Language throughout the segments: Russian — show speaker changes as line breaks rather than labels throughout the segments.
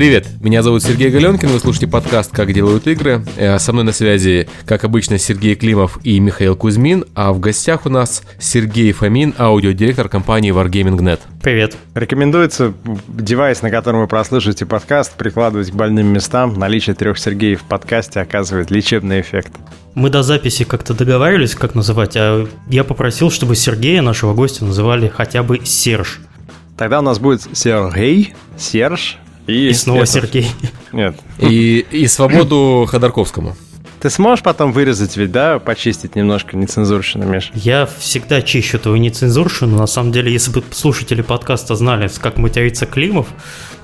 Привет, меня зовут Сергей Галенкин, вы слушаете подкаст «Как делают игры». Э, со мной на связи, как обычно, Сергей Климов и Михаил Кузьмин, а в гостях у нас Сергей Фомин, аудиодиректор компании Wargaming.net.
Привет.
Рекомендуется девайс, на котором вы прослушаете подкаст, прикладывать к больным местам. Наличие трех Сергеев в подкасте оказывает лечебный эффект.
Мы до записи как-то договаривались, как называть, а я попросил, чтобы Сергея, нашего гостя, называли хотя бы Серж.
Тогда у нас будет Сергей, Серж
и... И снова это... Сергей.
Нет. И, и свободу Ходорковскому.
Ты сможешь потом вырезать ведь, да, почистить немножко нецензурщину, Миш?
Я всегда чищу твою нецензурщину. На самом деле, если бы слушатели подкаста знали, как матерится Климов,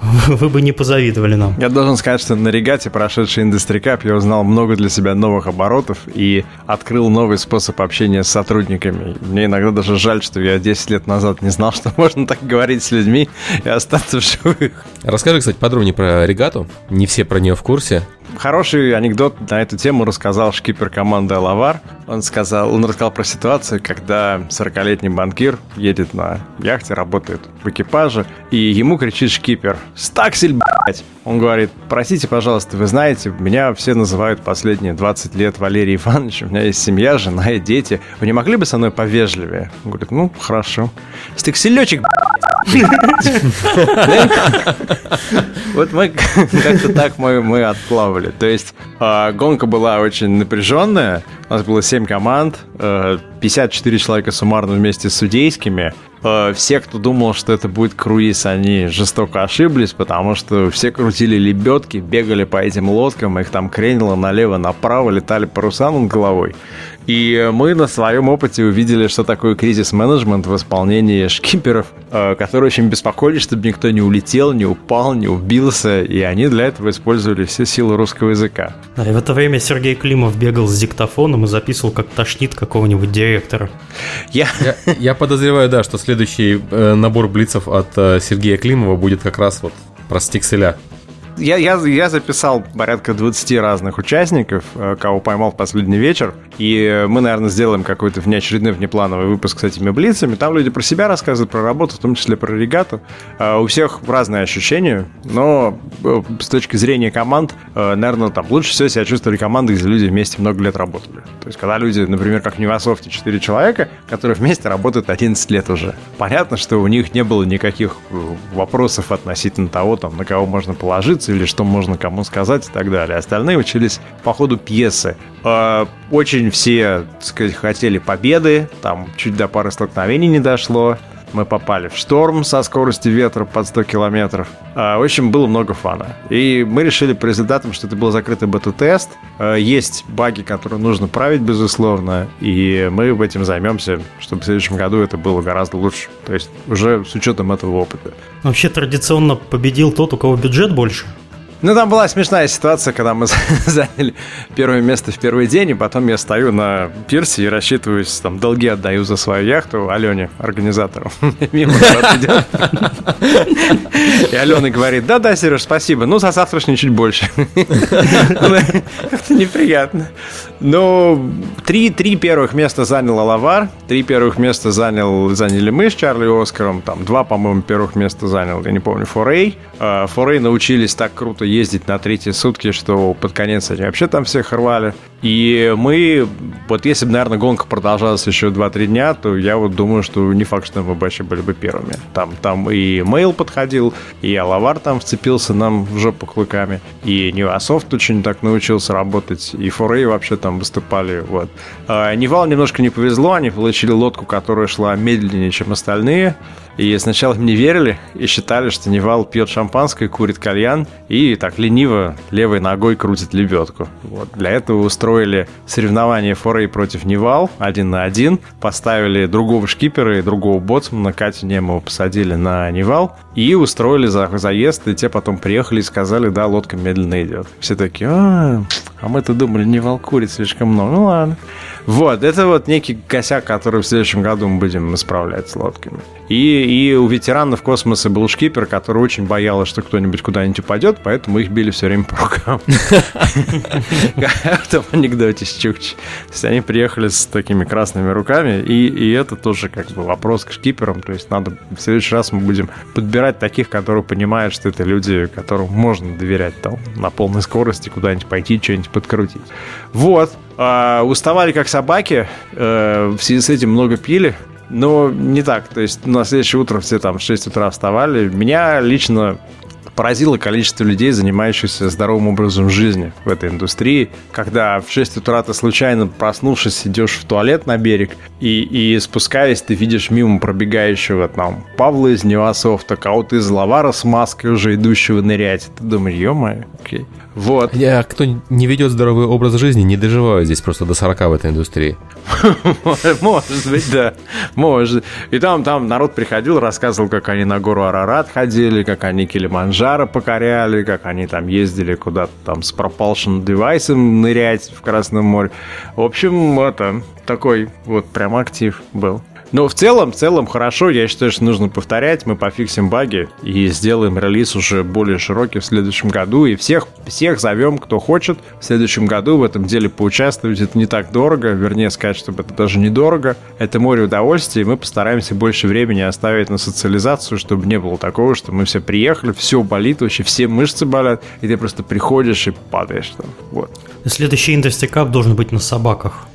вы бы не позавидовали нам.
Я должен сказать, что на регате, прошедший Industry Cup, я узнал много для себя новых оборотов и открыл новый способ общения с сотрудниками. Мне иногда даже жаль, что я 10 лет назад не знал, что можно так говорить с людьми и остаться в живых.
Расскажи, кстати, подробнее про регату. Не все про нее в курсе.
Хороший анекдот на эту тему рассказал шкипер команды «Алавар». Он сказал, он рассказал про ситуацию, когда 40-летний банкир едет на яхте, работает в экипаже, и ему кричит шкипер «Стаксель, блядь!» Он говорит, простите, пожалуйста, вы знаете, меня все называют последние 20 лет Валерий Иванович, у меня есть семья, жена и дети. Вы не могли бы со мной повежливее? Он говорит, ну, хорошо. Стакселечек, вот мы как-то так мы, мы отплавали. То есть а, гонка была очень напряженная. У нас было 7 команд, 54 э, человека суммарно вместе с судейскими. Э, все, кто думал, что это будет круиз, они жестоко ошиблись, потому что все крутили лебедки, бегали по этим лодкам, их там кренило налево-направо, летали паруса над головой. И мы на своем опыте увидели, что такое кризис-менеджмент в исполнении шкиперов, э, которые очень беспокоились, чтобы никто не улетел, не упал, не убился, и они для этого использовали все силы русского языка.
Да, и в это время Сергей Климов бегал с диктофоном и записывал, как тошнит какого-нибудь директора.
Я, я, я подозреваю, да, что следующий э, набор блицев от э, Сергея Климова будет как раз вот про стикселя
я, я, я записал порядка 20 разных участников, э, кого поймал в последний вечер. И мы, наверное, сделаем какой-то внеочередной внеплановый выпуск с этими блицами. Там люди про себя рассказывают, про работу, в том числе про регату. Э, у всех разные ощущения, но э, с точки зрения команд, наверное, там лучше всего себя чувствовали команды, где люди вместе много лет работали. То есть, когда люди, например, как в Невософте, 4 человека, которые вместе работают 11 лет уже. Понятно, что у них не было никаких вопросов относительно того, там, на кого можно положиться, учиться или что можно кому сказать и так далее. Остальные учились по ходу пьесы. А, очень все, так сказать, хотели победы, там чуть до пары столкновений не дошло. Мы попали в шторм со скоростью ветра под 100 километров. А, в общем, было много фана. И мы решили по результатам, что это был закрытый бета-тест. А, есть баги, которые нужно править, безусловно. И мы этим займемся, чтобы в следующем году это было гораздо лучше. То есть уже с учетом этого опыта.
Вообще традиционно победил тот, у кого бюджет больше.
Ну, там была смешная ситуация, когда мы заняли первое место в первый день, и потом я стою на пирсе и рассчитываюсь, там, долги отдаю за свою яхту Алене, организатору. Мимо. И Алена говорит, да-да, Сереж, спасибо, ну, за завтрашний чуть больше. Как-то неприятно. Ну, три, три первых места занял Алавар, три первых места занял, заняли мы с Чарли Оскаром, там, два, по-моему, первых места занял, я не помню, Форей. А, Форей научились так круто ездить на третьи сутки, что под конец они вообще там всех рвали. И мы, вот если бы, наверное, гонка продолжалась еще 2-3 дня, то я вот думаю, что не факт, что мы вообще были бы первыми. Там, там и Мейл подходил, и Алавар там вцепился нам в жопу клыками, и Nevosoft очень так научился работать, и Форей вообще там выступали. Вот. А Nival немножко не повезло, они получили лодку, которая шла медленнее, чем остальные, и сначала им не верили и считали, что Nival пьет шампанское, курит кальян и так лениво левой ногой крутит лебедку. Вот. Для этого устроили соревнование Форей против Nival один на один, поставили другого шкипера и другого боцмана, Катю Немову посадили на Nival и устроили за заезд, и те потом приехали и сказали, да, лодка медленно идет. Все такие, а, а мы-то думали, Nival курит слишком много. Ну ладно. Вот, это вот некий косяк, который в следующем году мы будем исправлять с лодками. И, и у ветеранов космоса был шкипер, который очень боялся, что кто-нибудь куда-нибудь упадет, поэтому их били все время по рукам. В том анекдоте с Чукчи. То есть они приехали с такими красными руками, и, и это тоже как бы вопрос к шкиперам. То есть надо в следующий раз мы будем подбирать таких, которые понимают, что это люди, которым можно доверять там на полной скорости куда-нибудь пойти, что-нибудь подкрутить. Вот. А, уставали как собаки, э, в связи с этим много пили, но не так. То есть на следующее утро все там в 6 утра вставали. Меня лично поразило количество людей, занимающихся здоровым образом жизни в этой индустрии. Когда в 6 утра ты случайно проснувшись, идешь в туалет на берег, и, и спускаясь, ты видишь мимо пробегающего там Павла из Невософта, кого-то из Лавара с маской уже идущего нырять. Ты думаешь, ё-моё, окей. Вот.
Я, кто не ведет здоровый образ жизни, не доживаю здесь просто до 40 в этой индустрии.
Может быть, да. Может. И там, там народ приходил, рассказывал, как они на гору Арарат ходили, как они Килиманджаро покоряли, как они там ездили куда-то там с propulsion девайсом нырять в Красном море. В общем, это такой вот прям актив был. Но в целом, в целом хорошо. Я считаю, что нужно повторять. Мы пофиксим баги и сделаем релиз уже более широкий в следующем году. И всех, всех зовем, кто хочет в следующем году в этом деле поучаствовать. Это не так дорого. Вернее, сказать, чтобы это даже недорого. Это море удовольствия. И мы постараемся больше времени оставить на социализацию, чтобы не было такого, что мы все приехали, все болит, вообще все мышцы болят, и ты просто приходишь и падаешь там. Вот.
Следующий Industry Cup должен быть на собаках.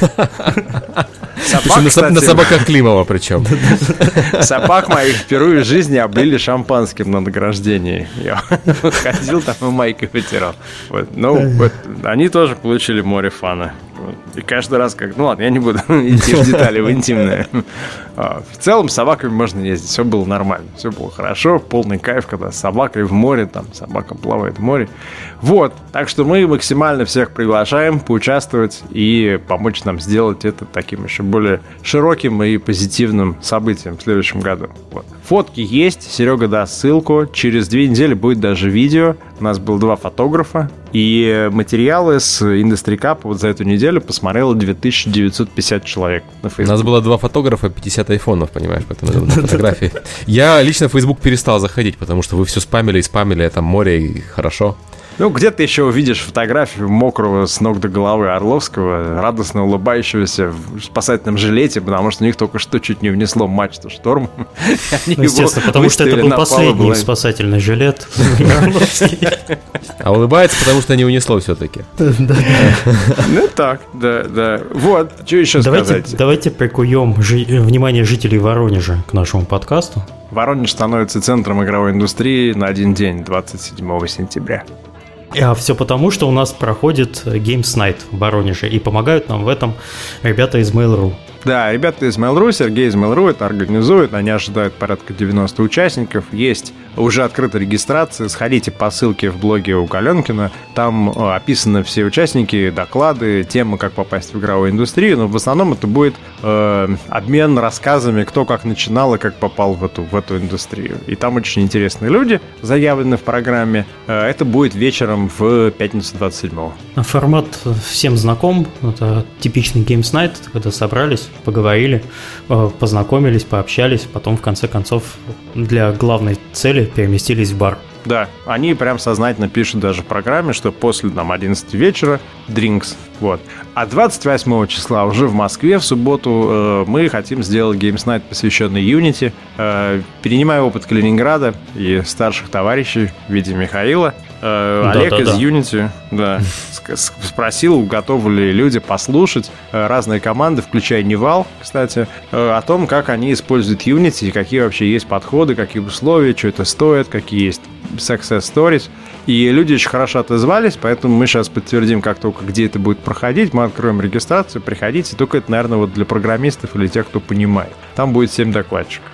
Собак, на, кстати, на собаках Климова причем.
Собак моих впервые в жизни облили шампанским на награждении. Я ходил там и майкой вытирал. Вот. Ну, вот, они тоже получили море фана. И каждый раз как... Ну ладно, я не буду идти в детали, в интимное. А, в целом с собаками можно ездить, все было нормально, все было хорошо, полный кайф, когда с собакой в море, там собака плавает в море. Вот, так что мы максимально всех приглашаем поучаствовать и помочь нам сделать это таким еще более широким и позитивным событием в следующем году. Вот. Фотки есть, Серега даст ссылку, через две недели будет даже видео. У нас было два фотографа, и материалы с Industry Cup вот за эту неделю посмотрело 2950 человек
на Facebook. У нас было два фотографа, 50 айфонов, понимаешь, поэтому на фотографии. Я лично в Facebook перестал заходить, потому что вы все спамили и спамили, это море и хорошо.
Ну, где ты еще увидишь фотографию мокрого с ног до головы Орловского, радостно улыбающегося в спасательном жилете, потому что у них только что чуть не внесло матч-то шторм.
Ну, естественно, потому что это был последний спасательный жилет.
А улыбается, потому что не унесло все-таки.
Ну так, да, да. Вот, что еще сказать?
Давайте прикуем внимание жителей Воронежа к нашему подкасту.
Воронеж становится центром игровой индустрии на один день, 27 сентября.
А все потому, что у нас проходит Games Night в Воронеже, и помогают нам в этом ребята из Mail.ru.
Да, ребята из Mail.ru, Сергей из Mail.ru это организует, они ожидают порядка 90 участников, есть уже открыта регистрация, сходите по ссылке в блоге у Каленкина, там э, описаны все участники, доклады, темы, как попасть в игровую индустрию, но в основном это будет э, обмен рассказами, кто как начинал и как попал в эту, в эту индустрию. И там очень интересные люди заявлены в программе. Э, это будет вечером в пятницу 27-го.
Формат всем знаком, это типичный Games Night, когда собрались, поговорили, э, познакомились, пообщались, потом в конце концов для главной цели переместились в бар.
Да, они прям сознательно пишут даже в программе, что после там 11 вечера drinks, вот. А 28 числа уже в Москве в субботу э, мы хотим сделать Games Night, посвященный Unity. Э, перенимая опыт Калининграда и старших товарищей в виде Михаила, да, Олег да, из да. Unity да, спросил, готовы ли люди послушать э, разные команды, включая Невал, кстати, э, о том, как они используют Unity, какие вообще есть подходы, какие условия, что это стоит, какие есть success stories. И люди очень хорошо отозвались, поэтому мы сейчас подтвердим, как только где это будет проходить, мы откроем регистрацию, приходите. Только это, наверное, вот для программистов или тех, кто понимает. Там будет 7 докладчиков.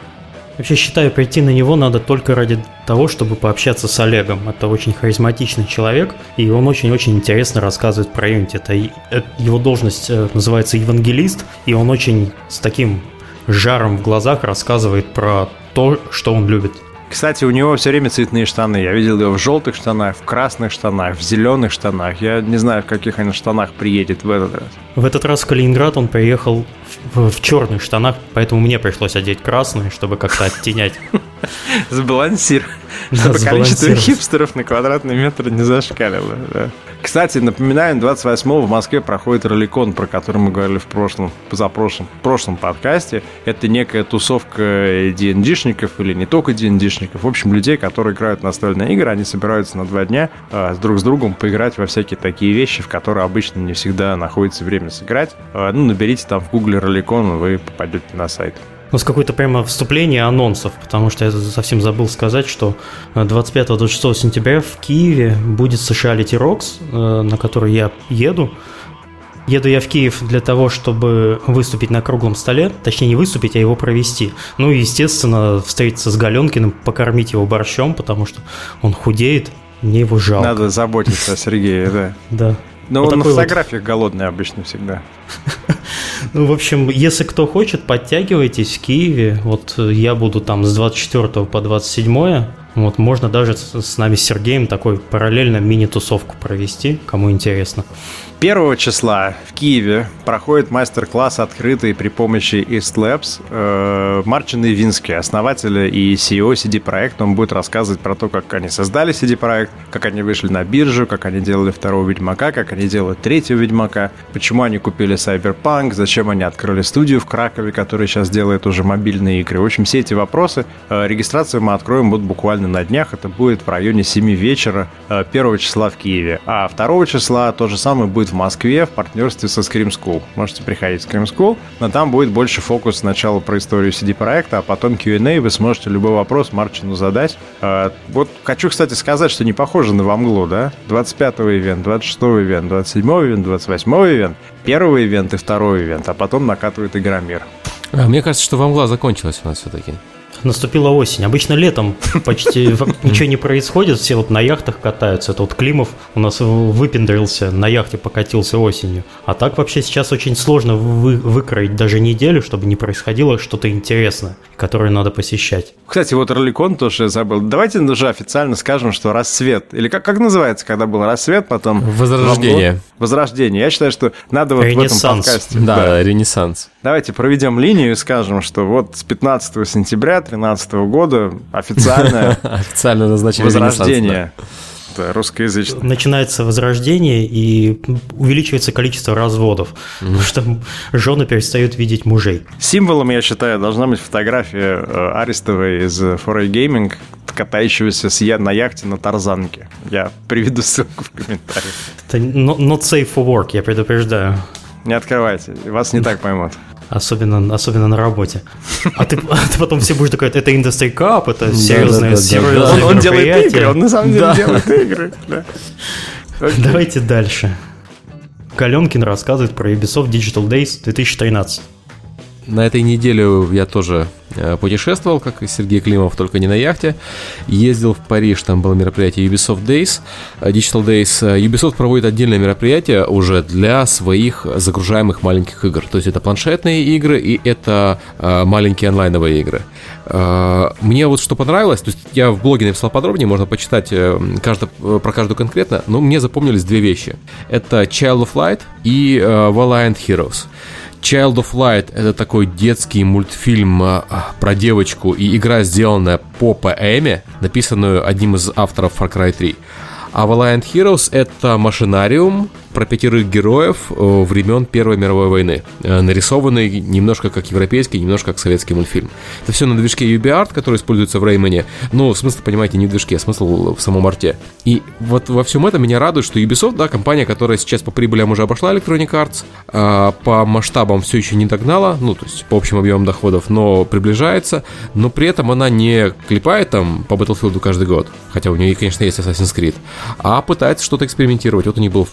Вообще считаю, прийти на него надо только ради того, чтобы пообщаться с Олегом. Это очень харизматичный человек, и он очень-очень интересно рассказывает про Unity. Это э, его должность э, называется евангелист, и он очень с таким жаром в глазах рассказывает про то, что он любит.
Кстати, у него все время цветные штаны. Я видел его в желтых штанах, в красных штанах, в зеленых штанах. Я не знаю, в каких он штанах приедет в этот раз.
В этот раз в Калининград он приехал в, в черных штанах, поэтому мне пришлось одеть красные, чтобы как-то оттенять.
Сбалансировать. Чтобы количество хипстеров на квадратный метр не зашкалило. Кстати, напоминаем, 28-го в Москве проходит роликон, про который мы говорили в прошлом, позапрошлом, в прошлом подкасте. Это некая тусовка DND-шников или не только DND-шников. В общем, людей, которые играют в настольные игры, они собираются на два дня э, друг с другом поиграть во всякие такие вещи, в которые обычно не всегда находится время сыграть. Э, ну, наберите там в гугле роликон, вы попадете на сайт.
У нас какое-то прямо вступление анонсов, потому что я совсем забыл сказать, что 25-26 э, сентября в Киеве будет Sociality Rocks, э, на который я еду. Еду я в Киев для того, чтобы выступить на круглом столе, точнее не выступить, а его провести. Ну и, естественно, встретиться с Галенкиным, покормить его борщом, потому что он худеет, мне его жалко.
Надо заботиться о Сергее, да.
Да.
Но вот он на фотографиях вот... голодный обычно всегда.
Ну, в общем, если кто хочет, подтягивайтесь в Киеве. Вот я буду там с 24 по 27. Вот можно даже с нами с Сергеем такой параллельно мини-тусовку провести, кому интересно.
1 числа в Киеве проходит мастер-класс открытый при помощи East Labs. Э, Марчин Ивинский, основатель и CEO CD Projekt, он будет рассказывать про то, как они создали CD Projekt, как они вышли на биржу, как они делали второго Ведьмака, как они делают третьего Ведьмака, почему они купили Cyberpunk, зачем они открыли студию в Кракове, которая сейчас делает уже мобильные игры. В общем, все эти вопросы. Э, регистрацию мы откроем вот буквально на днях. Это будет в районе 7 вечера 1 э, числа в Киеве. А 2 числа то же самое будет в Москве в партнерстве со Scream School. Можете приходить в Scream School, но там будет больше фокус сначала про историю CD-проекта, а потом Q&A, вы сможете любой вопрос Марчину задать. А, вот хочу, кстати, сказать, что не похоже на Вамглу, да? 25-го ивент, 26-го ивент, 27-го ивент, 28-го ивент, первый ивент и второй ивент, а потом накатывает Игромир.
А, мне кажется, что Вамгла закончилась у нас все-таки
наступила осень. Обычно летом почти ничего не происходит, все вот на яхтах катаются. Это вот Климов у нас выпендрился, на яхте покатился осенью. А так вообще сейчас очень сложно вы, выкроить даже неделю, чтобы не происходило что-то интересное, которое надо посещать.
Кстати, вот Роликон тоже забыл. Давайте уже официально скажем, что рассвет, или как, как называется, когда был рассвет, потом...
Возрождение.
Возрождение. Я считаю, что надо вот в этом подкасте...
Да, да, ренессанс.
Давайте проведем линию и скажем, что вот с 15 сентября 2013 года официальное
официально назначили
возрождение русскоязычное.
Начинается возрождение и увеличивается количество разводов, потому что жены перестают видеть мужей.
Символом, я считаю, должна быть фотография э, Арестовой из 4A Gaming, катающегося с я на яхте на тарзанке. Я приведу ссылку в комментариях.
Это not safe for work, я предупреждаю.
Не открывайте, вас не так поймут.
Особенно, особенно на работе. А ты, а ты потом все будешь такой, это Industry Cup, это серьезное, да, да, серьезное
да, да. Он, он делает игры, он на самом деле да. делает игры. Да.
Давайте дальше. Каленкин рассказывает про Ubisoft Digital Days 2013.
На этой неделе я тоже э, путешествовал, как и Сергей Климов, только не на яхте. Ездил в Париж, там было мероприятие Ubisoft Days, э, Digital Days. Э, Ubisoft проводит отдельное мероприятие уже для своих загружаемых маленьких игр. То есть это планшетные игры и это маленькие онлайновые игры. Мне вот что понравилось, то есть я в блоге написал подробнее, можно почитать каждый, про каждую конкретно, но мне запомнились две вещи. Это Child of Light и Valiant Heroes. Child of Light — это такой детский мультфильм а, про девочку и игра, сделанная по поэме, написанную одним из авторов Far Cry 3. А Valiant Heroes — это машинариум, про пятерых героев э, времен Первой мировой войны, э, нарисованный немножко как европейский, немножко как советский мультфильм. Это все на движке UbiArt, который используется в Реймоне, но смысл, понимаете, не в движке, а смысл в самом арте. И вот во всем этом меня радует, что Ubisoft, да, компания, которая сейчас по прибылям уже обошла Electronic Arts, а по масштабам все еще не догнала, ну, то есть по общим объемам доходов, но приближается, но при этом она не клепает там по Battlefield каждый год, хотя у нее, конечно, есть Assassin's Creed, а пытается что-то экспериментировать. Вот у них был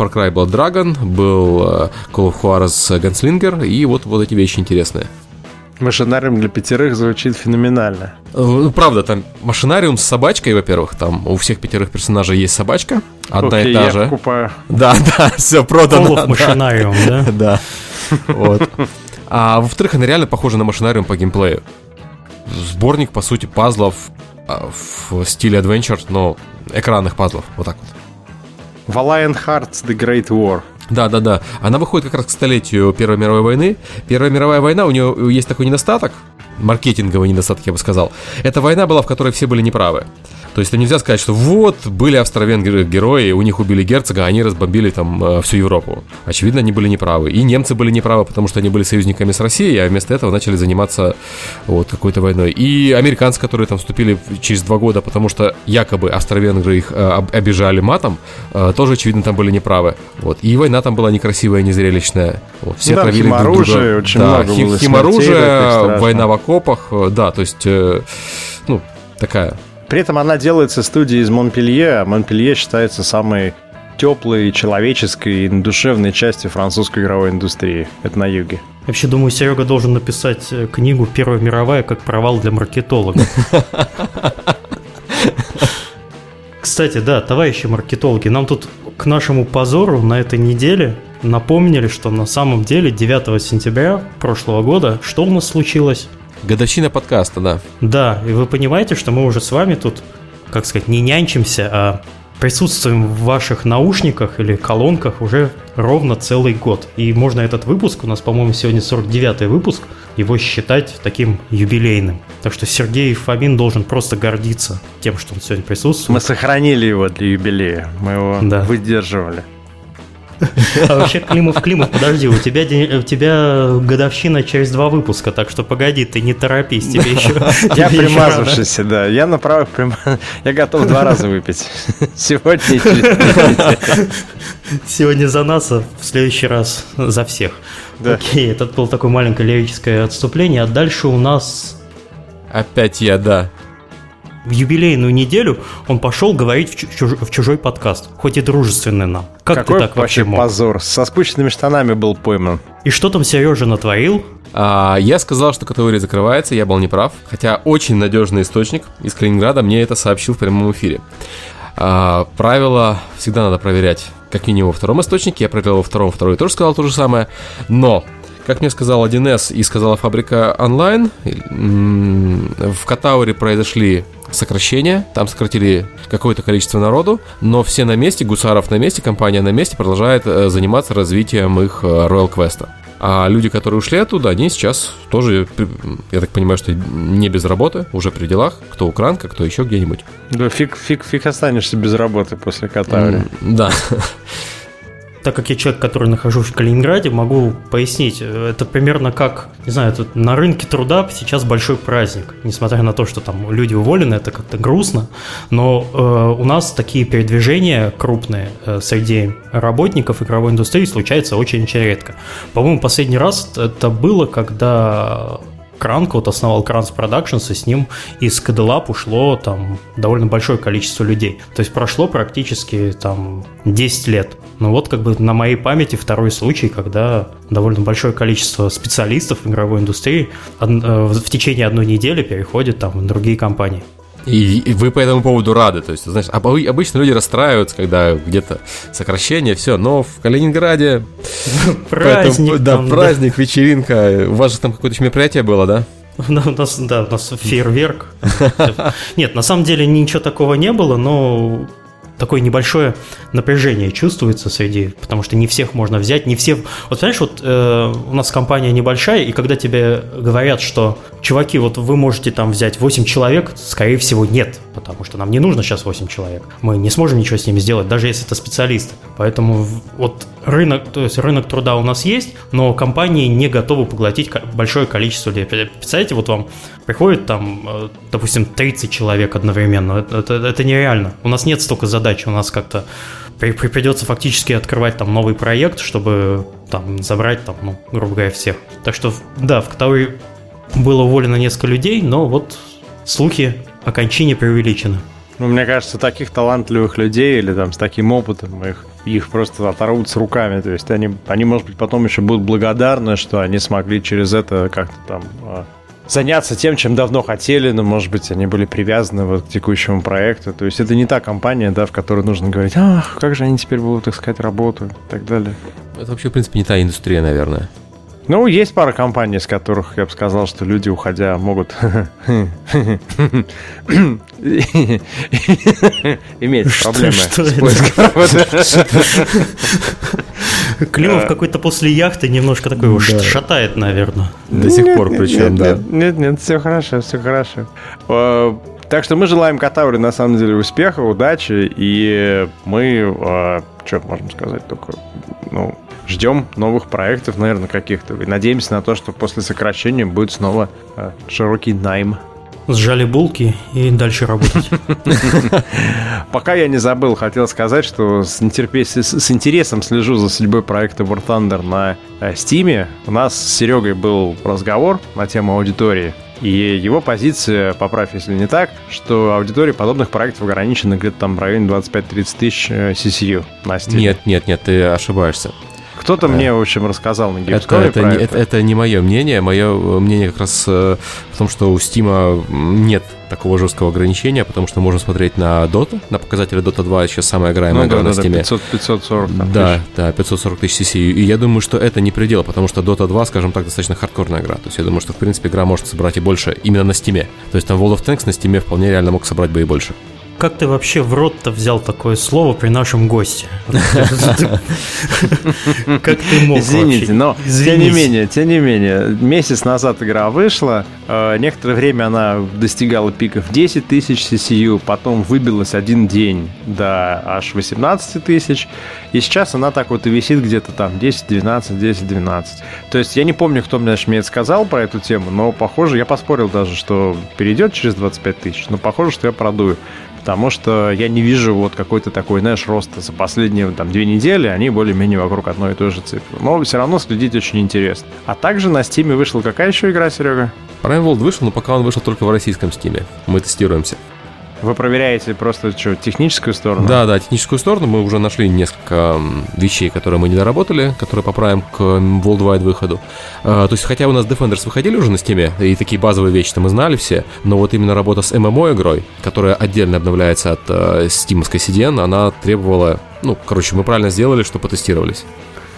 Far Cry Blood Dragon, был э, Call of Juarez Gunslinger, и вот, вот эти вещи интересные.
Машинариум для пятерых звучит феноменально.
Э, ну, правда, там машинариум с собачкой, во-первых, там у всех пятерых персонажей есть собачка, одна Окей, и та же.
Купаю.
Да, да, все продано.
Call of машинариум, да?
Да. Вот. А во-вторых, она реально похожа на машинариум по геймплею. Сборник, по сути, пазлов а, в стиле adventure, но экранных пазлов. Вот так вот.
Valiant Hearts The Great War.
Да, да, да. Она выходит как раз к столетию Первой мировой войны. Первая мировая война, у нее есть такой недостаток, маркетинговый недостаток, я бы сказал. Эта война была, в которой все были неправы. То есть нельзя сказать, что вот были австро-венгры герои, у них убили герцога, а они разбомбили там э, всю Европу. Очевидно, они были неправы. И немцы были неправы, потому что они были союзниками с Россией, а вместо этого начали заниматься вот какой-то войной. И американцы, которые там вступили через два года, потому что якобы австро-венгры их э, обижали матом, э, тоже, очевидно, там были неправы. Вот. И война там была некрасивая, незрелищная. Вот.
Все да, травили друг друга. очень да, много было
химоружие, война в окопах, да, то есть, ну, такая
при этом она делается студией из Монпелье, а Монпелье считается самой теплой, человеческой и душевной частью французской игровой индустрии. Это на юге.
Вообще думаю, Серега должен написать э, книгу «Первая мировая как провал для маркетологов». Кстати, да, товарищи маркетологи, нам тут к нашему позору на этой неделе напомнили, что на самом деле 9 сентября прошлого года что у нас случилось?
Годовщина подкаста, да.
Да, и вы понимаете, что мы уже с вами тут, как сказать, не нянчимся, а присутствуем в ваших наушниках или колонках уже ровно целый год. И можно этот выпуск, у нас, по-моему, сегодня 49-й выпуск, его считать таким юбилейным. Так что Сергей Фомин должен просто гордиться тем, что он сегодня присутствует.
Мы сохранили его для юбилея, мы его да. выдерживали.
А вообще, Климов, Климов, подожди, у тебя, у тебя годовщина через два выпуска, так что погоди, ты не торопись, тебе еще...
Я примазавшийся, да, я на правах Я готов два раза выпить. Сегодня и
Сегодня за нас, а в следующий раз за всех. Да. Окей, это было такое маленькое лирическое отступление, а дальше у нас...
Опять я, да
в юбилейную неделю он пошел говорить в, чуж... в чужой подкаст, хоть и дружественный нам. Как
Какой
ты так вообще мог?
позор. Со спущенными штанами был пойман.
И что там Сережа натворил?
А, я сказал, что категория закрывается, я был неправ. Хотя очень надежный источник из Калининграда мне это сообщил в прямом эфире. А, правила всегда надо проверять как минимум во втором источнике. Я проверил во втором, второй тоже сказал то же самое. Но как мне сказал 1С и сказала фабрика онлайн, в Катауре произошли сокращения, там сократили какое-то количество народу, но все на месте, Гусаров на месте, компания на месте продолжает э, заниматься развитием их э, Royal Quest. А люди, которые ушли оттуда, они сейчас тоже, я так понимаю, что не без работы, уже при делах, кто укранка, кто еще где-нибудь.
Да фиг, фиг, фиг останешься без работы после Катаури.
Да.
Так как я человек, который нахожусь в Калининграде, могу пояснить. Это примерно как, не знаю, тут на рынке труда сейчас большой праздник. Несмотря на то, что там люди уволены, это как-то грустно. Но э, у нас такие передвижения крупные э, среди работников игровой индустрии случаются очень-очень редко. По-моему, последний раз это было, когда Кранк, вот основал Кранс Productions, и с ним из Кадылап ушло там довольно большое количество людей. То есть прошло практически там 10 лет. Ну вот как бы на моей памяти второй случай, когда довольно большое количество специалистов игровой индустрии э, в течение одной недели переходит там в другие компании.
И, вы по этому поводу рады. То есть, знаешь, обычно люди расстраиваются, когда где-то сокращение, все, но в Калининграде...
Праздник.
да, праздник, вечеринка. У вас же там какое-то мероприятие было, да?
У нас, да, у нас фейерверк. Нет, на самом деле ничего такого не было, но такое небольшое напряжение чувствуется среди, потому что не всех можно взять, не все... Вот понимаешь, вот э, у нас компания небольшая, и когда тебе говорят, что, чуваки, вот вы можете там взять 8 человек, скорее всего, нет, потому что нам не нужно сейчас 8 человек. Мы не сможем ничего с ними сделать, даже если это специалисты. Поэтому вот рынок, то есть рынок труда у нас есть, но компании не готовы поглотить большое количество людей. Представляете, вот вам приходит там, э, допустим, 30 человек одновременно. Это, это нереально. У нас нет столько задач, у нас как-то придется фактически открывать там новый проект, чтобы там забрать там, ну, грубо говоря, всех. Так что, да, в Катауи было уволено несколько людей, но вот слухи о кончине преувеличены.
Ну, мне кажется, таких талантливых людей или там с таким опытом их, их просто оторвут с руками. То есть они, они, может быть, потом еще будут благодарны, что они смогли через это как-то там а, заняться тем, чем давно хотели, но, может быть, они были привязаны вот к текущему проекту. То есть это не та компания, да, в которой нужно говорить, ах, как же они теперь будут искать работу и так далее.
Это вообще, в принципе, не та индустрия, наверное.
Ну, есть пара компаний, с которых я бы сказал, что люди, уходя, могут иметь проблемы с поиском работы.
Климов какой-то после яхты немножко такой его шатает, наверное.
До сих пор причем, да.
Нет, нет, все хорошо, все хорошо. Э, так что мы желаем Катауре на самом деле успеха, удачи, и мы, э, что можем сказать, только, ну, ждем новых проектов, наверное, каких-то. И надеемся на то, что после сокращения будет снова э, широкий найм.
Сжали булки и дальше работать.
Пока я не забыл, хотел сказать, что с, с, с интересом слежу за судьбой проекта War Thunder на Steam. У нас с Серегой был разговор на тему аудитории. И его позиция, поправь, если не так, что аудитория подобных проектов ограничена где-то там в районе 25-30 тысяч э, CCU на Steam.
Нет, нет, нет, ты ошибаешься.
Кто-то да. мне, в общем, рассказал на
Gamescom это, это, это, это не мое мнение. Мое мнение как раз э, в том, что у Steam нет такого жесткого ограничения, потому что можно смотреть на Dota, на показатели Dota 2, сейчас самая играемая ну, игра да, на Steam. Да,
500, 540
там, Да, тысяч. да, 540 тысяч CCU. И я думаю, что это не предел, потому что Dota 2, скажем так, достаточно хардкорная игра. То есть я думаю, что, в принципе, игра может собрать и больше именно на Steam. То есть там World of Tanks на Steam вполне реально мог собрать бы и больше
как ты вообще в рот-то взял такое слово при нашем госте?
Как ты мог Извините, но тем не менее, тем не менее, месяц назад игра вышла, э, некоторое время она достигала пиков 10 тысяч CCU, потом выбилась один день до аж 18 тысяч, и сейчас она так вот и висит где-то там 10, 12, 10, 12. То есть я не помню, кто мне, мне это сказал про эту тему, но похоже, я поспорил даже, что перейдет через 25 тысяч, но похоже, что я продую потому что я не вижу вот какой-то такой, знаешь, роста за последние там две недели, они более-менее вокруг одной и той же цифры. Но все равно следить очень интересно. А также на Стиме вышла какая еще игра, Серега?
Prime World вышел, но пока он вышел только в российском Стиме. Мы тестируемся.
Вы проверяете просто что, техническую сторону?
Да, да, техническую сторону. Мы уже нашли несколько вещей, которые мы не доработали, которые поправим к Worldwide выходу. А, то есть, хотя у нас Defenders выходили уже на Steam, и такие базовые вещи мы знали все, но вот именно работа с MMO игрой, которая отдельно обновляется от uh, Steam CDN, она требовала, ну, короче, мы правильно сделали, что потестировались.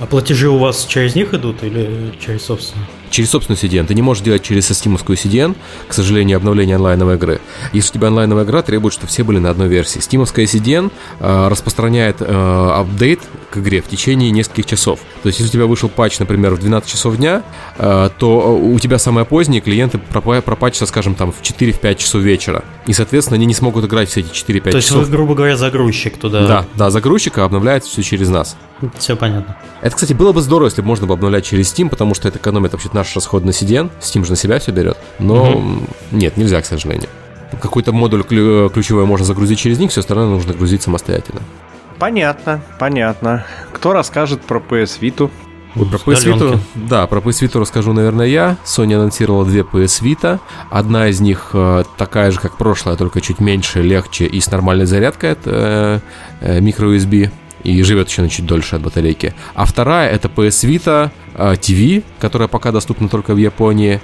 А платежи у вас через них идут или через собственную?
через собственный CDN. Ты не можешь делать через стимовскую CDN, к сожалению, обновление онлайновой игры. Если у тебя онлайновая игра требует, чтобы все были на одной версии. Стимовская CDN э, распространяет э, апдейт к игре в течение нескольких часов. То есть, если у тебя вышел патч, например, в 12 часов дня, э, то у тебя самые поздние клиенты пропатчатся, скажем, там в 4-5 часов вечера. И, соответственно, они не смогут играть все эти 4-5 часов.
То есть, вы, грубо говоря, загрузчик туда.
Да, да, загрузчик обновляется все через нас.
Все понятно.
Это, кстати, было бы здорово, если бы можно было обновлять через Steam, потому что это экономит вообще наш расход на CDN. Steam же на себя все берет. Но угу. нет, нельзя, к сожалению. Какой-то модуль ключевой можно загрузить через них, все остальное нужно грузить самостоятельно.
Понятно, понятно. Кто расскажет про PS Vita?
Вот про PS Vita, да, про PS Vita расскажу, наверное, я. Sony анонсировала две PS Vita. Одна из них э, такая же, как прошлая, только чуть меньше, легче и с нормальной зарядкой. Это э, microUSB и живет еще на чуть дольше от батарейки. А вторая это PS Vita TV, э, которая пока доступна только в Японии,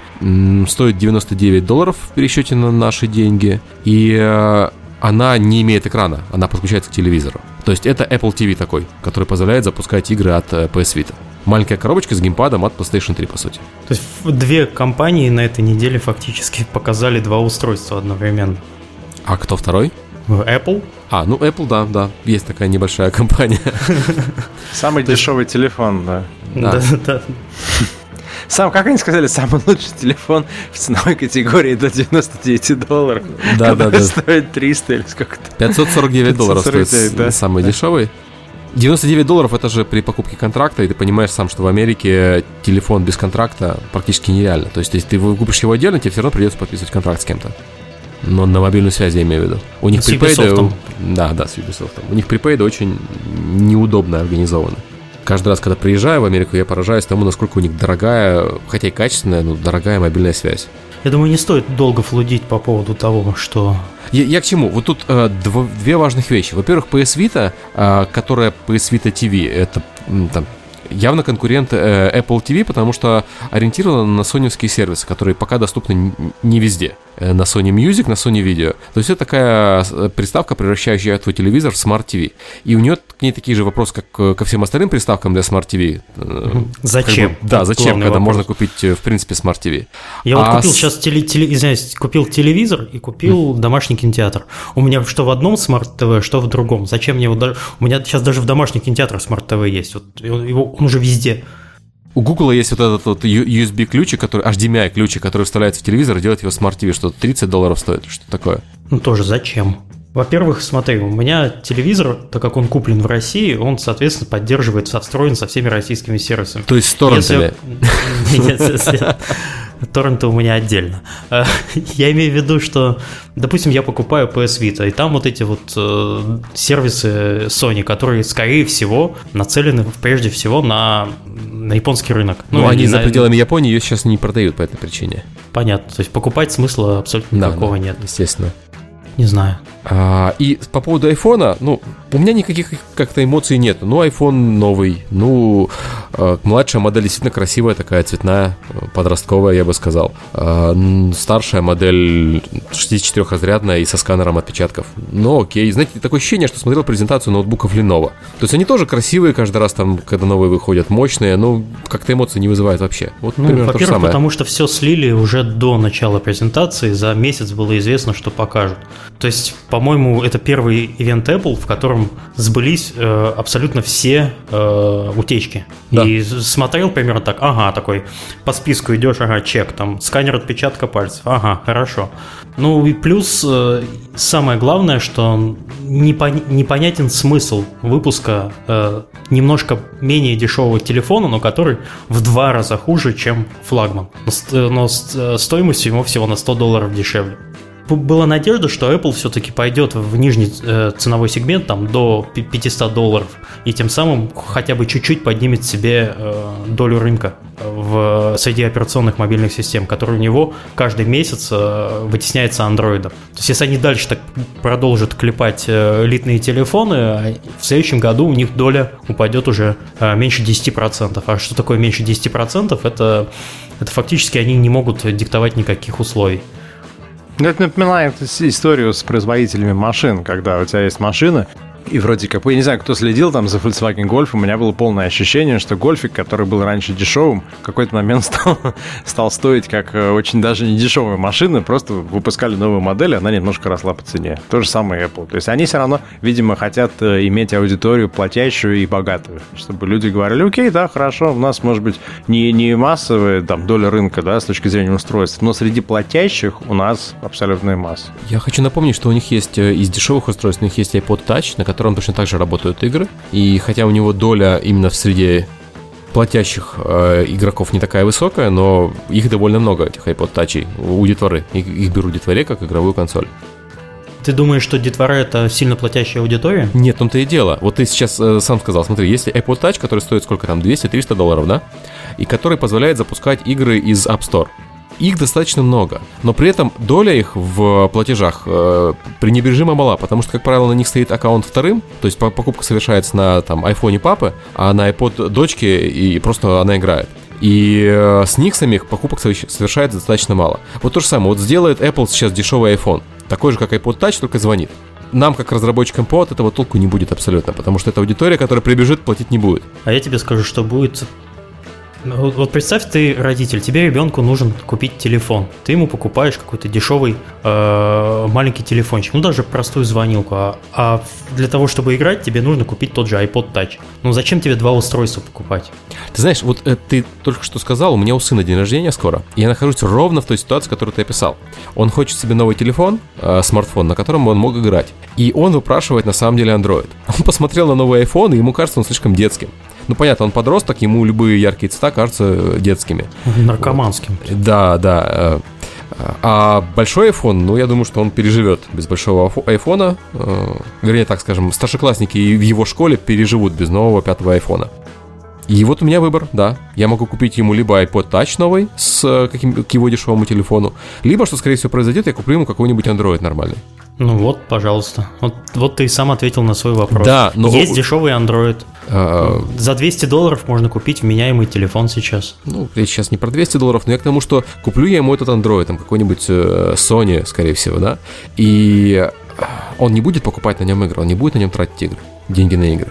стоит 99 долларов в пересчете на наши деньги, и э, она не имеет экрана, она подключается к телевизору. То есть это Apple TV такой, который позволяет запускать игры от э, PS Vita. Маленькая коробочка с геймпадом от PlayStation 3, по сути.
То есть две компании на этой неделе фактически показали два устройства одновременно.
А кто второй?
Apple.
А, ну Apple, да, да, есть такая небольшая компания.
Самый дешевый телефон, да.
Да, да.
Сам, как они сказали, самый лучший телефон в ценовой категории до 99 долларов.
Да, да, да.
Стоит 300 или сколько-то.
549 долларов стоит да? самый дешевый. 99 долларов это же при покупке контракта, и ты понимаешь сам, что в Америке телефон без контракта практически нереально. То есть, если ты купишь его отдельно, тебе все равно придется подписывать контракт с кем-то. Но на мобильную связь я имею в виду. У них припейды... Да, да, с Ubisoft. У них припейды очень неудобно организованы. Каждый раз, когда приезжаю в Америку, я поражаюсь тому, насколько у них дорогая, хотя и качественная, но дорогая мобильная связь.
Я думаю, не стоит долго флудить по поводу того, что...
Я, я к чему? Вот тут э, дв, две важных вещи. Во-первых, PS Vita, э, которая PS Vita TV, это там, явно конкурент э, Apple TV, потому что ориентирована на соневские сервисы, которые пока доступны не везде. Э, на Sony Music, на Sony Video. То есть это такая э, приставка, превращающая твой телевизор в Smart TV. И у нее к ней такие же вопросы, как ко всем остальным приставкам для Smart TV.
Зачем?
Как бы, да, зачем, когда вопрос. можно купить, в принципе, Smart TV.
Я а вот купил с... сейчас теле, теле, извиняюсь, купил телевизор и купил mm. домашний кинотеатр. У меня что в одном Smart TV, что в другом. Зачем мне его даже... У меня сейчас даже в домашних кинотеатрах Smart TV есть. Вот его, он уже везде.
У Google есть вот этот вот USB ключик, который HDMI ключик, который вставляется в телевизор и делает его Smart TV, что 30 долларов стоит, что такое.
Ну тоже зачем? Во-первых, смотри, у меня телевизор, так как он куплен в России, он, соответственно, поддерживает, встроен со всеми российскими сервисами.
То есть с торрентами?
торренты у меня отдельно. Э, я имею в виду, что, допустим, я покупаю PS Vita, и там вот эти вот э, сервисы Sony, которые, скорее всего, нацелены прежде всего на, на японский рынок.
Ну, ну они на... за пределами Японии ее сейчас не продают по этой причине.
Понятно, то есть покупать смысла абсолютно да, никакого да, нет.
Естественно.
Не знаю.
А, и по поводу айфона, ну, у меня никаких как-то эмоций нет. Ну, iPhone новый, ну, э, младшая модель действительно красивая, такая цветная, подростковая, я бы сказал. Э, старшая модель 64-разрядная и со сканером отпечатков. Ну, окей. Знаете, такое ощущение, что смотрел презентацию ноутбуков Lenovo. То есть они тоже красивые каждый раз, там, когда новые выходят, мощные, но как-то эмоции не вызывают вообще. Вот,
ну, во-первых, потому что все слили уже до начала презентации, за месяц было известно, что покажут. То есть, по-моему, это первый ивент Apple, в котором сбылись э, абсолютно все э, утечки. Да. И смотрел примерно так, ага, такой, по списку идешь, ага, чек, там, сканер отпечатка пальцев, ага, хорошо. Ну и плюс э, самое главное, что непон- непонятен смысл выпуска э, немножко менее дешевого телефона, но который в два раза хуже, чем флагман. Но, но э, стоимость ему всего на 100 долларов дешевле была надежда, что Apple все-таки пойдет в нижний э, ценовой сегмент, там, до 500 долларов, и тем самым хотя бы чуть-чуть поднимет себе э, долю рынка в, среди операционных мобильных систем, который у него каждый месяц э, вытесняется андроидом. То есть, если они дальше так продолжат клепать э, элитные телефоны, а в следующем году у них доля упадет уже э, меньше 10%. А что такое меньше 10%? Это, это фактически они не могут диктовать никаких условий.
Это напоминает историю с производителями машин, когда у тебя есть машина, и вроде как, я не знаю, кто следил там за Volkswagen Golf, у меня было полное ощущение, что гольфик, который был раньше дешевым, в какой-то момент стал, стал стоить как э, очень даже не дешевая машина, просто выпускали новую модель, она немножко росла по цене. То же самое Apple. То есть они все равно, видимо, хотят э, иметь аудиторию платящую и богатую, чтобы люди говорили, окей, да, хорошо, у нас может быть не, не массовая там доля рынка, да, с точки зрения устройств, но среди платящих у нас абсолютная масса.
Я хочу напомнить, что у них есть э, из дешевых устройств, у них есть iPod Touch, на котором точно так же работают игры. И хотя у него доля именно в среде платящих э, игроков не такая высокая, но их довольно много, этих iPod Touch у детворы. Их, их берут детворе как игровую консоль.
Ты думаешь, что детвора это сильно платящая аудитория?
Нет, ну то и дело. Вот ты сейчас э, сам сказал, смотри, есть iPod Touch, который стоит сколько там, 200-300 долларов, да? И который позволяет запускать игры из App Store их достаточно много, но при этом доля их в платежах э, пренебрежимо мала, потому что, как правило, на них стоит аккаунт вторым, то есть покупка совершается на там айфоне папы, а на iPod дочки и просто она играет. И э, с них самих покупок совершается достаточно мало. Вот то же самое, вот сделает Apple сейчас дешевый iPhone, такой же, как iPod Touch, только звонит нам, как разработчикам ПО, от этого толку не будет абсолютно, потому что это аудитория, которая прибежит, платить не будет.
А я тебе скажу, что будет ну, вот представь, ты родитель, тебе ребенку нужен купить телефон. Ты ему покупаешь какой-то дешевый э, маленький телефончик, ну даже простую звонилку. А, а для того, чтобы играть, тебе нужно купить тот же iPod Touch. Ну зачем тебе два устройства покупать?
Ты знаешь, вот э, ты только что сказал, у меня у сына день рождения скоро. Я нахожусь ровно в той ситуации, которую ты описал. Он хочет себе новый телефон, э, смартфон, на котором он мог играть. И он выпрашивает на самом деле Android. Он посмотрел на новый iPhone, и ему кажется он слишком детским. Ну, понятно, он подросток, ему любые яркие цвета кажутся детскими.
Наркоманским.
Вот. Да, да. Э, а большой iPhone, ну, я думаю, что он переживет без большого айфона. Э, вернее, так скажем, старшеклассники в его школе переживут без нового пятого айфона. И вот у меня выбор, да. Я могу купить ему либо iPod Touch новый с э, каким, к его дешевому телефону, либо, что скорее всего произойдет, я куплю ему какой-нибудь Android нормальный.
Ну вот, пожалуйста. Вот, вот ты и сам ответил на свой вопрос.
Да, но...
Есть дешевый Android. А... За 200 долларов можно купить вменяемый телефон сейчас.
Ну, я сейчас не про 200 долларов, но я к тому, что куплю я ему этот Android, там какой-нибудь э, Sony, скорее всего, да, и он не будет покупать на нем игры, он не будет на нем тратить игры, деньги на игры.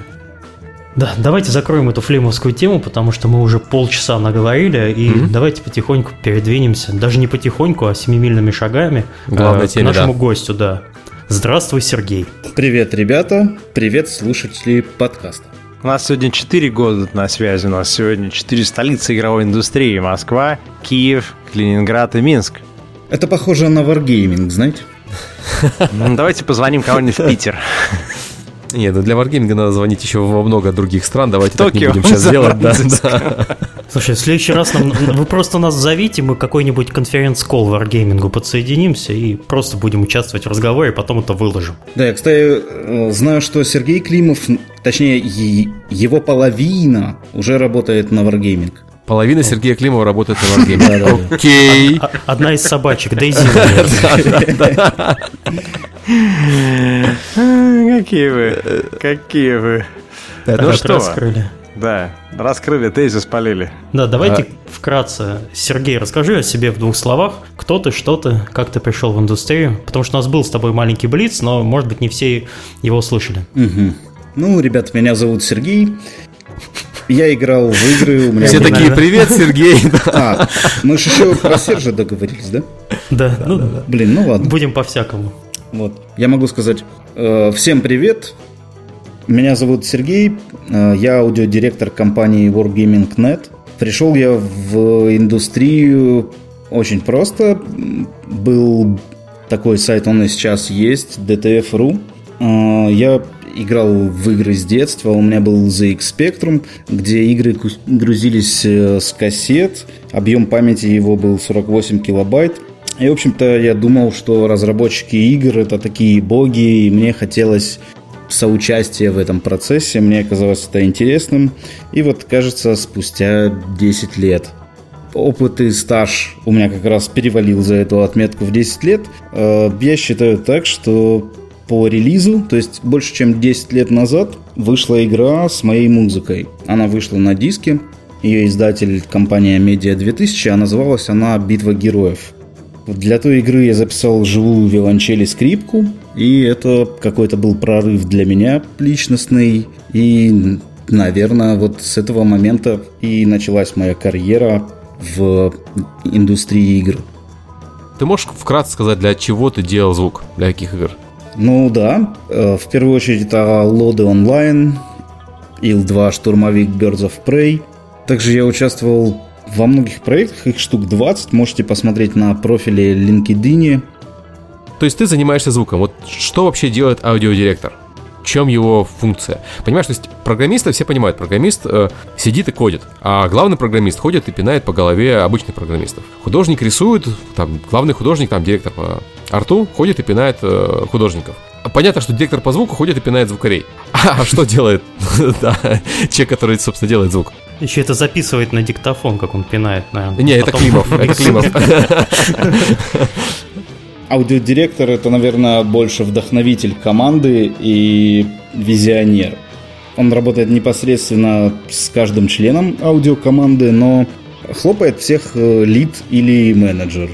Да, давайте закроем эту флеймовскую тему, потому что мы уже полчаса наговорили, и mm-hmm. давайте потихоньку передвинемся, даже не потихоньку, а семимильными шагами
Главной э, теме,
к нашему
да.
гостю, да. Здравствуй, Сергей.
Привет, ребята. Привет, слушатели подкаста.
У нас сегодня 4 года на связи. У нас сегодня 4 столицы игровой индустрии. Москва, Киев, Калининград и Минск.
Это похоже на Wargaming, знаете?
Ну, давайте позвоним кого-нибудь в Питер.
Нет, ну для Wargaming надо звонить еще во много других стран. Давайте Токио, так не будем сейчас делать. Да, да.
Слушай, в следующий раз нам, вы просто нас зовите, мы какой-нибудь конференц-колл Wargaming подсоединимся и просто будем участвовать в разговоре, потом это выложим.
Да, я, кстати, э, знаю, что Сергей Климов, точнее, его половина уже работает на Wargaming.
Половина Сергея Климова работает на Wargaming.
Окей. Одна из собачек, Дейзи.
Какие вы, какие вы.
Ну что, раскрыли.
Да, раскрыли, тезис спалили.
Да, давайте а... вкратце. Сергей, расскажи о себе в двух словах. Кто ты, что ты, как ты пришел в индустрию? Потому что у нас был с тобой маленький блиц, но, может быть, не все его слышали.
Угу. Ну, ребят, меня зовут Сергей. Я играл в игры. У
меня Все такие, привет, Сергей.
А, мы же еще про Сержа договорились, да?
Да. Ну,
блин, ну ладно.
Будем по-всякому.
Вот. Я могу сказать, э, всем привет. Меня зовут Сергей, э, я аудиодиректор компании Wargaming.net. Пришел я в индустрию очень просто. Был такой сайт, он и сейчас есть, DTF.ru. Э, я играл в игры с детства. У меня был ZX Spectrum, где игры грузились с кассет. Объем памяти его был 48 килобайт. И, в общем-то, я думал, что разработчики игр это такие боги, и мне хотелось соучастие в этом процессе, мне казалось это интересным. И вот, кажется, спустя 10 лет опыт и стаж у меня как раз перевалил за эту отметку в 10 лет. Э, я считаю так, что по релизу, то есть больше чем 10 лет назад, вышла игра с моей музыкой. Она вышла на диске, ее издатель компания Media 2000, а называлась она «Битва героев». Для той игры я записал живую виолончель и скрипку, и это какой-то был прорыв для меня личностный, и, наверное, вот с этого момента и началась моя карьера в индустрии игр.
Ты можешь вкратце сказать, для чего ты делал звук, для каких игр?
Ну да, э, в первую очередь это Лоды онлайн, Ил-2 Штурмовик Birds of Prey. Также я участвовал во многих проектах, их штук 20, можете посмотреть на профиле LinkedIn.
То есть ты занимаешься звуком. Вот что вообще делает аудиодиректор? В чем его функция? Понимаешь, то есть программисты все понимают, программист э, сидит и кодит, а главный программист ходит и пинает по голове обычных программистов. Художник рисует, там, главный художник, там, директор по арту ходит и пинает э, художников. Понятно, что директор по звуку ходит и пинает звукарей. А что делает человек, который, собственно, делает звук?
Еще это записывает на диктофон, как он пинает, наверное.
Не, это Климов, это Климов.
Аудиодиректор это, наверное, больше вдохновитель команды и визионер. Он работает непосредственно с каждым членом аудиокоманды, но хлопает всех э, лид или менеджер.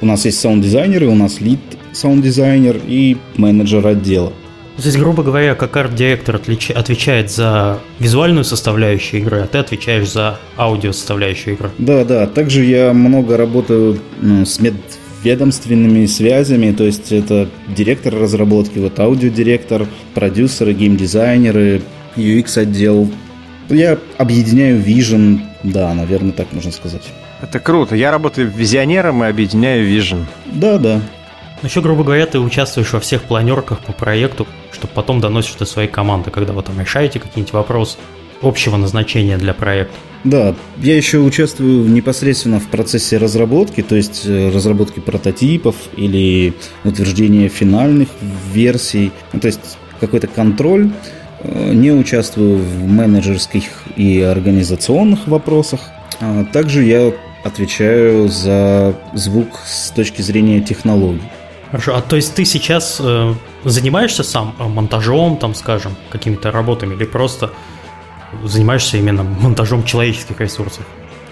У нас есть саунд-дизайнеры, у нас лид саунд-дизайнер и менеджер отдела.
То есть, грубо говоря, как арт-директор отлич... отвечает за визуальную составляющую игры, а ты отвечаешь за аудио составляющую игры.
Да, да. Также я много работаю ну, с медведомственными связями, то есть это директор разработки, вот аудиодиректор, продюсеры, геймдизайнеры, UX-отдел. Я объединяю Vision, да, наверное, так можно сказать.
Это круто. Я работаю визионером и объединяю Vision.
Да, да.
Ну, еще, грубо говоря, ты участвуешь во всех планерках по проекту, чтобы потом доносишь до своей команды, когда вы там решаете какие-нибудь вопросы общего назначения для проекта.
Да, я еще участвую непосредственно в процессе разработки, то есть э, разработки прототипов или утверждения финальных версий, ну, то есть какой-то контроль. Э, не участвую в менеджерских и организационных вопросах. А также я отвечаю за звук с точки зрения технологий.
Хорошо, а то есть ты сейчас э, занимаешься сам э, монтажом, там, скажем, какими-то работами, или просто занимаешься именно монтажом человеческих ресурсов?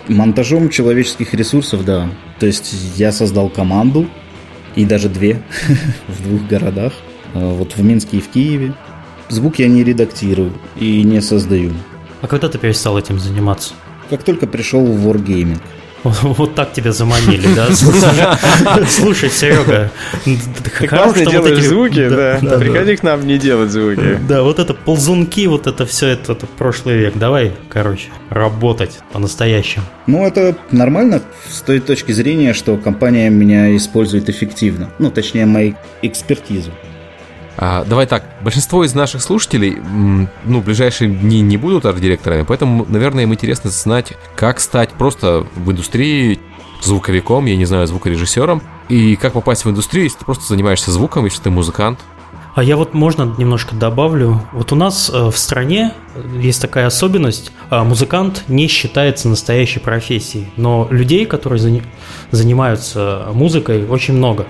Монтажом человеческих ресурсов, да. То есть я создал команду, и даже две в двух городах, э, вот в Минске и в Киеве. Звук я не редактирую и не создаю.
А когда ты перестал этим заниматься?
Как только пришел в Wargaming.
Вот так тебя заманили, да? Слушай, Серега,
ты классно делаешь звуки, да. Приходи к нам не делать звуки.
Да, вот это ползунки, вот это все, это прошлый век. Давай, короче, работать по-настоящему.
Ну, это нормально с той точки зрения, что компания меня использует эффективно. Ну, точнее, моей экспертизу.
А, давай так, большинство из наших слушателей, ну, в ближайшие дни не будут арт-директорами, поэтому, наверное, им интересно знать, как стать просто в индустрии звуковиком, я не знаю, звукорежиссером, и как попасть в индустрию, если ты просто занимаешься звуком, если ты музыкант.
А я вот можно немножко добавлю. Вот у нас э, в стране есть такая особенность. А, музыкант не считается настоящей профессией, но людей, которые занимаются музыкой, очень много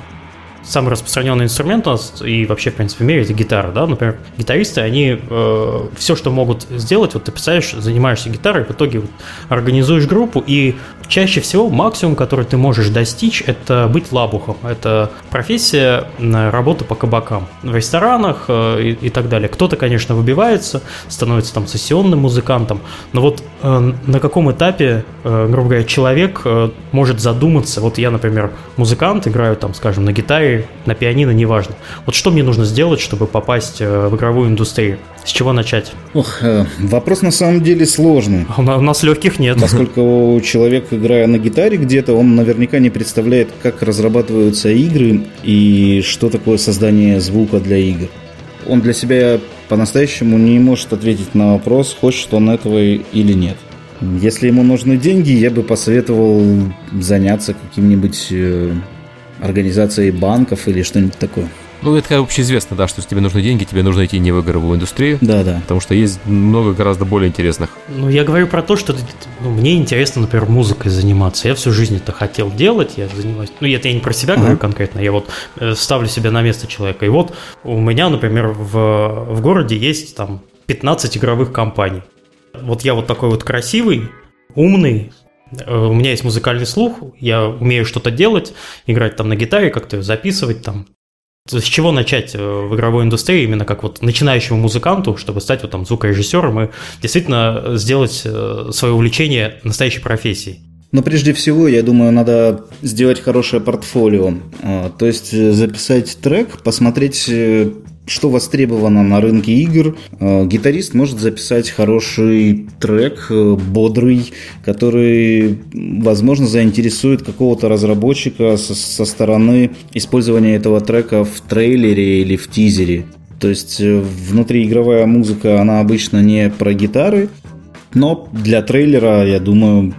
самый распространенный инструмент у нас и вообще, в принципе, в мире это гитара, да, например, гитаристы, они э, все, что могут сделать, вот ты представляешь, занимаешься гитарой, в итоге вот, организуешь группу, и чаще всего максимум, который ты можешь достичь, это быть лабухом, это профессия, работа по кабакам, в ресторанах э, и, и так далее. Кто-то, конечно, выбивается, становится там сессионным музыкантом, но вот э, на каком этапе, э, грубо говоря, человек э, может задуматься, вот я, например, музыкант, играю там, скажем, на гитаре, на пианино, неважно. Вот что мне нужно сделать, чтобы попасть э, в игровую индустрию? С чего начать?
Ох, э, вопрос на самом деле сложный.
У нас легких нет.
Поскольку человек, играя на гитаре где-то, он наверняка не представляет, как разрабатываются игры и что такое создание звука для игр. Он для себя по-настоящему не может ответить на вопрос, хочет он этого или нет. Если ему нужны деньги, я бы посоветовал заняться каким-нибудь организацией банков или что-нибудь такое.
Ну, это общеизвестно, да, что если тебе нужны деньги, тебе нужно идти не в игровую индустрию.
Да, да.
Потому что есть много гораздо более интересных.
Ну, я говорю про то, что ну, мне интересно, например, музыкой заниматься. Я всю жизнь это хотел делать, я занимаюсь. Ну, это я не про себя uh-huh. говорю конкретно, я вот э, ставлю себя на место человека. И вот у меня, например, в, в городе есть там 15 игровых компаний. Вот я вот такой вот красивый, умный, у меня есть музыкальный слух, я умею что-то делать, играть там на гитаре, как-то записывать там. С чего начать э, в игровой индустрии, именно как вот начинающему музыканту, чтобы стать вот там звукорежиссером и действительно сделать э, свое увлечение настоящей профессией?
Но прежде всего, я думаю, надо сделать хорошее портфолио. То есть записать трек, посмотреть что востребовано на рынке игр. Э, гитарист может записать хороший трек, э, бодрый, который, возможно, заинтересует какого-то разработчика со, стороны использования этого трека в трейлере или в тизере. То есть э, внутриигровая музыка, она обычно не про гитары, но для трейлера, я думаю,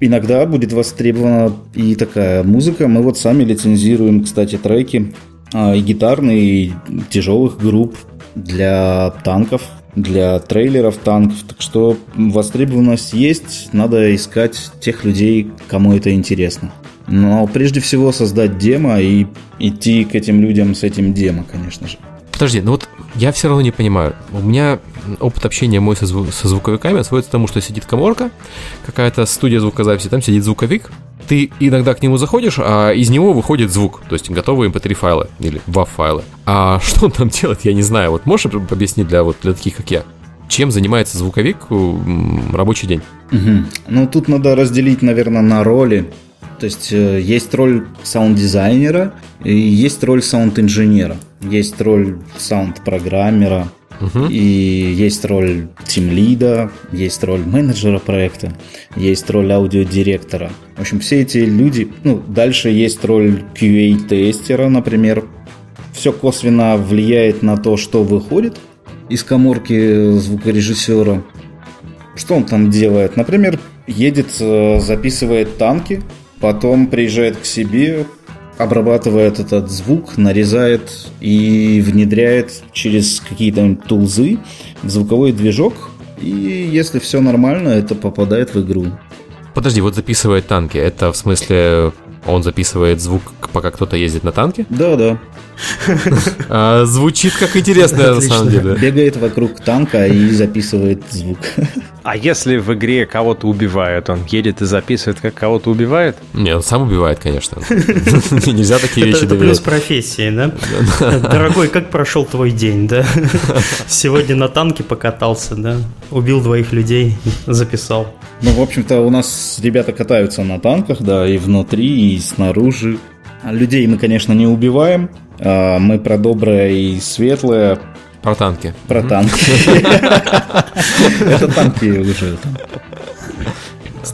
иногда будет востребована и такая музыка. Мы вот сами лицензируем, кстати, треки и гитарных, и тяжелых групп для танков, для трейлеров танков. Так что востребованность есть, надо искать тех людей, кому это интересно. Но прежде всего создать демо и идти к этим людям с этим демо, конечно же.
Подожди, ну вот я все равно не понимаю. У меня опыт общения мой со, зву- со звуковиками сводится к тому, что сидит коморка, какая-то студия звукозаписи, там сидит звуковик, ты иногда к нему заходишь, а из него выходит звук, то есть готовые mp3 файлы или WAV файлы. А что он там делает, я не знаю. Вот можешь объяснить для, вот, для таких, как я? Чем занимается звуковик рабочий день?
Угу. Ну, тут надо разделить, наверное, на роли. То есть э, есть роль саунд-дизайнера и есть роль саунд-инженера. Есть роль саунд-программера, Угу. И есть роль тимлида, есть роль менеджера проекта, есть роль аудиодиректора. В общем, все эти люди... Ну, дальше есть роль QA-тестера, например. Все косвенно влияет на то, что выходит из коморки звукорежиссера. Что он там делает? Например, едет, э, записывает танки, потом приезжает к себе, обрабатывает этот звук, нарезает и внедряет через какие-то тулзы в звуковой движок. И если все нормально, это попадает в игру.
Подожди, вот записывает танки. Это в смысле он записывает звук, пока кто-то ездит на танке?
Да, да.
А, звучит как интересно, на самом деле.
Бегает вокруг танка и записывает звук.
А если в игре кого-то убивают, он едет и записывает, как кого-то убивает?
Не, он сам убивает, конечно. Нельзя такие вещи
Это плюс профессии, да? Дорогой, как прошел твой день, да? Сегодня на танке покатался, да? Убил двоих людей, записал.
Ну, в общем-то, у нас ребята катаются на танках, да, и внутри, и снаружи. Людей мы, конечно, не убиваем. А, мы про доброе и светлое.
Про танки.
Про танки. Это танки уже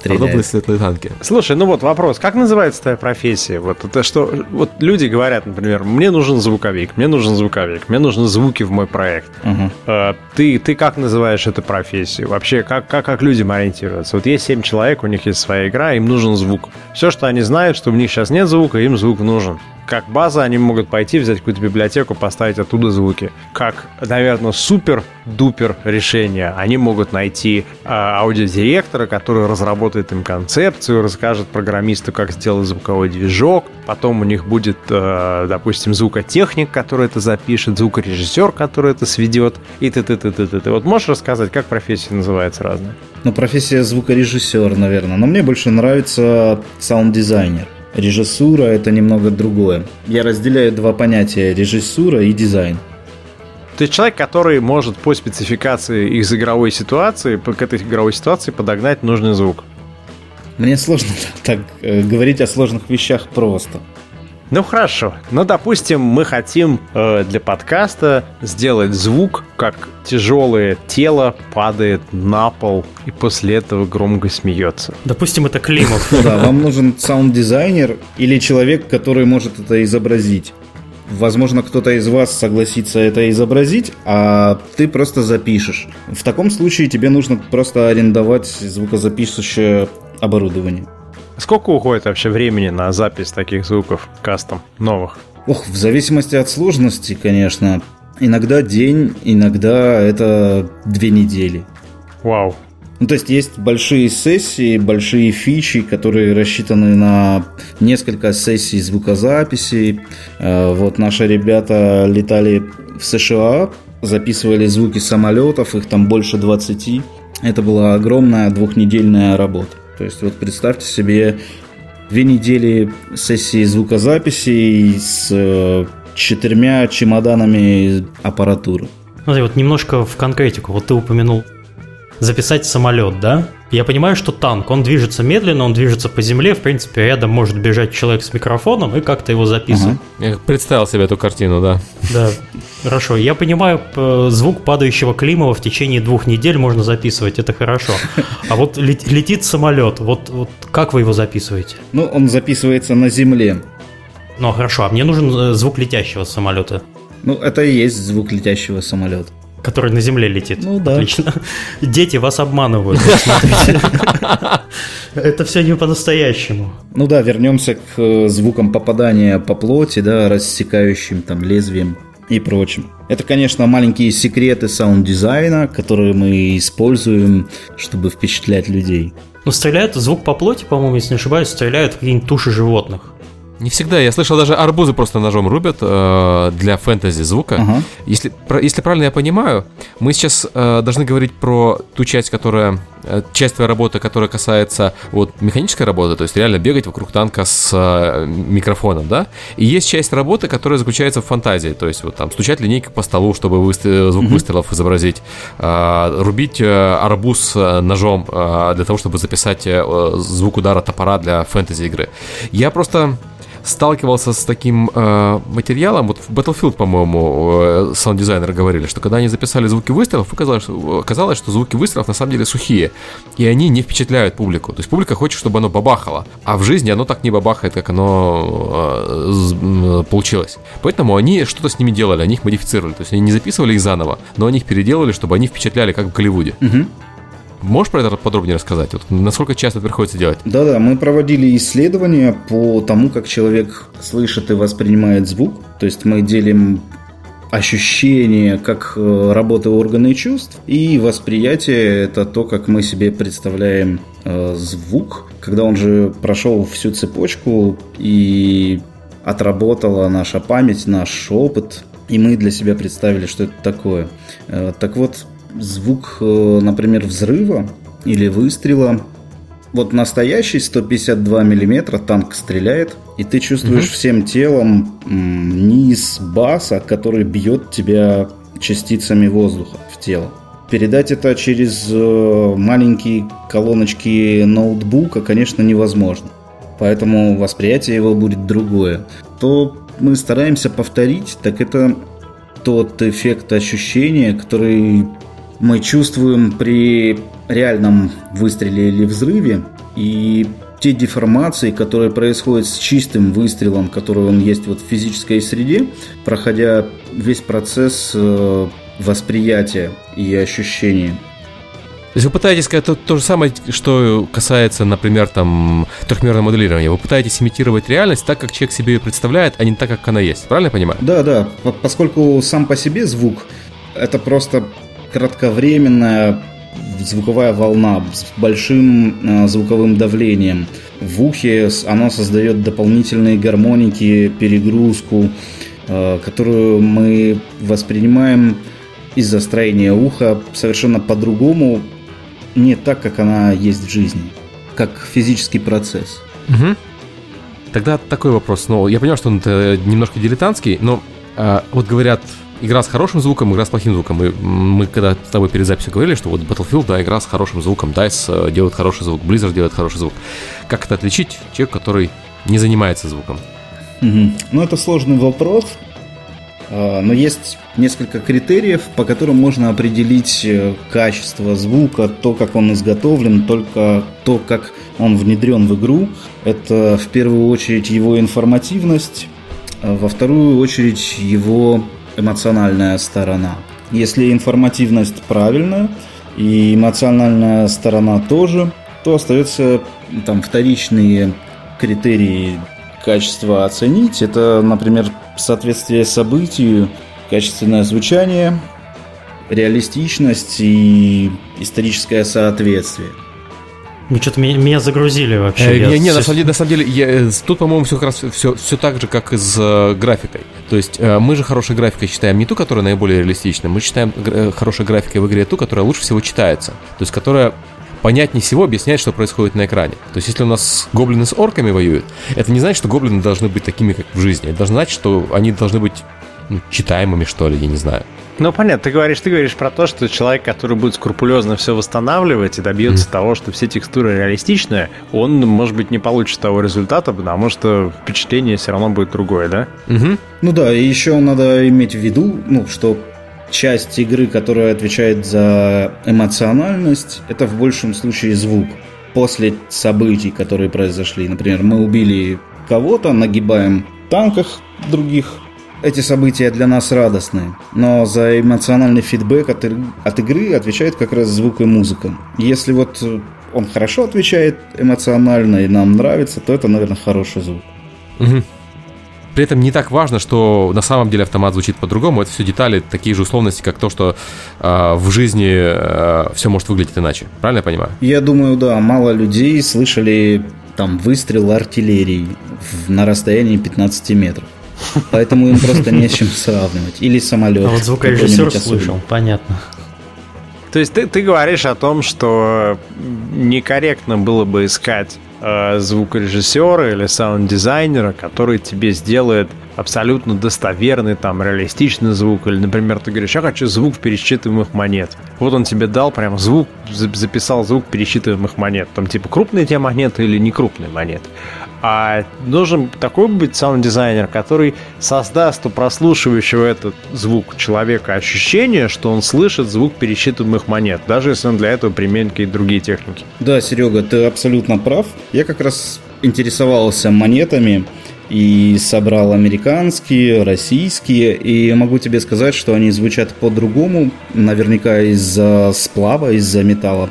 Подобные светлые танки.
Слушай, ну вот вопрос, как называется твоя профессия? Вот это что, вот люди говорят, например, мне нужен звуковик, мне нужен звуковик, мне нужны звуки в мой проект. Угу. Ты, ты как называешь эту профессию? Вообще, как, как, как людям ориентироваться? Вот есть семь человек, у них есть своя игра, им нужен звук. Все, что они знают, что у них сейчас нет звука, им звук нужен как база они могут пойти, взять какую-то библиотеку, поставить оттуда звуки. Как, наверное, супер-дупер решение, они могут найти э, аудиодиректора, который разработает им концепцию, расскажет программисту, как сделать звуковой движок. Потом у них будет, э, допустим, звукотехник, который это запишет, звукорежиссер, который это сведет, и ты ты ты ты ты Вот можешь рассказать, как профессия называется разная?
Ну, профессия звукорежиссер, наверное. Но мне больше нравится саунд-дизайнер. Режиссура – это немного другое. Я разделяю два понятия – режиссура и дизайн.
Есть человек, который может по спецификации из игровой ситуации, к этой игровой ситуации подогнать нужный звук.
Мне сложно так э, говорить о сложных вещах просто.
Ну хорошо. Ну, допустим, мы хотим э, для подкаста сделать звук, как тяжелое тело падает на пол и после этого громко смеется.
Допустим, это Климов.
Да, вам нужен саунд-дизайнер или человек, который может это изобразить. Возможно, кто-то из вас согласится это изобразить, а ты просто запишешь. В таком случае тебе нужно просто арендовать звукозаписывающее оборудование.
Сколько уходит вообще времени на запись таких звуков кастом новых?
Ох, в зависимости от сложности, конечно. Иногда день, иногда это две недели.
Вау.
Ну, то есть есть большие сессии, большие фичи, которые рассчитаны на несколько сессий звукозаписи. Э, вот наши ребята летали в США, записывали звуки самолетов, их там больше 20. Это была огромная двухнедельная работа. То есть вот представьте себе две недели сессии звукозаписи с э, четырьмя чемоданами аппаратуры.
Смотри, вот немножко в конкретику. Вот ты упомянул записать самолет, да? Я понимаю, что танк, он движется медленно, он движется по земле, в принципе, рядом может бежать человек с микрофоном и как-то его записывать.
Ага. Я представил себе эту картину, да.
Да, хорошо. Я понимаю, звук падающего Климова в течение двух недель можно записывать, это хорошо. А вот летит самолет, вот, вот как вы его записываете?
Ну, он записывается на земле.
Ну, хорошо, а мне нужен э, звук летящего самолета.
Ну, это и есть звук летящего самолета
который на земле летит.
Ну да.
Отлично. Дети вас обманывают. Это все не по-настоящему.
Ну да, вернемся к э, звукам попадания по плоти, да, рассекающим там лезвием и прочим. Это, конечно, маленькие секреты саунд-дизайна, которые мы используем, чтобы впечатлять людей.
Ну, стреляют звук по плоти, по-моему, если не ошибаюсь, стреляют в какие-нибудь туши животных.
Не всегда. Я слышал, даже арбузы просто ножом рубят э, для фэнтези звука. Ага. Если, про, если правильно я понимаю, мы сейчас э, должны говорить про ту часть, которая э, часть твоей работы, которая касается вот механической работы, то есть реально бегать вокруг танка с э, микрофоном, да. И есть часть работы, которая заключается в фантазии, то есть вот там стучать линейкой по столу, чтобы выстрел, звук mm-hmm. выстрелов изобразить, э, рубить э, арбуз э, ножом э, для того, чтобы записать э, звук удара топора для фэнтези игры. Я просто сталкивался с таким э, материалом, вот в Battlefield, по-моему, э, саунд-дизайнеры говорили, что когда они записали звуки выстрелов, оказалось, оказалось, что звуки выстрелов на самом деле сухие, и они не впечатляют публику. То есть публика хочет, чтобы оно бабахало, а в жизни оно так не бабахает, как оно э, получилось. Поэтому они что-то с ними делали, они их модифицировали. То есть они не записывали их заново, но они их переделали, чтобы они впечатляли, как в Голливуде. Угу. Можешь про это подробнее рассказать? Вот насколько часто это приходится делать?
Да-да, мы проводили исследования по тому, как человек слышит и воспринимает звук. То есть мы делим ощущение, как э, работа органы чувств, и восприятие – это то, как мы себе представляем э, звук, когда он же прошел всю цепочку и отработала наша память, наш опыт, и мы для себя представили, что это такое. Э, так вот, звук, э, например, взрыва или выстрела вот настоящий 152 миллиметра танк стреляет, и ты чувствуешь угу. всем телом низ баса, который бьет тебя частицами воздуха в тело. Передать это через э, маленькие колоночки ноутбука, конечно, невозможно. Поэтому восприятие его будет другое. То мы стараемся повторить, так это тот эффект ощущения, который мы чувствуем при реальном выстреле или взрыве, и те деформации, которые происходят с чистым выстрелом, который он есть вот в физической среде, проходя весь процесс э, восприятия и ощущения.
То есть вы пытаетесь сказать то, то же самое, что касается, например, там, трехмерного моделирования. Вы пытаетесь имитировать реальность так, как человек себе ее представляет, а не так, как она есть. Правильно я понимаю?
Да, да. Поскольку сам по себе звук это просто кратковременная звуковая волна с большим э, звуковым давлением. В ухе оно создает дополнительные гармоники, перегрузку, э, которую мы воспринимаем из-за строения уха совершенно по-другому, не так, как она есть в жизни, как физический процесс.
Угу. Тогда такой вопрос. Ну, я понимаю, что он э, немножко дилетантский, но э, вот говорят, игра с хорошим звуком, игра с плохим звуком. Мы, мы когда с тобой перед записью говорили, что вот Battlefield, да, игра с хорошим звуком, DICE э, делает хороший звук, Blizzard делает хороший звук. Как это отличить человек, который не занимается звуком?
Угу. Ну, это сложный вопрос. А, но есть несколько критериев, по которым можно определить э, качество звука, то, как он изготовлен, только то, как он внедрен в игру. Это в первую очередь его информативность, а во вторую очередь его эмоциональная сторона. Если информативность правильная и эмоциональная сторона тоже, то остаются там вторичные критерии качества оценить. Это, например, соответствие событию, качественное звучание, реалистичность и историческое соответствие.
Ну, что-то меня, меня загрузили вообще.
Э, я, не, все... на самом деле, на самом деле я, э, тут, по-моему, все как раз все, все так же, как и с э, графикой. То есть э, мы же хорошей графикой считаем не ту, которая наиболее реалистична, мы считаем э, хорошей графикой в игре ту, которая лучше всего читается. То есть которая понятнее всего объясняет, что происходит на экране. То есть, если у нас гоблины с орками воюют, это не значит, что гоблины должны быть такими, как в жизни. Это значит, что они должны быть ну, читаемыми, что ли, я не знаю.
Ну, понятно, ты говоришь, ты говоришь про то, что человек, который будет скрупулезно все восстанавливать и добьется mm. того, что все текстуры реалистичные, он, может быть, не получит того результата, потому что впечатление все равно будет другое, да?
Mm-hmm. Ну да, и еще надо иметь в виду, ну, что часть игры, которая отвечает за эмоциональность, это в большем случае звук. После событий, которые произошли. Например, мы убили кого-то, нагибаем в танках других, эти события для нас радостные, но за эмоциональный фидбэк от, от игры отвечает как раз звук и музыка. Если вот он хорошо отвечает эмоционально и нам нравится, то это, наверное, хороший звук.
Угу. При этом не так важно, что на самом деле автомат звучит по-другому. Это все детали, такие же условности, как то, что э, в жизни э, все может выглядеть иначе. Правильно я понимаю?
Я думаю, да. Мало людей слышали там выстрел артиллерии на расстоянии 15 метров. Поэтому им просто не с чем сравнивать. Или самолет. А
вот звукорежиссер слышал, понятно.
То есть ты, ты говоришь о том, что некорректно было бы искать э, звукорежиссера или саунд-дизайнера, который тебе сделает абсолютно достоверный, там, реалистичный звук. Или, например, ты говоришь, я хочу звук пересчитываемых монет. Вот он тебе дал прям звук, записал звук пересчитываемых монет. Там, типа, крупные те монеты или не крупные монеты. А должен такой быть саунд-дизайнер, который создаст у прослушивающего этот звук человека ощущение, что он слышит звук пересчитываемых монет, даже если он для этого применит какие-то другие техники.
Да, Серега, ты абсолютно прав. Я как раз интересовался монетами и собрал американские, российские, и могу тебе сказать, что они звучат по-другому, наверняка из-за сплава, из-за металла.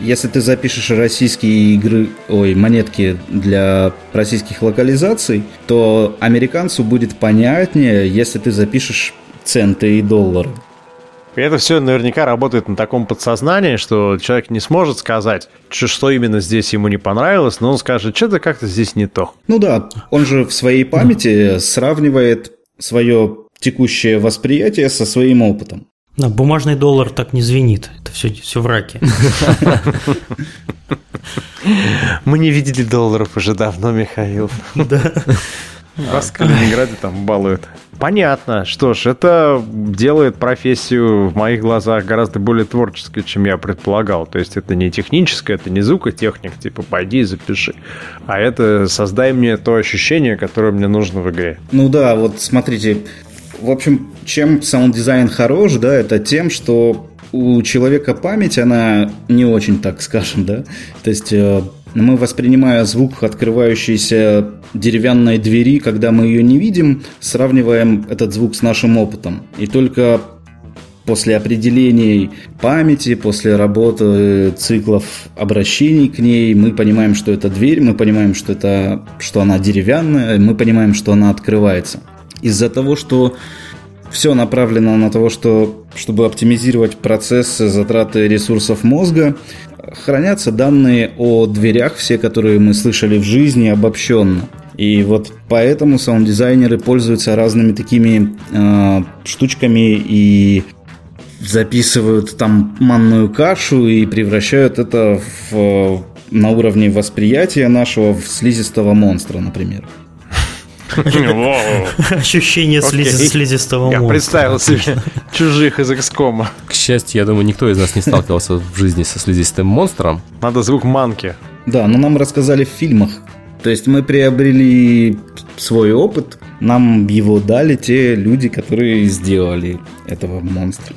Если ты запишешь российские игры, ой, монетки для российских локализаций, то американцу будет понятнее, если ты запишешь центы и доллары.
Это все наверняка работает на таком подсознании, что человек не сможет сказать, что именно здесь ему не понравилось, но он скажет, что-то как-то здесь не то.
Ну да, он же в своей памяти сравнивает свое текущее восприятие со своим опытом.
Да, бумажный доллар так не звенит. Это все, все в раке.
Мы не видели долларов уже давно, Михаил. Да. Вас в Калининграде там балуют. Понятно. Что ж, это делает профессию в моих глазах гораздо более творческой, чем я предполагал. То есть это не техническое, это не звукотехник, типа пойди и запиши. А это создай мне то ощущение, которое мне нужно в игре.
Ну да, вот смотрите, в общем, чем саунд-дизайн хорош, да, это тем, что у человека память, она не очень, так скажем, да. То есть э, мы, воспринимая звук открывающейся деревянной двери, когда мы ее не видим, сравниваем этот звук с нашим опытом. И только после определений памяти, после работы циклов обращений к ней, мы понимаем, что это дверь, мы понимаем, что, это, что она деревянная, мы понимаем, что она открывается из-за того, что все направлено на того, что, чтобы оптимизировать процессы затраты ресурсов мозга, хранятся данные о дверях, все, которые мы слышали в жизни, обобщенно. И вот поэтому саунд-дизайнеры пользуются разными такими э, штучками и записывают там манную кашу и превращают это в, на уровне восприятия нашего в слизистого монстра, например.
Ощущение слизистого
Я представил себе чужих из XCOM.
К счастью, я думаю, никто из нас не сталкивался в жизни со слизистым монстром.
Надо звук манки.
Да, но нам рассказали в фильмах. То есть мы приобрели свой опыт, нам его дали те люди, которые сделали этого монстра.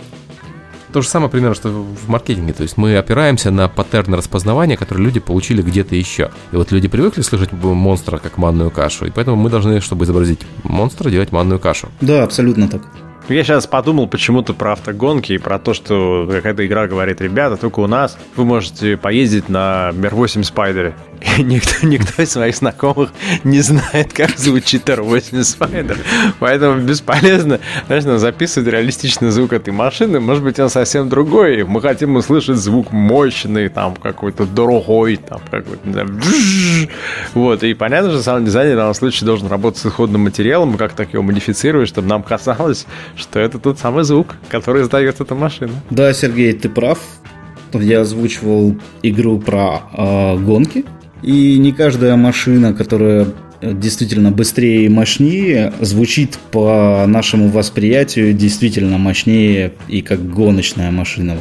То же самое примерно, что в маркетинге. То есть мы опираемся на паттерны распознавания, которые люди получили где-то еще. И вот люди привыкли слышать монстра как манную кашу, и поэтому мы должны, чтобы изобразить монстра, делать манную кашу.
Да, абсолютно так.
Я сейчас подумал почему-то про автогонки и про то, что какая-то игра говорит, ребята, только у нас вы можете поездить на Мир-8 Спайдере. Никто, никто из моих знакомых не знает, как звучит R8 Spider. Поэтому бесполезно, знаешь, записывать реалистичный звук этой машины. Может быть, он совсем другой. Мы хотим услышать звук мощный, там, какой-то дорогой, там, какой-то, не знаю, вот. И понятно, что сам дизайнер в данном случае должен работать с исходным материалом, как так его модифицировать, чтобы нам казалось, что это тот самый звук, который издает эта машина.
Да, Сергей, ты прав. Я озвучивал игру про э, гонки, и не каждая машина, которая действительно быстрее и мощнее, звучит по нашему восприятию действительно мощнее и как гоночная машина.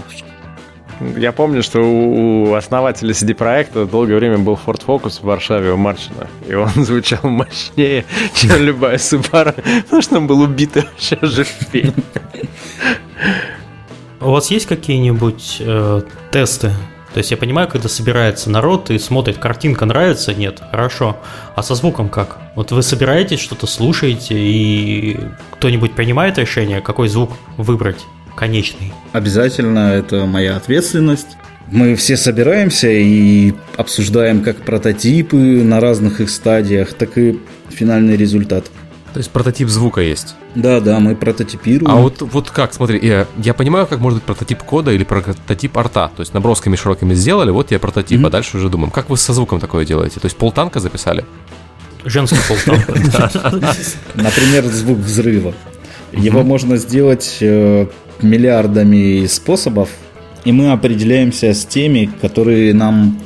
Я помню, что у основателя CD-проекта долгое время был Ford Focus в Варшаве у Марчина. И он звучал мощнее, чем любая Subaru, потому что он был убитый вообще уже в пень.
У вас есть какие-нибудь э, тесты то есть я понимаю, когда собирается народ и смотрит, картинка нравится, нет, хорошо. А со звуком как? Вот вы собираетесь, что-то слушаете, и кто-нибудь принимает решение, какой звук выбрать конечный?
Обязательно, это моя ответственность. Мы все собираемся и обсуждаем как прототипы на разных их стадиях, так и финальный результат.
То есть прототип звука есть?
Да, да, мы прототипируем.
А вот, вот как, смотри, я, я понимаю, как может быть прототип кода или прототип арта. То есть набросками широкими сделали, вот тебе прототип, mm-hmm. а дальше уже думаем. Как вы со звуком такое делаете? То есть полтанка записали?
Женский полтанка.
Например, звук взрыва. Его можно сделать э, миллиардами способов, и мы определяемся с теми, которые нам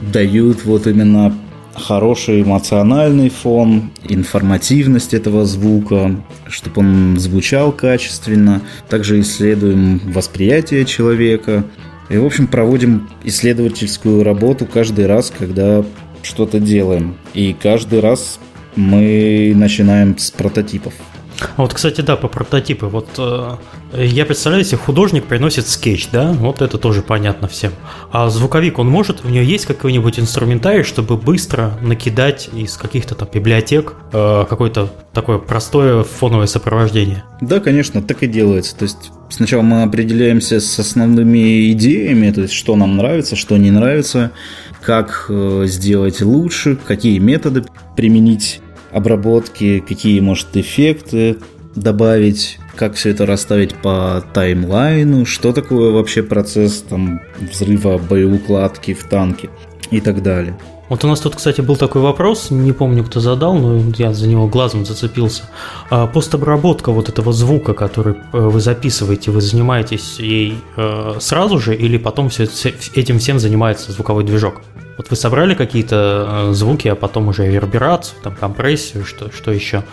дают вот именно хороший эмоциональный фон, информативность этого звука, чтобы он звучал качественно. Также исследуем восприятие человека. И, в общем, проводим исследовательскую работу каждый раз, когда что-то делаем. И каждый раз мы начинаем с прототипов.
А вот, кстати, да, по прототипы. Вот э, я представляю, если художник приносит скетч, да, вот это тоже понятно всем. А звуковик, он может, у него есть какой-нибудь инструментарий, чтобы быстро накидать из каких-то там библиотек э, какое-то такое простое фоновое сопровождение?
Да, конечно, так и делается. То есть сначала мы определяемся с основными идеями, то есть что нам нравится, что не нравится, как э, сделать лучше, какие методы применить обработки, какие, может, эффекты добавить, как все это расставить по таймлайну, что такое вообще процесс там, взрыва боеукладки в танке и так далее.
Вот у нас тут, кстати, был такой вопрос, не помню, кто задал, но я за него глазом зацепился. А, постобработка вот этого звука, который э, вы записываете, вы занимаетесь ей э, сразу же или потом все, этим всем занимается звуковой движок? Вот вы собрали какие-то э, звуки, а потом уже реверберацию, там компрессию, что, что еще?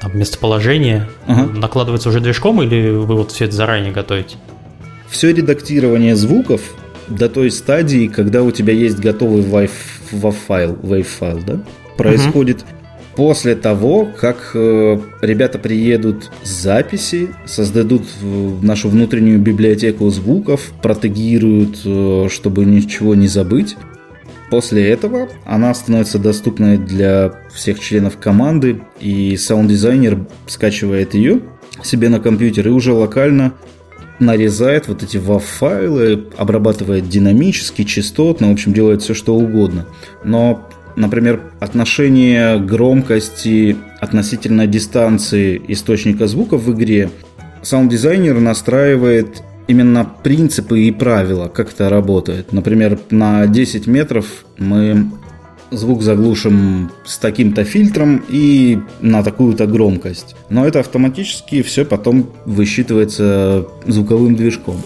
Там местоположение uh накладывается уже движком или вы вот все это заранее готовите?
Все редактирование звуков до той стадии, когда у тебя есть готовый WAV-файл, WAV-файл, да, происходит uh после того, как э, ребята приедут с записи, создадут нашу внутреннюю библиотеку звуков, протегируют, э, чтобы ничего не забыть. После этого она становится доступной для всех членов команды, и саунд-дизайнер скачивает ее себе на компьютер и уже локально нарезает вот эти WAV-файлы, обрабатывает динамически, частотно, в общем, делает все, что угодно. Но, например, отношение громкости относительно дистанции источника звука в игре саунд-дизайнер настраивает именно принципы и правила, как это работает. Например, на 10 метров мы звук заглушим с таким-то фильтром и на такую-то громкость. Но это автоматически все потом высчитывается звуковым движком.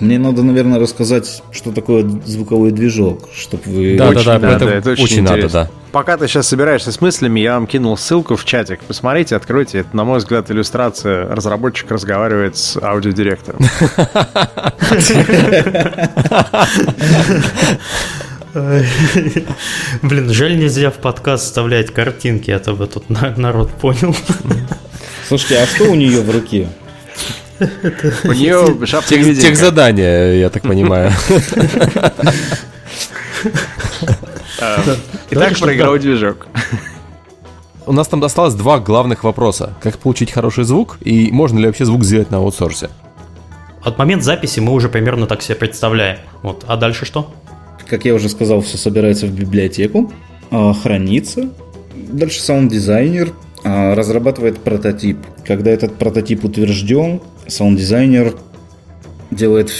Мне надо, наверное, рассказать, что такое звуковой движок, чтобы вы...
Да, очень да, да, надо, это, это очень, очень надо, да.
Пока ты сейчас собираешься с мыслями, я вам кинул ссылку в чатик. Посмотрите, откройте. Это, на мой взгляд, иллюстрация. Разработчик разговаривает с аудиодиректором.
Блин, жаль нельзя в подкаст вставлять картинки, а то бы тут народ понял.
Слушайте, а что у нее в руке?
У нее шапка Тех задания, я так понимаю.
Итак, про игровой движок.
У нас там осталось два главных вопроса. Как получить хороший звук и можно ли вообще звук сделать на аутсорсе?
От момента записи мы уже примерно так себе представляем. Вот. А дальше что?
Как я уже сказал, все собирается в библиотеку, а, хранится. Дальше саунд-дизайнер а, разрабатывает прототип. Когда этот прототип утвержден, саунд-дизайнер делает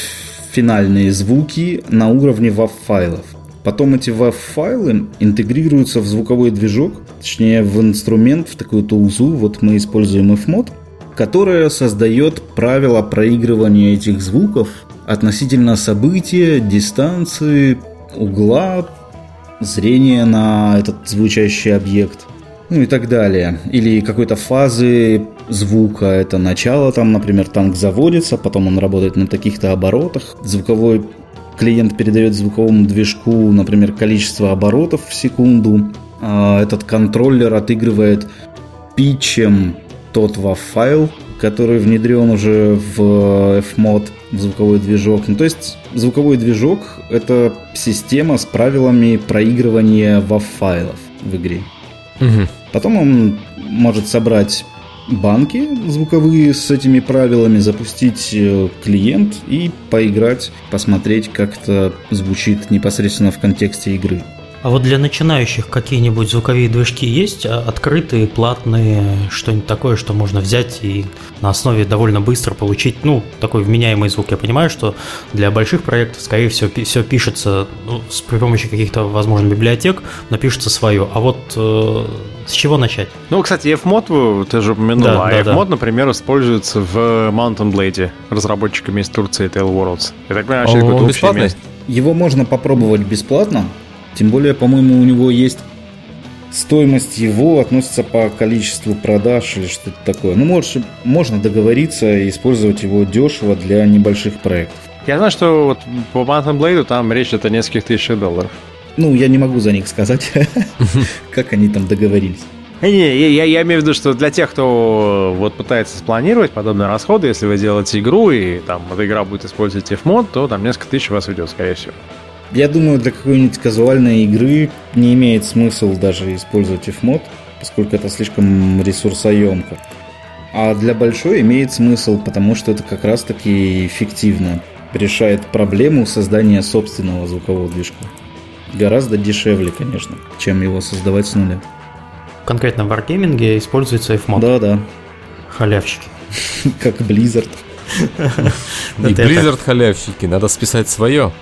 финальные звуки на уровне WAV-файлов. Потом эти WAV-файлы интегрируются в звуковой движок, точнее в инструмент, в такую тулзу, вот мы используем FMOD, которая создает правила проигрывания этих звуков относительно события, дистанции, угла, зрения на этот звучащий объект, ну и так далее. Или какой-то фазы звука, это начало там, например, танк заводится, потом он работает на таких-то оборотах, звуковой клиент передает звуковому движку, например, количество оборотов в секунду, а этот контроллер отыгрывает питчем тот WAV-файл, который внедрен уже в FMOD, в звуковой движок. Ну, то есть звуковой движок — это система с правилами проигрывания WAV-файлов в игре. Угу. Потом он может собрать банки звуковые с этими правилами, запустить э, клиент и поиграть, посмотреть, как это звучит непосредственно в контексте игры.
А вот для начинающих какие-нибудь звуковые движки есть? А, открытые, платные, что-нибудь такое, что можно взять и на основе довольно быстро получить, ну, такой вменяемый звук. Я понимаю, что для больших проектов, скорее всего, все пишется ну, с при помощи каких-то, возможно, библиотек, но пишется свое. А вот э, с чего начать?
Ну, кстати, FMOD ты же упомянул, да, а да, FMOD, да. например, используется в Mountain Blade разработчиками из Турции Tail Worlds.
Я так понимаю, что это какой-то общий
Его можно попробовать бесплатно, тем более, по-моему, у него есть стоимость его относится по количеству продаж или что-то такое. Ну, может, можно договориться и использовать его дешево для небольших проектов.
Я знаю, что вот по Mountain Blade там речь идет о нескольких тысячах долларов.
Ну, я не могу за них сказать, как они там договорились.
Не, я, я, имею в виду, что для тех, кто вот пытается спланировать подобные расходы, если вы делаете игру, и там эта игра будет использовать Fmod, то там несколько тысяч у вас уйдет, скорее всего.
Я думаю, для какой-нибудь казуальной игры не имеет смысла даже использовать Fmod, поскольку это слишком ресурсоемко. А для большой имеет смысл, потому что это как раз-таки эффективно решает проблему создания собственного звукового движка. Гораздо дешевле, конечно, чем его создавать с нуля.
Конкретно в Wargaming используется Fmod.
Да, да.
Халявщики.
Как Blizzard.
И Blizzard халявщики, надо списать свое.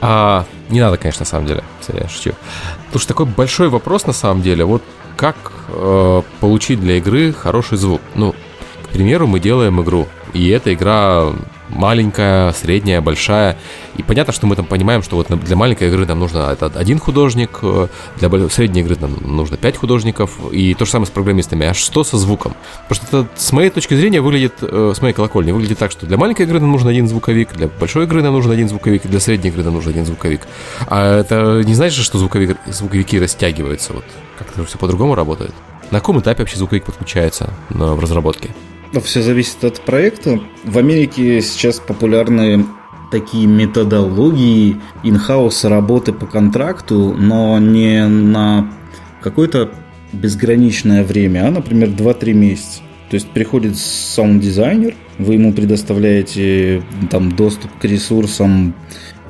А, не надо, конечно, на самом деле. Я шучу. Потому что такой большой вопрос на самом деле. Вот как э, получить для игры хороший звук? Ну, к примеру, мы делаем игру, и эта игра маленькая, средняя, большая. И понятно, что мы там понимаем, что вот для маленькой игры нам нужно один художник, э, для средней игры нам нужно пять художников, и то же самое с программистами. А что со звуком? Потому что это, с моей точки зрения, выглядит, э, с моей колокольни, выглядит так, что для маленькой игры нам нужен один звуковик, для большой игры нам нужен один звуковик, для средней игры нам нужен один звуковик. А это не значит, что звуковик, звуковики растягиваются, вот как-то все по-другому работает. На каком этапе вообще звуковик подключается в разработке?
Все зависит от проекта. В Америке сейчас популярны такие методологии инхаус работы по контракту, но не на какое-то безграничное время, а, например, 2-3 месяца. То есть приходит саунд-дизайнер, вы ему предоставляете там доступ к ресурсам,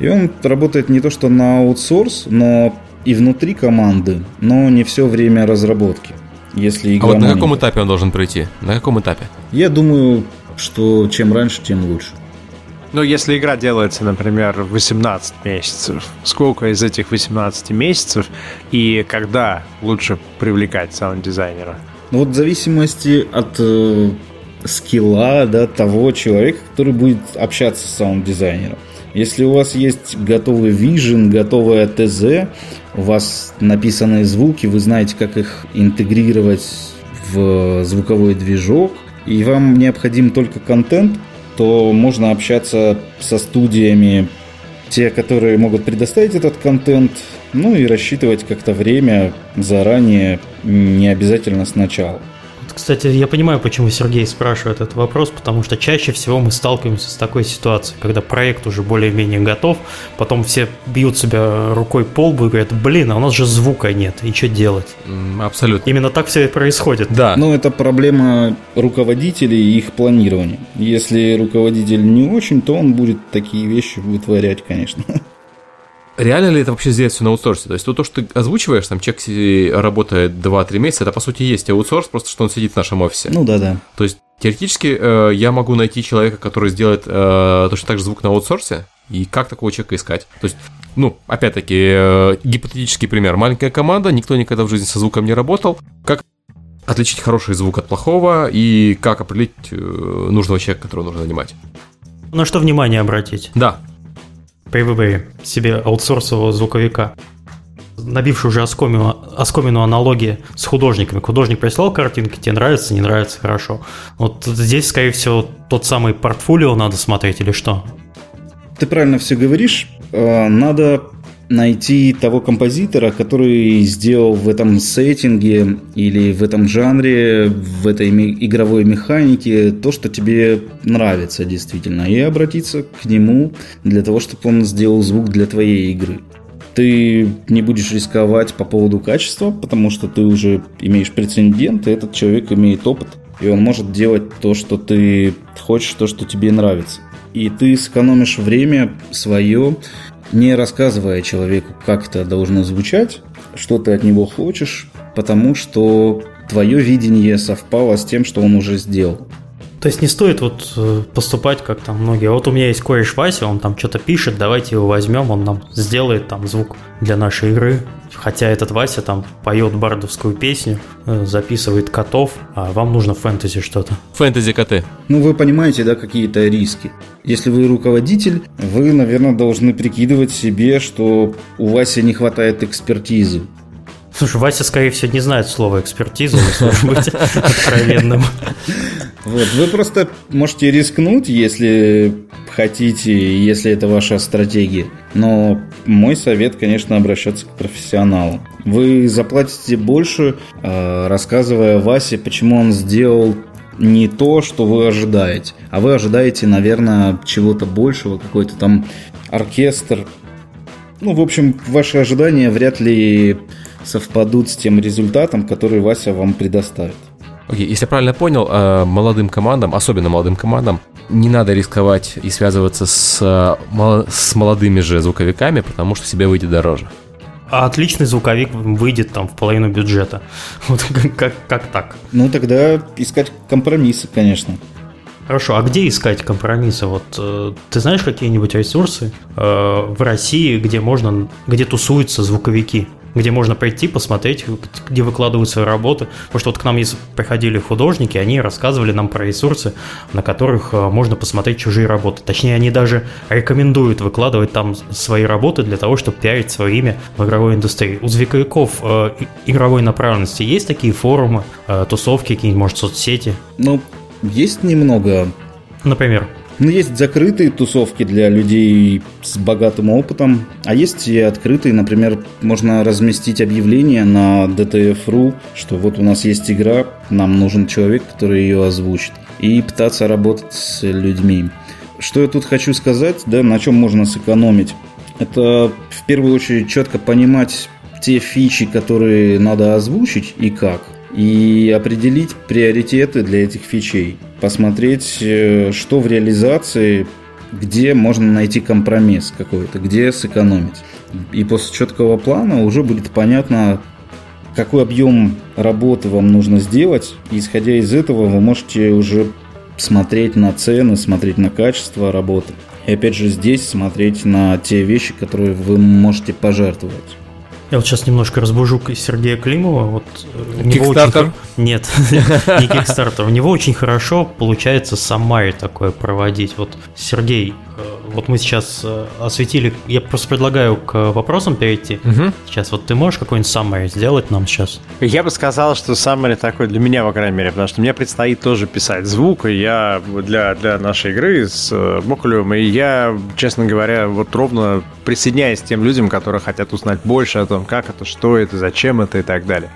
и он работает не то что на аутсорс, но и внутри команды, но не все время разработки. Если игра
а вот на каком этапе он должен пройти? На каком этапе?
Я думаю, что чем раньше, тем лучше.
Ну, если игра делается, например, 18 месяцев, сколько из этих 18 месяцев и когда лучше привлекать саунд-дизайнера?
Ну, вот в зависимости от э, скилла, да, того человека, который будет общаться с саунд-дизайнером. Если у вас есть готовый вижен, готовое ТЗ, у вас написанные звуки, вы знаете, как их интегрировать в звуковой движок, и вам необходим только контент, то можно общаться со студиями, те, которые могут предоставить этот контент, ну и рассчитывать как-то время заранее, не обязательно сначала.
Кстати, я понимаю, почему Сергей спрашивает этот вопрос, потому что чаще всего мы сталкиваемся с такой ситуацией, когда проект уже более-менее готов, потом все бьют себя рукой по лбу и говорят, блин, а у нас же звука нет, и что делать?
Абсолютно.
Именно так все и происходит.
Да. Но это проблема руководителей и их планирования. Если руководитель не очень, то он будет такие вещи вытворять, конечно.
реально ли это вообще сделать все на аутсорсе? То есть то, то что ты озвучиваешь, там человек работает 2-3 месяца, это по сути есть аутсорс, просто что он сидит в нашем офисе.
Ну да, да.
То есть теоретически э, я могу найти человека, который сделает э, точно так же звук на аутсорсе, и как такого человека искать? То есть, ну, опять-таки, э, гипотетический пример. Маленькая команда, никто никогда в жизни со звуком не работал. Как отличить хороший звук от плохого и как определить э, нужного человека, которого нужно нанимать?
На что внимание обратить?
Да,
выборе себе аутсорсового звуковика, набивший уже оскомину, оскомину аналогии с художниками. Художник прислал картинки, тебе нравится, не нравится, хорошо. Вот здесь, скорее всего, тот самый портфолио надо смотреть или что?
Ты правильно все говоришь. Э, надо найти того композитора, который сделал в этом сеттинге или в этом жанре, в этой игровой механике то, что тебе нравится действительно, и обратиться к нему для того, чтобы он сделал звук для твоей игры. Ты не будешь рисковать по поводу качества, потому что ты уже имеешь прецедент, и этот человек имеет опыт, и он может делать то, что ты хочешь, то, что тебе нравится. И ты сэкономишь время свое, не рассказывая человеку, как это должно звучать, что ты от него хочешь, потому что твое видение совпало с тем, что он уже сделал.
То есть не стоит вот э, поступать, как там многие. Вот у меня есть кореш Вася, он там что-то пишет, давайте его возьмем, он нам сделает там звук для нашей игры. Хотя этот Вася там поет бардовскую песню, э, записывает котов, а вам нужно фэнтези что-то.
Фэнтези коты.
Ну, вы понимаете, да, какие-то риски. Если вы руководитель, вы, наверное, должны прикидывать себе, что у Васи не хватает экспертизы
Слушай, Вася, скорее всего, не знает слова экспертиза, если быть откровенным.
Вот, вы просто можете рискнуть, если хотите, если это ваша стратегия. Но мой совет, конечно, обращаться к профессионалу. Вы заплатите больше, э, рассказывая Васе, почему он сделал не то, что вы ожидаете, а вы ожидаете, наверное, чего-то большего, какой-то там оркестр. Ну, в общем, ваши ожидания вряд ли совпадут с тем результатом, который Вася вам предоставит.
Окей, okay, если я правильно понял, э, молодым командам, особенно молодым командам, не надо рисковать и связываться с, э, с молодыми же звуковиками, потому что себе выйдет дороже.
А отличный звуковик выйдет там в половину бюджета. Вот как, как, как так?
Ну, тогда искать компромиссы, конечно.
Хорошо, а где искать компромиссы? Вот э, ты знаешь какие-нибудь ресурсы э, в России, где можно, где тусуются звуковики? Где можно прийти, посмотреть, где выкладывают свои работы. Потому что вот к нам приходили художники, они рассказывали нам про ресурсы, на которых э, можно посмотреть чужие работы. Точнее, они даже рекомендуют выкладывать там свои работы для того, чтобы пиарить свое имя в игровой индустрии. У звуковиков э, игровой направленности есть такие форумы, э, тусовки, какие-нибудь, может, соцсети?
Ну, есть немного.
Например?
Ну, есть закрытые тусовки для людей с богатым опытом, а есть и открытые, например, можно разместить объявление на DTF.ru, что вот у нас есть игра, нам нужен человек, который ее озвучит, и пытаться работать с людьми. Что я тут хочу сказать, да, на чем можно сэкономить? Это в первую очередь четко понимать те фичи, которые надо озвучить и как – и определить приоритеты для этих фичей. Посмотреть, э, что в реализации, где можно найти компромисс какой-то, где сэкономить. И после четкого плана уже будет понятно, какой объем работы вам нужно сделать. И исходя из этого вы можете уже смотреть на цены, смотреть на качество работы. И опять же здесь смотреть на те вещи, которые вы можете пожертвовать.
Я вот сейчас немножко разбужу Сергея Климова. Вот
Кикстартер?
Очень... Нет, не Кикстартер. У него очень хорошо получается саммари такое проводить. Вот Сергей, э, вот мы сейчас э, осветили, я просто предлагаю к вопросам перейти. Угу. Сейчас вот ты можешь какой-нибудь summary сделать нам сейчас?
Я бы сказал, что summary такой для меня, по крайней мере, потому что мне предстоит тоже писать звук, и я для, для нашей игры с Бокулевым, и я, честно говоря, вот ровно присоединяюсь к тем людям, которые хотят узнать больше о том, как это, что это, зачем это и так далее.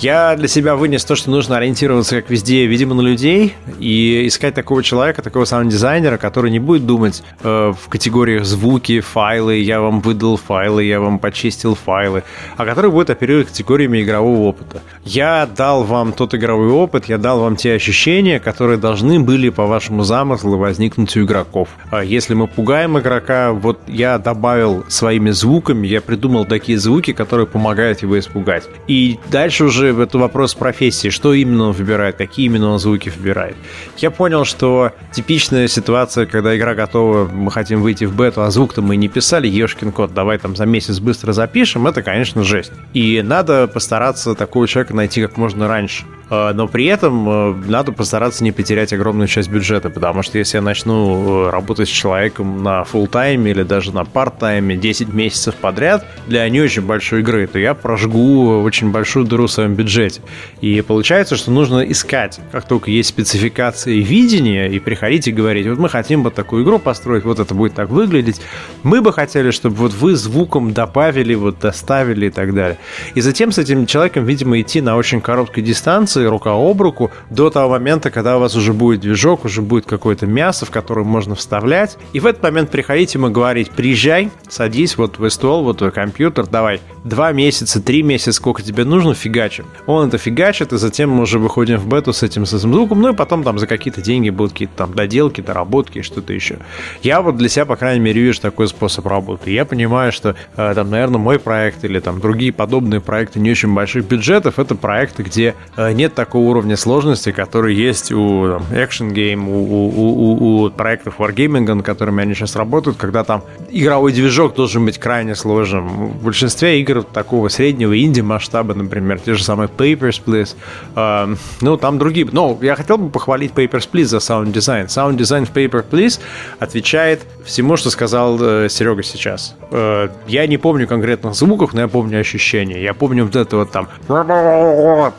Я для себя вынес то, что нужно ориентироваться, как везде, видимо, на людей и искать такого человека, такого саунд-дизайнера, который не будет думать э, в категориях звуки, файлы, я вам выдал файлы, я вам почистил файлы, а который будет оперировать категориями игрового опыта. Я дал вам тот игровой опыт, я дал вам те ощущения, которые должны были по вашему замыслу возникнуть у игроков. А если мы пугаем игрока, вот я добавил своими звуками, я придумал такие звуки, которые помогают его испугать. И дальше уже это вопрос профессии, что именно он выбирает, какие именно он звуки выбирает. Я понял, что типичная ситуация, когда игра готова, мы хотим выйти в бету, а звук-то мы не писали, ешкин код, давай там за месяц быстро запишем, это, конечно, жесть. И надо постараться такого человека найти как можно раньше. А, но при этом э, надо постараться не потерять огромную часть бюджета, потому что если я начну э, работать с человеком на full тайме или даже на парт-тайме 10 месяцев подряд для не очень большой игры, то я прожгу очень большую дыру в своем бюджете. И получается, что нужно искать, как только есть спецификации видения, и приходить и говорить, вот мы хотим вот такую игру построить, вот это будет так выглядеть. Мы бы хотели, чтобы вот вы звуком добавили, вот доставили и так далее. И затем с этим человеком, видимо, идти на очень короткой дистанции, рука об руку, до того момента, когда у вас уже будет движок, уже будет какое-то мясо, в которое можно вставлять. И в этот момент приходить ему говорить, приезжай, садись вот твой стол, вот твой компьютер, давай, два месяца, три месяца, сколько тебе нужно, фигачим. Он это фигачит, и затем мы уже выходим в бету с этим, с этим звуком, ну и потом там за какие-то деньги будут какие-то там доделки, доработки что-то еще. Я вот для себя, по крайней мере, вижу такой способ работы. Я понимаю, что э, там, наверное, мой проект или там другие подобные проекты не очень больших бюджетов, это проекты, где э, нет такого уровня сложности, который есть у там, Action Game, у, у, у, у проектов Wargaming, над которыми они сейчас работают, когда там игровой движок должен быть крайне сложным. В большинстве игр игр такого среднего инди-масштаба, например, те же самые Papers, Please, э, ну, там другие. Но я хотел бы похвалить Papers, Please за саунд-дизайн. Саунд-дизайн в Paper, Please отвечает всему, что сказал э, Серега сейчас. Э, я не помню конкретных звуков, но я помню ощущения. Я помню вот это вот там,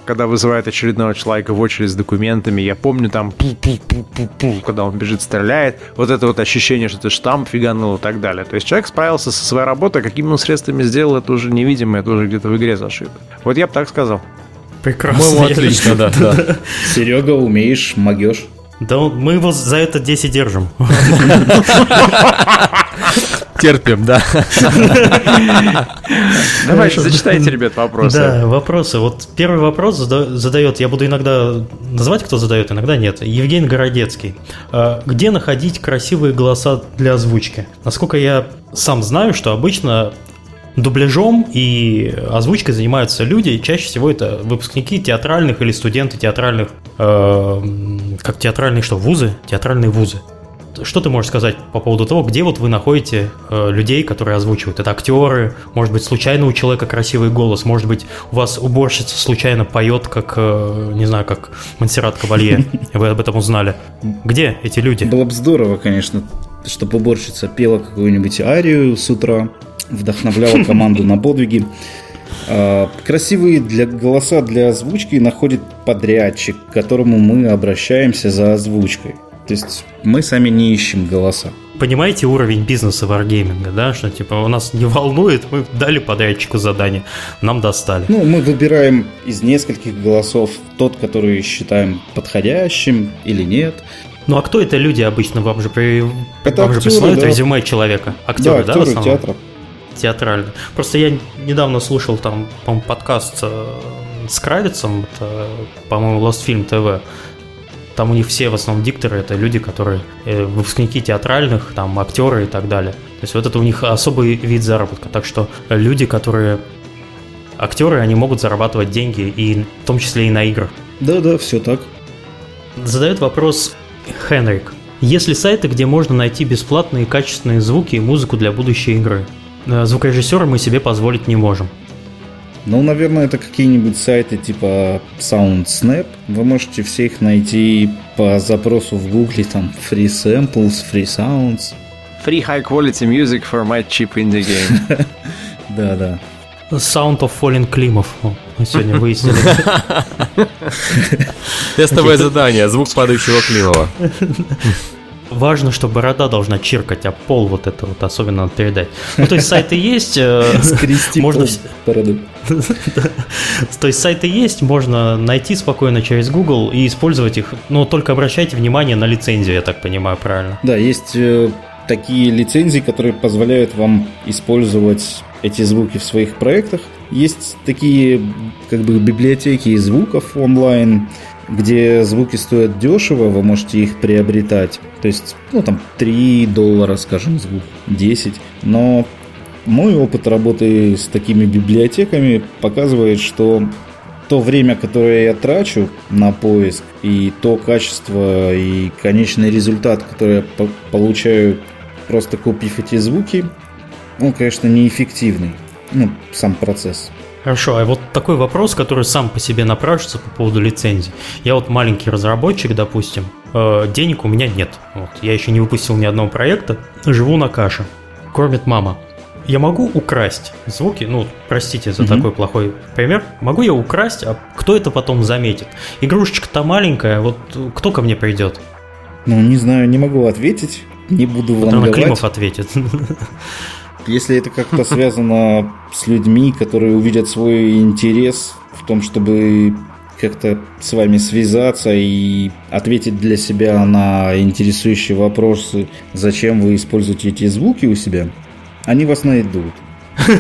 когда вызывает очередного человека в очередь с документами. Я помню там, когда он бежит, стреляет. Вот это вот ощущение, что ты штамп фиганул и так далее. То есть человек справился со своей работой, какими он средствами сделал, это уже невидимо, это уже где-то в игре зашито. Вот я бы так сказал.
Прекрасно.
По-моему, отлично, да, да.
Серега, умеешь, могешь.
Да мы его за это 10 держим.
Терпим, да.
Давайте, зачитайте, ребят, вопросы.
Да, вопросы. Вот первый вопрос задает, я буду иногда называть, кто задает, иногда нет. Евгений Городецкий. А, где находить красивые голоса для озвучки? Насколько я сам знаю, что обычно дубляжом и озвучкой занимаются люди, чаще всего это выпускники театральных или студенты театральных, э, как театральные что, вузы? Театральные вузы. Что ты можешь сказать по поводу того, где вот вы находите э, людей, которые озвучивают? Это актеры, может быть, случайно у человека красивый голос, может быть, у вас уборщица случайно поет, как, э, не знаю, как Монсеррат Кавалье, вы об этом узнали. Где эти люди?
Было бы здорово, конечно, чтобы уборщица пела какую-нибудь арию с утра, вдохновляла команду на подвиги. А, красивые для голоса для озвучки находит подрядчик, к которому мы обращаемся за озвучкой. То есть мы сами не ищем голоса.
Понимаете уровень бизнеса варгейминга, да? Что типа у нас не волнует, мы дали подрядчику задание, нам достали.
Ну, мы выбираем из нескольких голосов тот, который считаем подходящим или нет.
Ну а кто это люди обычно вам же, при...
это
вам
актеры,
же присылают
да.
резюме человека? Актеры, да,
да, актеры
в основном?
театра.
Театрально. Просто я недавно слушал там, по подкаст э, с Кравицем, это, по-моему, Lost Film TV. Там у них все в основном дикторы, это люди, которые э, выпускники театральных, там актеры и так далее. То есть вот это у них особый вид заработка. Так что люди, которые актеры, они могут зарабатывать деньги, и в том числе и на играх.
Да-да, все так.
Задает вопрос Хенрик. Есть ли сайты, где можно найти бесплатные качественные звуки и музыку для будущей игры? Э, Звукорежиссера мы себе позволить не можем.
Ну, наверное, это какие-нибудь сайты типа SoundSnap. Вы можете все их найти по запросу в гугле, там, free samples, free sounds.
Free high quality music for my cheap indie game.
Да-да.
Sound of Fallen Климов. Мы сегодня выяснили.
Тестовое задание. Звук падающего Климова.
Важно, что борода должна чиркать, а пол вот это вот особенно надо передать. Ну, то есть сайты есть, э,
Скрести
можно...
бороду.
То есть сайты есть, можно найти спокойно через Google и использовать их, но только обращайте внимание на лицензию, я так понимаю, правильно?
Да, есть э, такие лицензии, которые позволяют вам использовать эти звуки в своих проектах. Есть такие как бы библиотеки звуков онлайн, где звуки стоят дешево, вы можете их приобретать. То есть, ну там 3 доллара, скажем, звук, 10. Но мой опыт работы с такими библиотеками показывает, что то время, которое я трачу на поиск, и то качество и конечный результат, который я по- получаю просто купив эти звуки, он, конечно, неэффективный. Ну, сам процесс.
Хорошо, а вот такой вопрос, который сам по себе напрашивается по поводу лицензий. Я вот маленький разработчик, допустим, э, денег у меня нет. Вот, я еще не выпустил ни одного проекта, живу на каше. Кормит мама. Я могу украсть звуки, ну, простите за
Мгм.
такой плохой пример, могу я украсть, а кто это потом заметит? Игрушечка-то маленькая, вот кто ко мне придет?
Ну, не знаю, не могу ответить. Не буду
Вот она
вам
Климов ответит.
Если это как-то связано с людьми, которые увидят свой интерес в том, чтобы как-то с вами связаться и ответить для себя на интересующие вопросы, зачем вы используете эти звуки у себя, они вас найдут.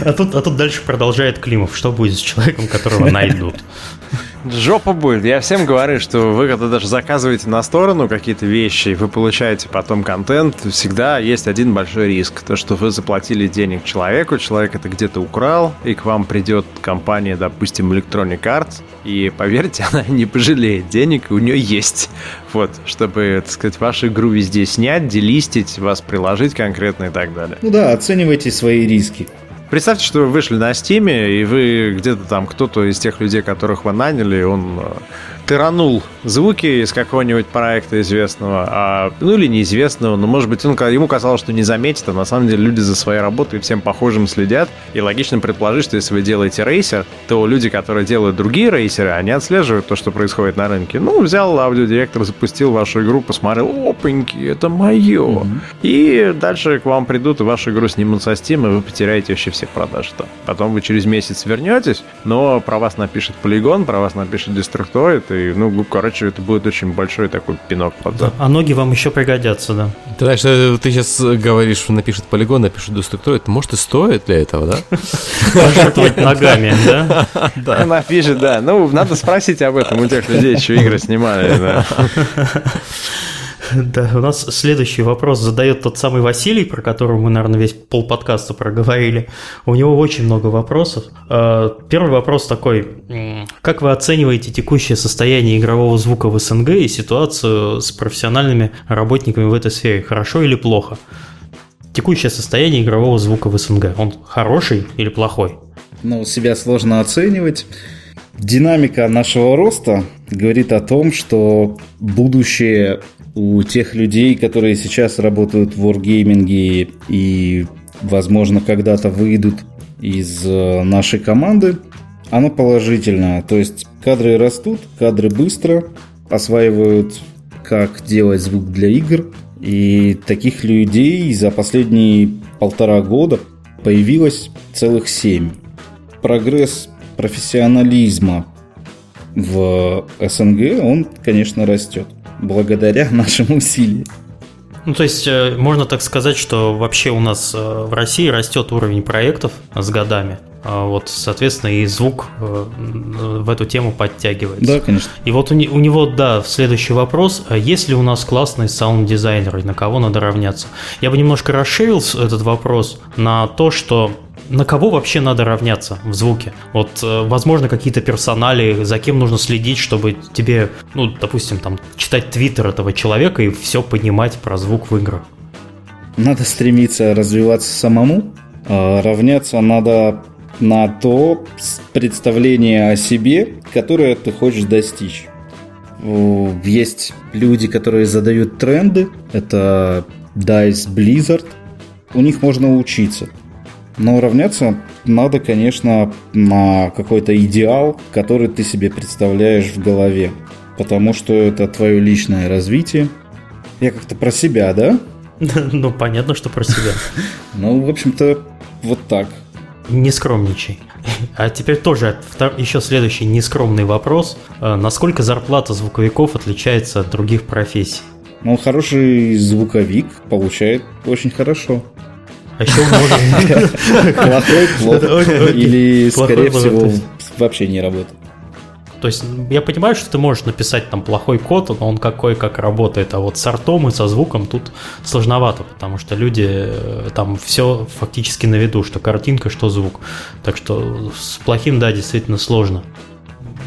А тут, а тут дальше продолжает Климов. Что будет с человеком, которого найдут?
Жопа будет. Я всем говорю, что вы когда даже заказываете на сторону какие-то вещи, вы получаете потом контент, всегда есть один большой риск. То, что вы заплатили денег человеку, человек это где-то украл, и к вам придет компания, допустим, Electronic Arts, и поверьте, она не пожалеет денег, у нее есть. Вот, чтобы, так сказать, вашу игру везде снять, делистить, вас приложить конкретно и так далее.
Ну да, оценивайте свои риски.
Представьте, что вы вышли на Стиме, и вы где-то там, кто-то из тех людей, которых вы наняли, он э, тыранул звуки из какого-нибудь проекта известного, а, ну или неизвестного, но может быть он, ему казалось, что не заметит, а на самом деле люди за своей работой всем похожим следят, и логично предположить, что если вы делаете рейсер, то люди, которые делают другие рейсеры, они отслеживают то, что происходит на рынке. Ну, взял аудиодиректор, запустил вашу игру, посмотрел, опаньки, это мое. Mm-hmm. И дальше к вам придут, и вашу игру снимут со Steam, и вы потеряете вообще все продажи там. Потом вы через месяц вернетесь, но про вас напишет полигон, про вас напишет Destructoid, и ну, короче, это будет очень большой такой пинок под
да. А ноги вам еще пригодятся, да.
Ты знаешь, э, ты сейчас говоришь, что напишет полигон, напишет деструктор, может и стоит для этого, да?
Пожертвовать ногами, да?
Да. Напишет, да. Ну, надо спросить об этом у тех людей, что игры снимали, да.
Да, у нас следующий вопрос задает тот самый Василий, про которого мы, наверное, весь пол подкаста проговорили. У него очень много вопросов. А, первый вопрос такой. Как вы оцениваете текущее состояние игрового звука в СНГ и ситуацию с профессиональными работниками в этой сфере? Хорошо или плохо? Текущее состояние игрового звука в СНГ, он хороший или плохой?
Ну, себя сложно оценивать. Динамика нашего роста говорит о том, что будущее у тех людей, которые сейчас работают в wargaming и, возможно, когда-то выйдут из э, нашей команды, оно положительное. То есть кадры растут, кадры быстро осваивают, как делать звук для игр. И таких людей за последние полтора года появилось целых семь. Прогресс профессионализма в СНГ, он, конечно, растет благодаря нашим усилиям.
Ну, то есть, э, можно так сказать, что вообще у нас э, в России растет уровень проектов с годами. А вот, соответственно, и звук э, в эту тему подтягивается.
Да, конечно.
И вот у, него, да, следующий вопрос. А есть ли у нас классные саунд-дизайнеры, на кого надо равняться? Я бы немножко расширил этот вопрос на то, что на кого вообще надо равняться в звуке? Вот, э, возможно, какие-то персонали, за кем нужно следить, чтобы тебе, ну, допустим, там, читать твиттер этого человека и все понимать про звук в играх.
Надо стремиться развиваться самому. А равняться надо на то представление о себе, которое ты хочешь достичь. Есть люди, которые задают тренды. Это DICE, Blizzard. У них можно учиться. Но равняться надо, конечно, на какой-то идеал, который ты себе представляешь в голове. Потому что это твое личное развитие. Я как-то про себя, да?
Ну, понятно, что про себя.
Ну, в общем-то, вот так.
Не скромничай. А теперь тоже еще следующий нескромный вопрос. А насколько зарплата звуковиков отличается от других профессий?
Ну, хороший звуковик получает очень хорошо.
А еще
может... Плохой, плохо. Или, скорее всего, вообще не работает.
То есть я понимаю, что ты можешь написать там плохой код, но он какой как работает, а вот с артом и со звуком тут сложновато, потому что люди э, там все фактически на виду, что картинка, что звук. Так что с плохим, да, действительно сложно.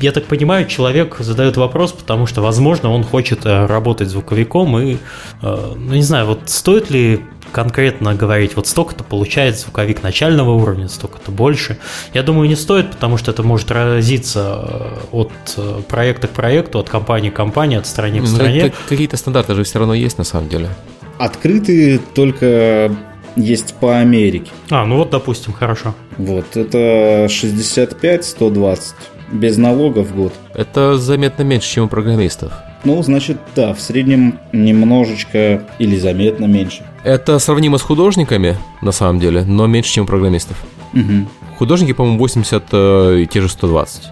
Я так понимаю, человек задает вопрос, потому что, возможно, он хочет э, работать звуковиком и, э, ну не знаю, вот стоит ли конкретно говорить, вот столько-то получает звуковик начального уровня, столько-то больше. Я думаю, не стоит, потому что это может разиться э, от э, проекта к проекту, от компании к компании, от страны к ну, стране.
Какие-то стандарты же все равно есть на самом деле.
Открытые только есть по Америке.
А, ну вот, допустим, хорошо.
Вот, это 65-120, без налогов в год.
Это заметно меньше, чем у программистов.
Ну, значит, да, в среднем немножечко или заметно меньше.
Это сравнимо с художниками, на самом деле, но меньше, чем у программистов.
Угу.
Художники, по-моему, 80 э, и те же 120.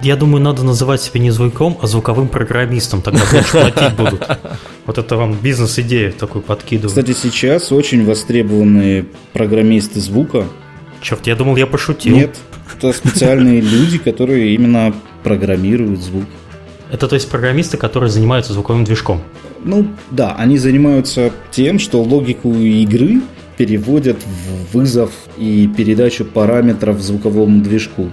Я думаю, надо называть себя не звуком, а звуковым программистом, тогда больше платить будут. Вот это вам бизнес-идея такую подкидываю.
Кстати, сейчас очень востребованные программисты звука.
Черт, я думал, я пошутил.
Нет, это специальные люди, которые именно программируют звук.
Это то есть программисты, которые занимаются звуковым движком?
Ну да, они занимаются тем, что логику игры переводят в вызов и передачу параметров звуковому движку.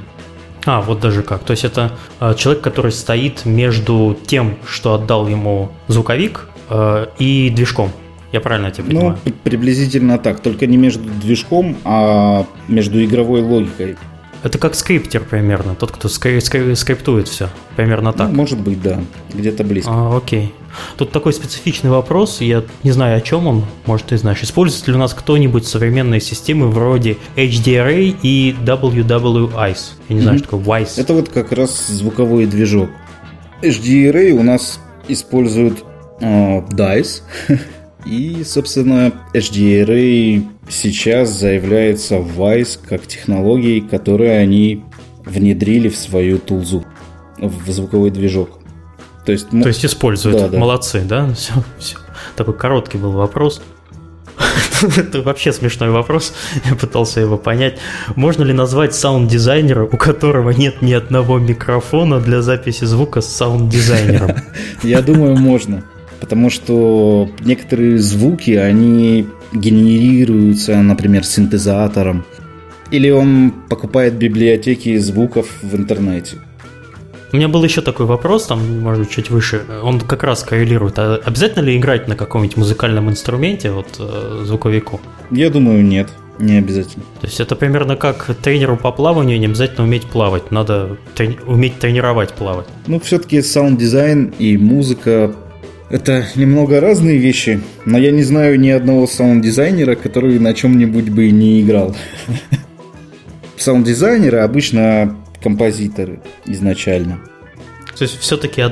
А, вот даже как. То есть это э, человек, который стоит между тем, что отдал ему звуковик, э, и движком. Я правильно тебя понимаю?
Ну, приблизительно так, только не между движком, а между игровой логикой.
Это как скриптер примерно, тот, кто скри- скри- скриптует все. Примерно так.
Ну, может быть, да, где-то близко.
А, окей. Тут такой специфичный вопрос, я не знаю, о чем он, может, ты знаешь. Использует ли у нас кто-нибудь современные системы вроде HDRA и WWICE? Я не знаю,
Мгм.
что такое WICE.
Это вот как раз звуковой движок. HDRA у нас используют э, DICE. И, собственно, HDRA сейчас заявляется VICE как технологией, которую они внедрили в свою тулзу, в звуковой движок. То есть,
То есть используют.
Да, да.
Молодцы, да? Все, все. Такой короткий был вопрос. Это вообще смешной вопрос. Я пытался его понять. Можно ли назвать саунд-дизайнера, у которого нет ни одного микрофона для записи звука с саунд-дизайнером?
Я думаю, можно. Потому что некоторые звуки, они генерируются, например, синтезатором. Или он покупает библиотеки звуков в интернете.
У меня был еще такой вопрос, там, может быть, чуть выше. Он как раз коррелирует. А обязательно ли играть на каком-нибудь музыкальном инструменте, вот э, звуковику?
Я думаю, нет, не обязательно.
То есть это примерно как тренеру по плаванию не обязательно уметь плавать, надо трени- уметь тренировать плавать.
Ну, все-таки саунд-дизайн и музыка это немного разные вещи, но я не знаю ни одного саунд-дизайнера, который на чем-нибудь бы не играл. Саунд-дизайнеры обычно композиторы изначально.
То есть все-таки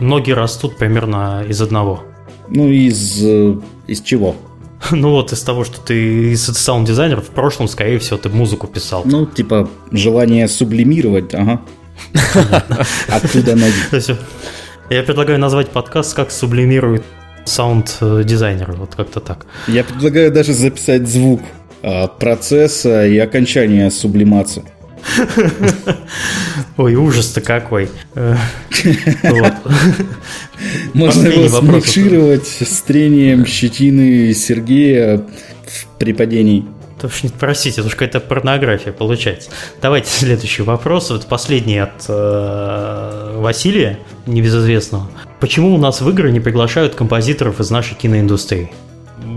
ноги растут примерно из одного.
Ну, из, э, из чего?
Ну вот из того, что ты из саунд-дизайнер, в прошлом, скорее всего, ты музыку писал.
Ну, типа, желание сублимировать, ага. Оттуда ноги.
Я предлагаю назвать подкаст «Как сублимирует саунд-дизайнер». Вот как-то так.
Я предлагаю даже записать звук а, процесса и окончания сублимации.
Ой, ужас-то какой. Э.
Можно его смикшировать с трением щетины Сергея при падении.
Это уж не простите, это уж какая-то порнография получается. Давайте следующий вопрос. Вот последний от э, Василия, небезызвестного. Почему у нас в игры не приглашают композиторов из нашей киноиндустрии?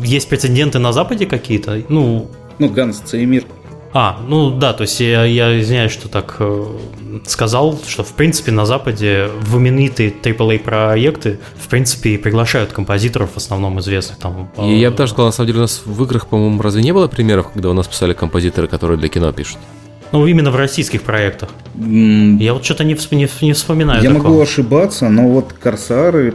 Есть прецеденты на Западе какие-то? Ну,
Ну, Ганс Цеймир.
А, ну да, то есть я, я извиняюсь, что так э, сказал, что в принципе на Западе в именитые AAA проекты в принципе и приглашают композиторов в основном известных там. э,
И я бы даже сказал, на самом деле, у нас в играх, по-моему, разве не было примеров, когда у нас писали композиторы, которые для кино пишут?
Ну именно в российских проектах.
М,
Я вот что-то не, не, не вспоминаю
Я
такого.
могу ошибаться, но вот Корсары...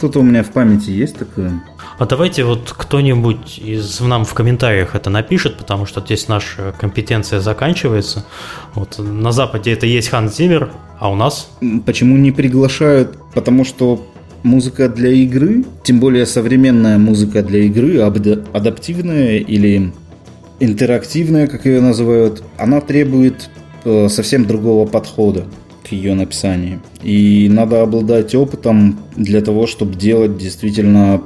Тут у меня в памяти есть такое.
А давайте вот кто-нибудь из нам в комментариях это напишет, потому что здесь наша компетенция заканчивается. Вот на Западе это есть Ханс Зиммер, а у нас
Почему не приглашают? Потому что музыка для игры, тем более современная музыка для игры, адаптивная или интерактивная, как ее называют, она требует э, совсем другого подхода к ее написанию. И надо обладать опытом для того, чтобы делать действительно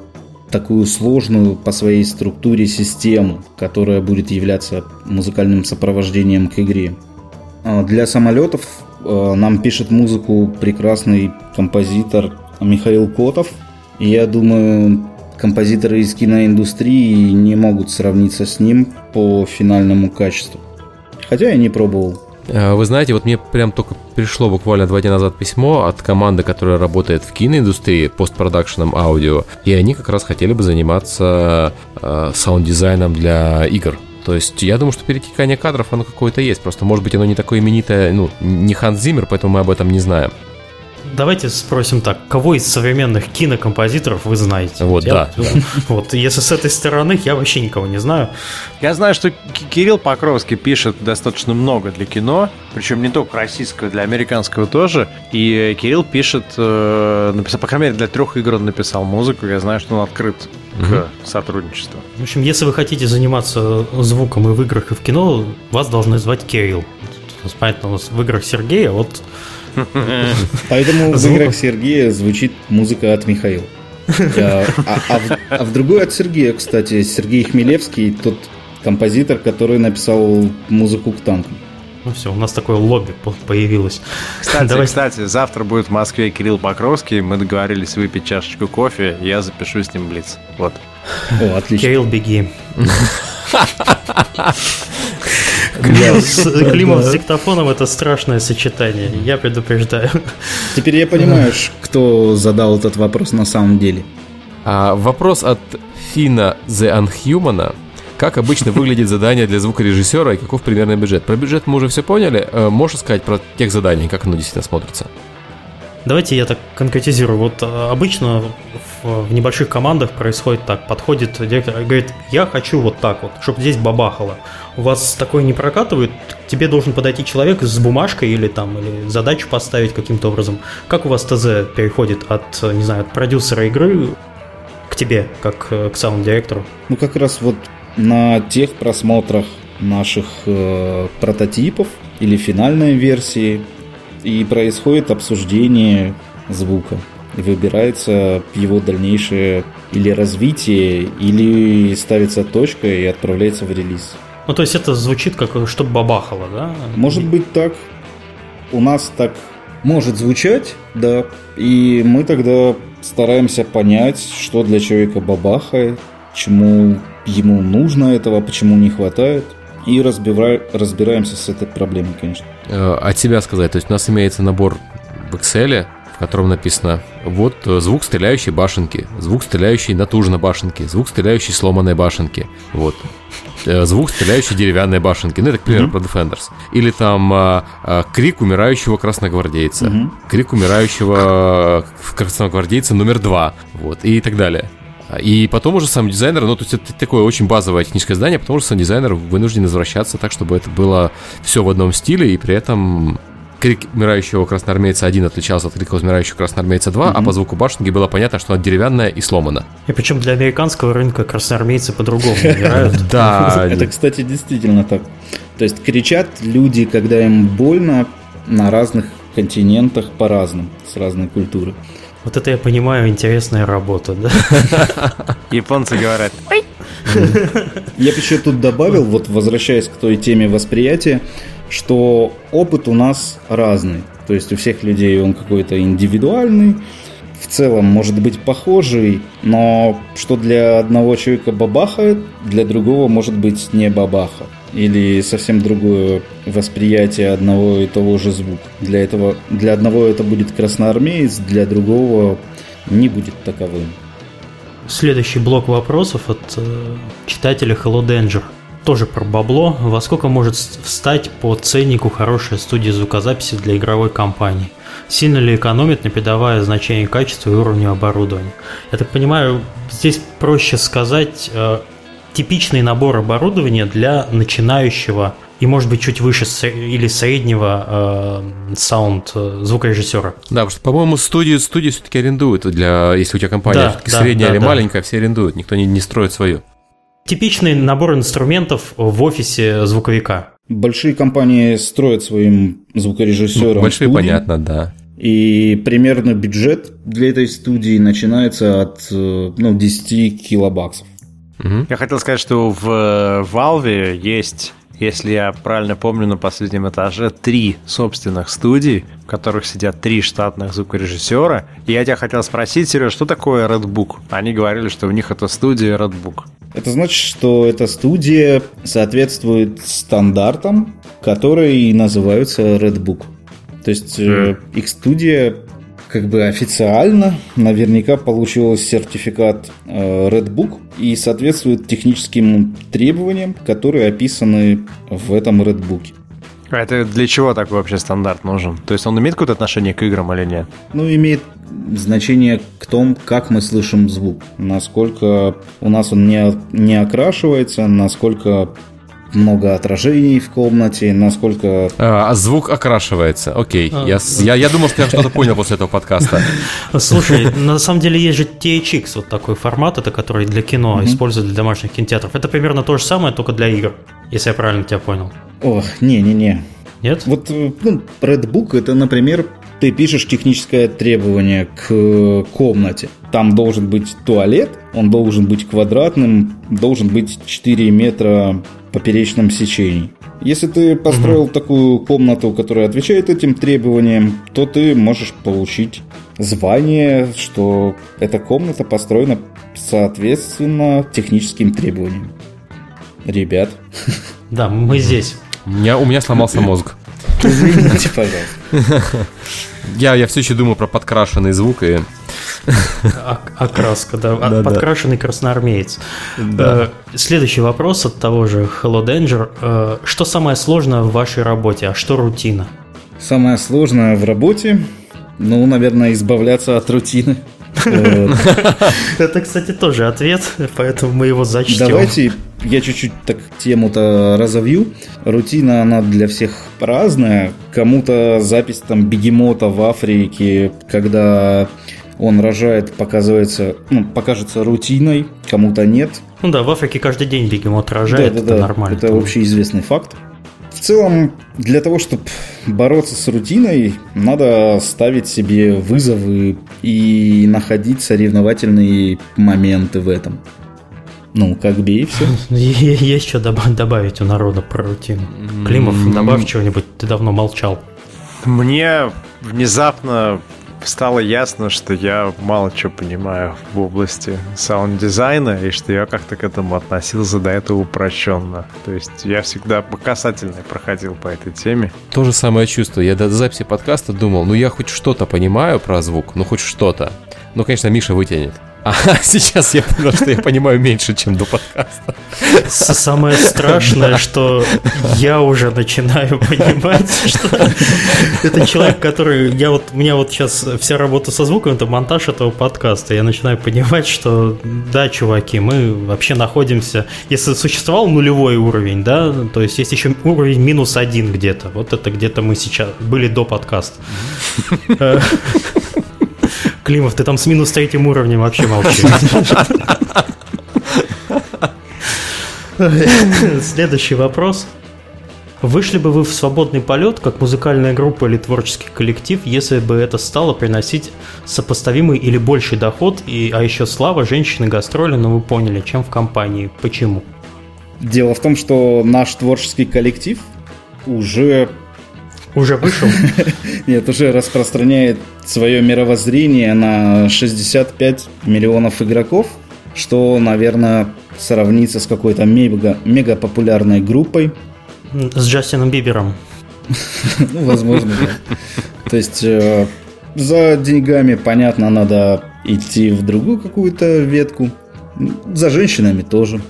такую сложную по своей структуре систему, которая будет являться музыкальным сопровождением к игре. А, Для самолетов э, нам пишет музыку прекрасный композитор Михаил Котов. Я думаю, композиторы из киноиндустрии не могут сравниться с ним по финальному качеству. Хотя я не пробовал.
Э, Вы знаете, вот мне прям только пришло буквально два дня назад письмо от команды, которая работает в киноиндустрии, постпродакшеном аудио, и они как раз хотели бы заниматься э, саунд-дизайном для игр. То есть я думаю, что перетекание кадров, оно какое-то есть. Просто, может быть, оно не такое именитое, ну, не Ханс Зиммер, поэтому мы об этом не знаем.
Давайте спросим так, кого из современных кинокомпозиторов вы знаете?
Вот,
Я- Вот, если с этой стороны, я вообще никого не знаю.
Я знаю, что Кирилл Покровский пишет достаточно много для кино, причем не только российского, для американского тоже. И э, Кирилл пишет, э, написал, по крайней мере, для трех игр он написал музыку. Я знаю, что он открыт к сотрудничеству.
В общем, если вы хотите заниматься звуком и в играх, и в кино, вас должны звать Кирилл. Понятно, у нас в играх Сергей, а вот
Поэтому в играх Сергея звучит музыка от Михаила. А, а- а в, а в другой от Сергея, кстати, Сергей Хмелевский, тот композитор, который написал музыку к танкам.
ну все, у нас такое лобби по- появилось.
Кстати,
Давай-
кстати, завтра будет в Москве Кирилл Покровский. Мы договорились выпить чашечку кофе, я запишу с ним блиц. Вот.
О, отлично. Кирилл, беги. Климов с диктофоном это страшное сочетание, я предупреждаю.
Теперь я понимаю, кто задал этот вопрос на самом деле.
А, вопрос от Фина The Unhuman. Как обычно выглядит задание для звукорежиссера и каков примерный бюджет? Про бюджет мы уже все поняли. Э, можешь сказать про тех заданий, как оно действительно смотрится?
Давайте я так конкретизирую. Вот э, обычно в, небольших командах происходит так. Подходит директор и говорит, я хочу вот так вот, чтобы здесь бабахало. У вас такое не прокатывает? Тебе должен подойти человек с бумажкой или там, или задачу поставить каким-то образом. Как у вас ТЗ переходит от, не знаю, от продюсера игры к тебе, как э, к саунд-директору?
Ну, как раз вот на тех просмотрах наших э, прототипов или финальной версии и происходит обсуждение звука. И выбирается его дальнейшее или развитие, или ставится точка и отправляется в релиз.
Ну, то есть это звучит как чтобы бабахало, да?
Может быть так. У нас так может звучать, да. И мы тогда стараемся понять, что для человека бабахает, чему ему нужно этого, почему не хватает и разбира... разбираемся с этой проблемой, конечно.
От себя сказать, то есть у нас имеется набор в Excel, в котором написано вот э, звук стреляющей башенки, звук стреляющей натужно башенки, звук стреляющей сломанной башенки, вот. Э, звук стреляющей деревянной башенки. Ну, это, к примеру, mm-hmm. про Defenders. Или там а, а, крик умирающего красногвардейца. Mm-hmm. Крик умирающего красногвардейца номер два. Вот, и так далее. И потом уже сам дизайнер, ну, то есть это такое очень базовое техническое здание, потому что сам дизайнер вынужден возвращаться так, чтобы это было все в одном стиле, и при этом крик умирающего красноармейца 1 отличался от крика умирающего красноармейца 2, mm-hmm. а по звуку башенки было понятно, что она деревянная и сломана.
И причем для американского рынка красноармейцы по-другому умирают.
Да. Это, кстати, действительно так. То есть кричат люди, когда им больно на разных континентах по-разному, с разной культуры.
Вот это я понимаю, интересная работа, да?
Японцы говорят, ой.
Я бы еще тут добавил, вот возвращаясь к той теме восприятия, что опыт у нас разный. То есть у всех людей он какой-то индивидуальный, в целом может быть похожий, но что для одного человека бабахает, для другого может быть не бабаха или совсем другое восприятие одного и того же звука. Для, этого, для одного это будет красноармеец, для другого не будет таковым.
Следующий блок вопросов от э, читателя Hello Danger. Тоже про бабло. Во сколько может встать по ценнику хорошая студия звукозаписи для игровой компании? Сильно ли экономит, не придавая значения качеству и уровню оборудования? Я так понимаю, здесь проще сказать, э, типичный набор оборудования для начинающего и, может быть, чуть выше или среднего э, саунд э, звукорежиссера.
Да, потому что, по-моему, студию, студию все-таки арендуют для, если у тебя компания да, да, средняя да, или да. маленькая, все арендуют, никто не, не строит свою.
Типичный набор инструментов в офисе звуковика.
Большие компании строят своим звукорежиссерам. Ну,
большие, студии, понятно, да.
И примерно бюджет для этой студии начинается от э, ну, 10 килобаксов.
Угу. Я хотел сказать, что в Valve есть если я правильно помню, на последнем этаже три собственных студий, в которых сидят три штатных звукорежиссера. И я тебя хотел спросить, Сереж, что такое Redbook? Они говорили, что у них это студия Redbook.
Это значит, что эта студия соответствует стандартам, которые называются Redbook. То есть mm. их студия как бы официально наверняка получил сертификат э, Red Book и соответствует техническим требованиям, которые описаны в этом Red Book.
А это для чего такой вообще стандарт нужен? То есть он имеет какое-то отношение к играм или нет?
Ну, имеет значение к тому, как мы слышим звук. Насколько у нас он не, не окрашивается, насколько много отражений в комнате, насколько...
А, а звук окрашивается, окей. А, я, да. я, я думал, что я что-то понял после этого подкаста.
Слушай, на самом деле есть же THX, вот такой формат, это который для кино используют для домашних кинотеатров. Это примерно то же самое, только для игр, если я правильно тебя понял.
Ох, не-не-не.
Нет?
Вот э, ну, Redbook это, например, ты пишешь техническое требование к комнате. Там должен быть туалет, он должен быть квадратным, должен быть 4 метра поперечном сечении. Если ты построил угу. такую комнату, которая отвечает этим требованиям, то ты можешь получить звание, что эта комната построена соответственно техническим требованиям. Ребят.
Да, мы здесь.
У меня, у меня сломался мозг.
Извините, пожалуйста.
Я, я все еще думаю про подкрашенный звук и...
Окраска, да.
Да, да.
Подкрашенный красноармеец.
Да.
Э, Следующий вопрос от того же Hello Danger. Э, Что самое сложное в вашей работе, а что рутина?
Самое сложное в работе, ну, наверное, избавляться от рутины.
Это, кстати, тоже ответ, поэтому мы его зачтем.
Давайте я чуть-чуть так тему-то разовью. Рутина, она для всех разная. Кому-то запись там бегемота в Африке, когда он рожает, показывается, ну, покажется рутиной, кому-то нет.
Ну да, в Африке каждый день бегемот рожает, это нормально.
Это
Там
общеизвестный факт. В целом, для того, чтобы бороться с рутиной, надо ставить себе вызовы и находить соревновательные моменты в этом. Ну, как бы и все.
Е- Есть что добав- добавить у народа про рутину? Климов, добавь чего-нибудь, ты давно молчал.
Мне внезапно стало ясно, что я мало чего понимаю в области саунд-дизайна, и что я как-то к этому относился до этого упрощенно. То есть я всегда по касательной проходил по этой теме.
То же самое чувство. Я до записи подкаста думал, ну я хоть что-то понимаю про звук, ну хоть что-то. Ну, конечно, Миша вытянет. А сейчас я понял, что я понимаю меньше, чем до подкаста.
Самое страшное, что я уже начинаю понимать, что это человек, который... Я вот, у меня вот сейчас вся работа со звуком, это монтаж этого подкаста. Я начинаю понимать, что да, чуваки, мы вообще находимся... Если существовал нулевой уровень, да, то есть есть еще уровень минус один где-то. Вот это где-то мы сейчас были до подкаста. Климов, ты там с минус третьим уровнем вообще молчи. Следующий вопрос. Вышли бы вы в свободный полет, как музыкальная группа или творческий коллектив, если бы это стало приносить сопоставимый или больший доход, и, а еще слава, женщины, гастроли, но вы поняли, чем в компании. Почему?
Дело в том, что наш творческий коллектив уже
Уже вышел?
Нет, уже распространяет свое мировоззрение на 65 миллионов игроков, что, наверное, сравнится с какой-то мега, мега популярной группой.
С Джастином Бибером.
Ну, возможно, да. То есть э, за деньгами, понятно, надо идти в другую какую-то ветку. За женщинами тоже.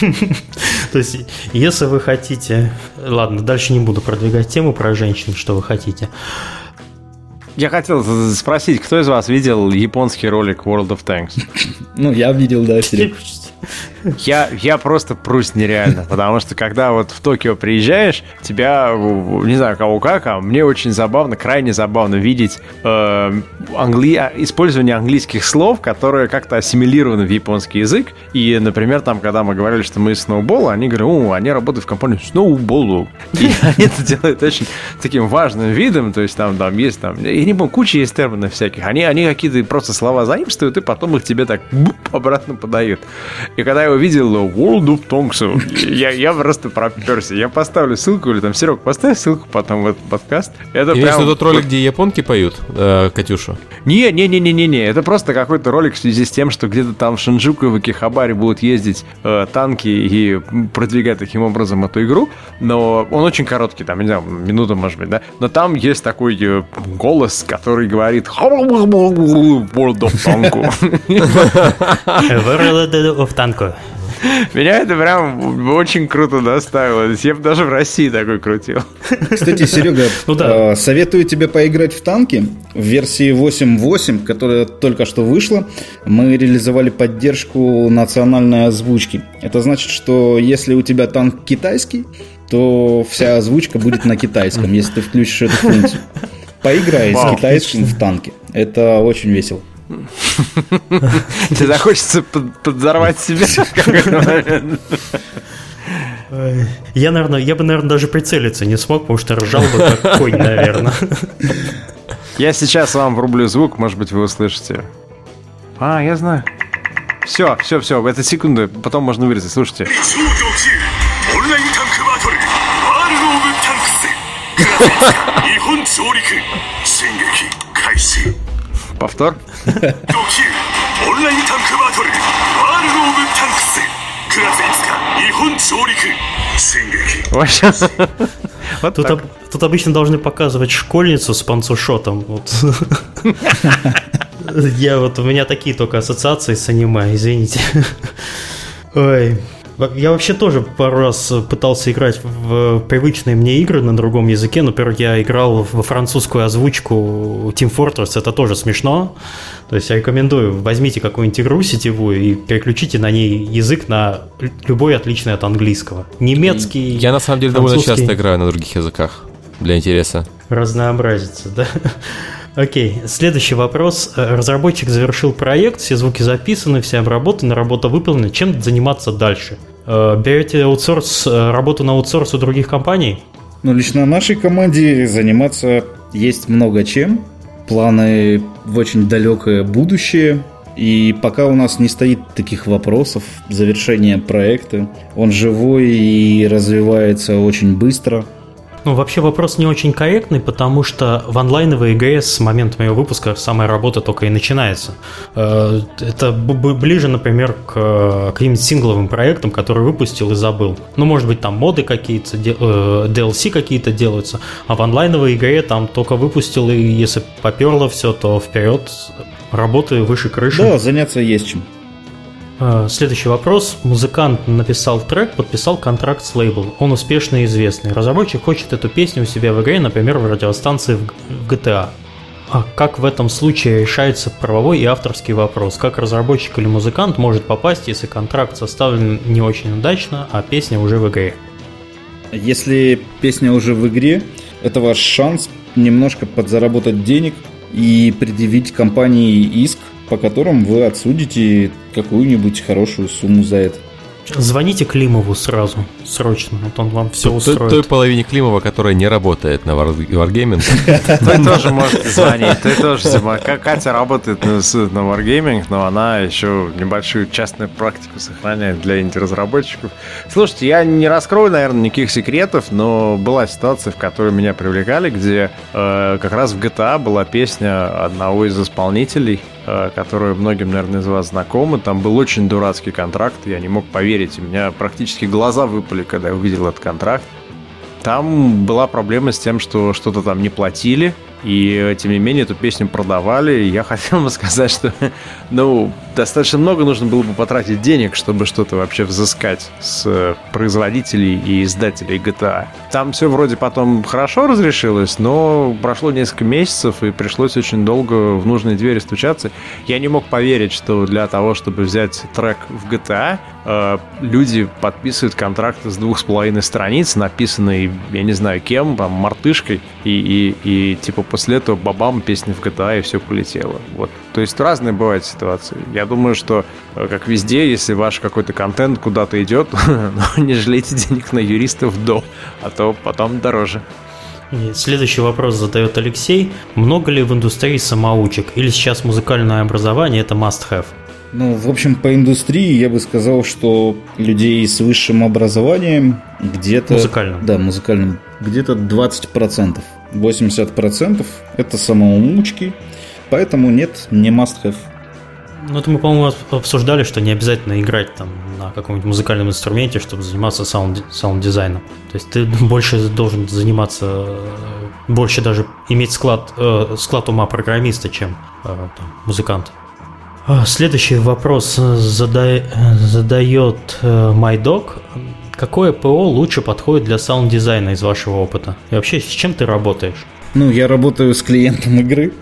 То есть, если вы хотите... Ладно, дальше не буду продвигать тему про женщин, что вы хотите.
Я хотел спросить, кто из вас видел японский ролик World of Tanks?
Ну, я видел, да, Серег.
Я, я просто прусь нереально, потому что когда вот в Токио приезжаешь, тебя, не знаю, кого как, а мне очень забавно, крайне забавно видеть э, англи... использование английских слов, которые как-то ассимилированы в японский язык. И, например, там, когда мы говорили, что мы из сноубола, они говорят, о, они работают в компании сноуболу. И они это делают очень таким важным видом, то есть там, там есть там, я не помню, куча есть терминов всяких. Они, они какие-то просто слова заимствуют, и потом их тебе так буп, обратно подают. И когда я увидел World of Tanks, я, я просто проперся. Я поставлю ссылку, или там, Серег, поставь ссылку потом в этот подкаст. Это
Имеешь
прям...
тот ролик, где японки поют, э, Катюшу?
Не, не, не, не, не, не. Это просто какой-то ролик в связи с тем, что где-то там в Шинджуку и в Акихабаре будут ездить э, танки и продвигать таким образом эту игру. Но он очень короткий, там, не знаю, минута, может быть, да. Но там есть такой э, голос, который говорит World of Tank.
World of Tanko.
Меня это прям очень круто доставило. Я бы даже в России такой крутил.
Кстати, Серега,
Ну да.
э, советую тебе поиграть в танки. В версии 8.8, которая только что вышла, мы реализовали поддержку национальной озвучки. Это значит, что если у тебя танк китайский, то вся озвучка будет на китайском, если ты включишь эту функцию. Поиграй
Вау.
с китайским в танке. Это очень весело.
Тебе захочется под- подзорвать себя в какой-то момент.
Я, наверное, я бы, наверное, даже прицелиться не смог, потому что ржал бы как конь, наверное.
Я сейчас вам врублю звук, может быть, вы услышите. А, я знаю. Все, все, все, это секунды, потом можно вырезать, слушайте. Повтор. 온라인 Вот
тут, об, тут обычно должны показывать школьницу с панцушотом. Вот. Я вот у меня такие только ассоциации с аниме, извините. Ой. Я вообще тоже пару раз пытался играть в привычные мне игры на другом языке. Например, я играл во французскую озвучку Team Fortress, это тоже смешно. То есть я рекомендую, возьмите какую-нибудь игру сетевую и переключите на ней язык на любой отличный от английского. Немецкий,
Я на самом деле довольно часто играю на других языках для интереса.
разнообразиться, да? Окей, следующий вопрос. Э, Разработчик завершил проект, все звуки записаны, все обработаны, работа выполнена. Чем заниматься дальше? Э, Берете аутсорс, э, работу на аутсорс у других компаний?
Ну, лично нашей команде заниматься есть много чем. Планы в очень далекое будущее. И пока у нас не стоит таких вопросов завершения проекта, он живой и развивается очень быстро.
Ну, вообще вопрос не очень корректный, потому что в онлайновой игре с момента моего выпуска самая работа только и начинается. Э, Это ближе, например, к э, каким-нибудь сингловым проектам, которые выпустил и забыл. Ну, может быть, там моды какие-то, де- э, DLC какие-то делаются, а в онлайновой игре там только выпустил, и если поперло все, то вперед работы выше крыши.
Да, заняться есть чем.
Э, Следующий вопрос. Музыкант написал трек, подписал контракт с лейблом. Он успешный и известный. Разработчик хочет эту песню у себя в игре, например, в радиостанции в GTA. А как в этом случае решается правовой и авторский вопрос? Как разработчик или музыкант может попасть, если контракт составлен не очень удачно, а песня уже в игре?
Если песня уже в игре, это ваш шанс немножко подзаработать денег и предъявить компании иск, по которым вы отсудите какую-нибудь хорошую сумму за это.
Звоните Климову сразу, срочно, вот он вам все
Той-
устроит.
Той половине Климова, которая не работает на War- Wargaming.
Ты тоже можете звонить, ты тоже Катя работает на, Wargaming, но она еще небольшую частную практику сохраняет для инди-разработчиков. Слушайте, я не раскрою, наверное, никаких секретов, но была ситуация, в которой меня привлекали, где э, как раз в GTA была песня одного из исполнителей, э, которая многим, наверное, из вас знакома. Там был очень дурацкий контракт, я не мог поверить. У меня практически глаза выпали, когда я увидел этот контракт. Там была проблема с тем, что что-то там не платили, и тем не менее эту песню продавали. Я хотел бы сказать, что ну, достаточно много нужно было бы потратить денег, чтобы что-то вообще взыскать с э, производителей и издателей GTA. Там все вроде потом хорошо разрешилось, но прошло несколько месяцев, и пришлось очень долго в нужные двери стучаться. Я не мог поверить, что для того, чтобы взять трек в GTA, люди подписывают контракты с двух с половиной страниц, написанные, я не знаю кем, там, мартышкой, и, и, и типа после этого бабам песня в GTA и все полетело. Вот. То есть разные бывают ситуации. Я думаю, что, э, как везде, если ваш какой-то контент куда-то идет, ну, не жалейте денег на юристов до, а то потом дороже.
И следующий вопрос задает Алексей. Много ли в индустрии самоучек? Или сейчас музыкальное образование это must-have?
Ну, в общем, по индустрии я бы сказал, что людей с высшим образованием где-то...
Музыкальным.
Да, музыкальным. Где-то 20%. 80% это самоучки, поэтому нет, не must have.
Ну, это мы, по-моему, обсуждали, что не обязательно играть там на каком-нибудь музыкальном инструменте, чтобы заниматься саунд- саунд-дизайном. То есть ты больше должен заниматься, э, больше даже иметь склад, э, склад ума программиста, чем э, там, музыкант. А, Следующий вопрос э, зада- задает э, MyDog. Какое ПО лучше подходит для саунд-дизайна из вашего опыта? И вообще, с чем ты работаешь?
Ну, я работаю с клиентом игры.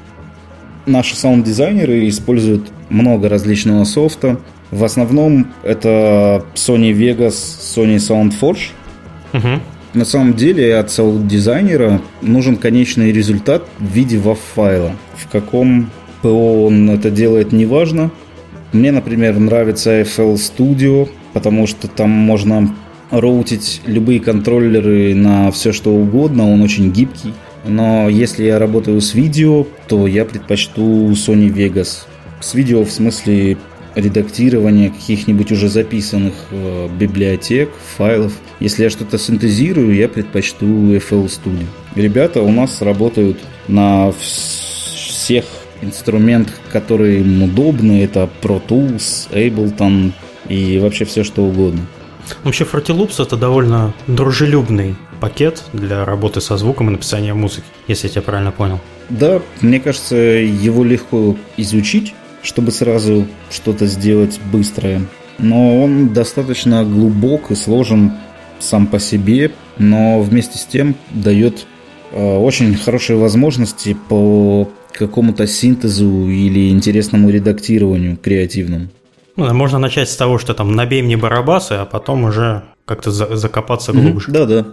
Наши саунд-дизайнеры используют много различного софта. В основном это Sony Vegas, Sony Sound Forge.
Мгм.
На самом деле от саунд-дизайнера нужен конечный результат в виде WAV-файла. В каком ПО он это делает, неважно. Мне, например, нравится FL Studio, потому что там можно роутить любые контроллеры на все что угодно, он очень гибкий. Но если я работаю с видео, то я предпочту Sony Vegas. С видео в смысле редактирования каких-нибудь уже записанных э, библиотек, файлов. Если я что-то синтезирую, я предпочту FL Studio. Ребята у нас работают на вс- всех инструментах, которые им удобны. Это Pro Tools, Ableton и вообще все что угодно.
Вообще Fruity это довольно дружелюбный пакет для работы со звуком и написания музыки, если я тебя правильно понял.
Да, мне кажется, его легко изучить, чтобы сразу что-то сделать быстрое. Но он достаточно глубок и сложен сам по себе, но вместе с тем дает э, очень хорошие возможности по какому-то синтезу или интересному редактированию креативному.
Ну, можно начать с того, что там набей мне барабасы, а потом уже как-то за- закопаться глубже.
Да-да.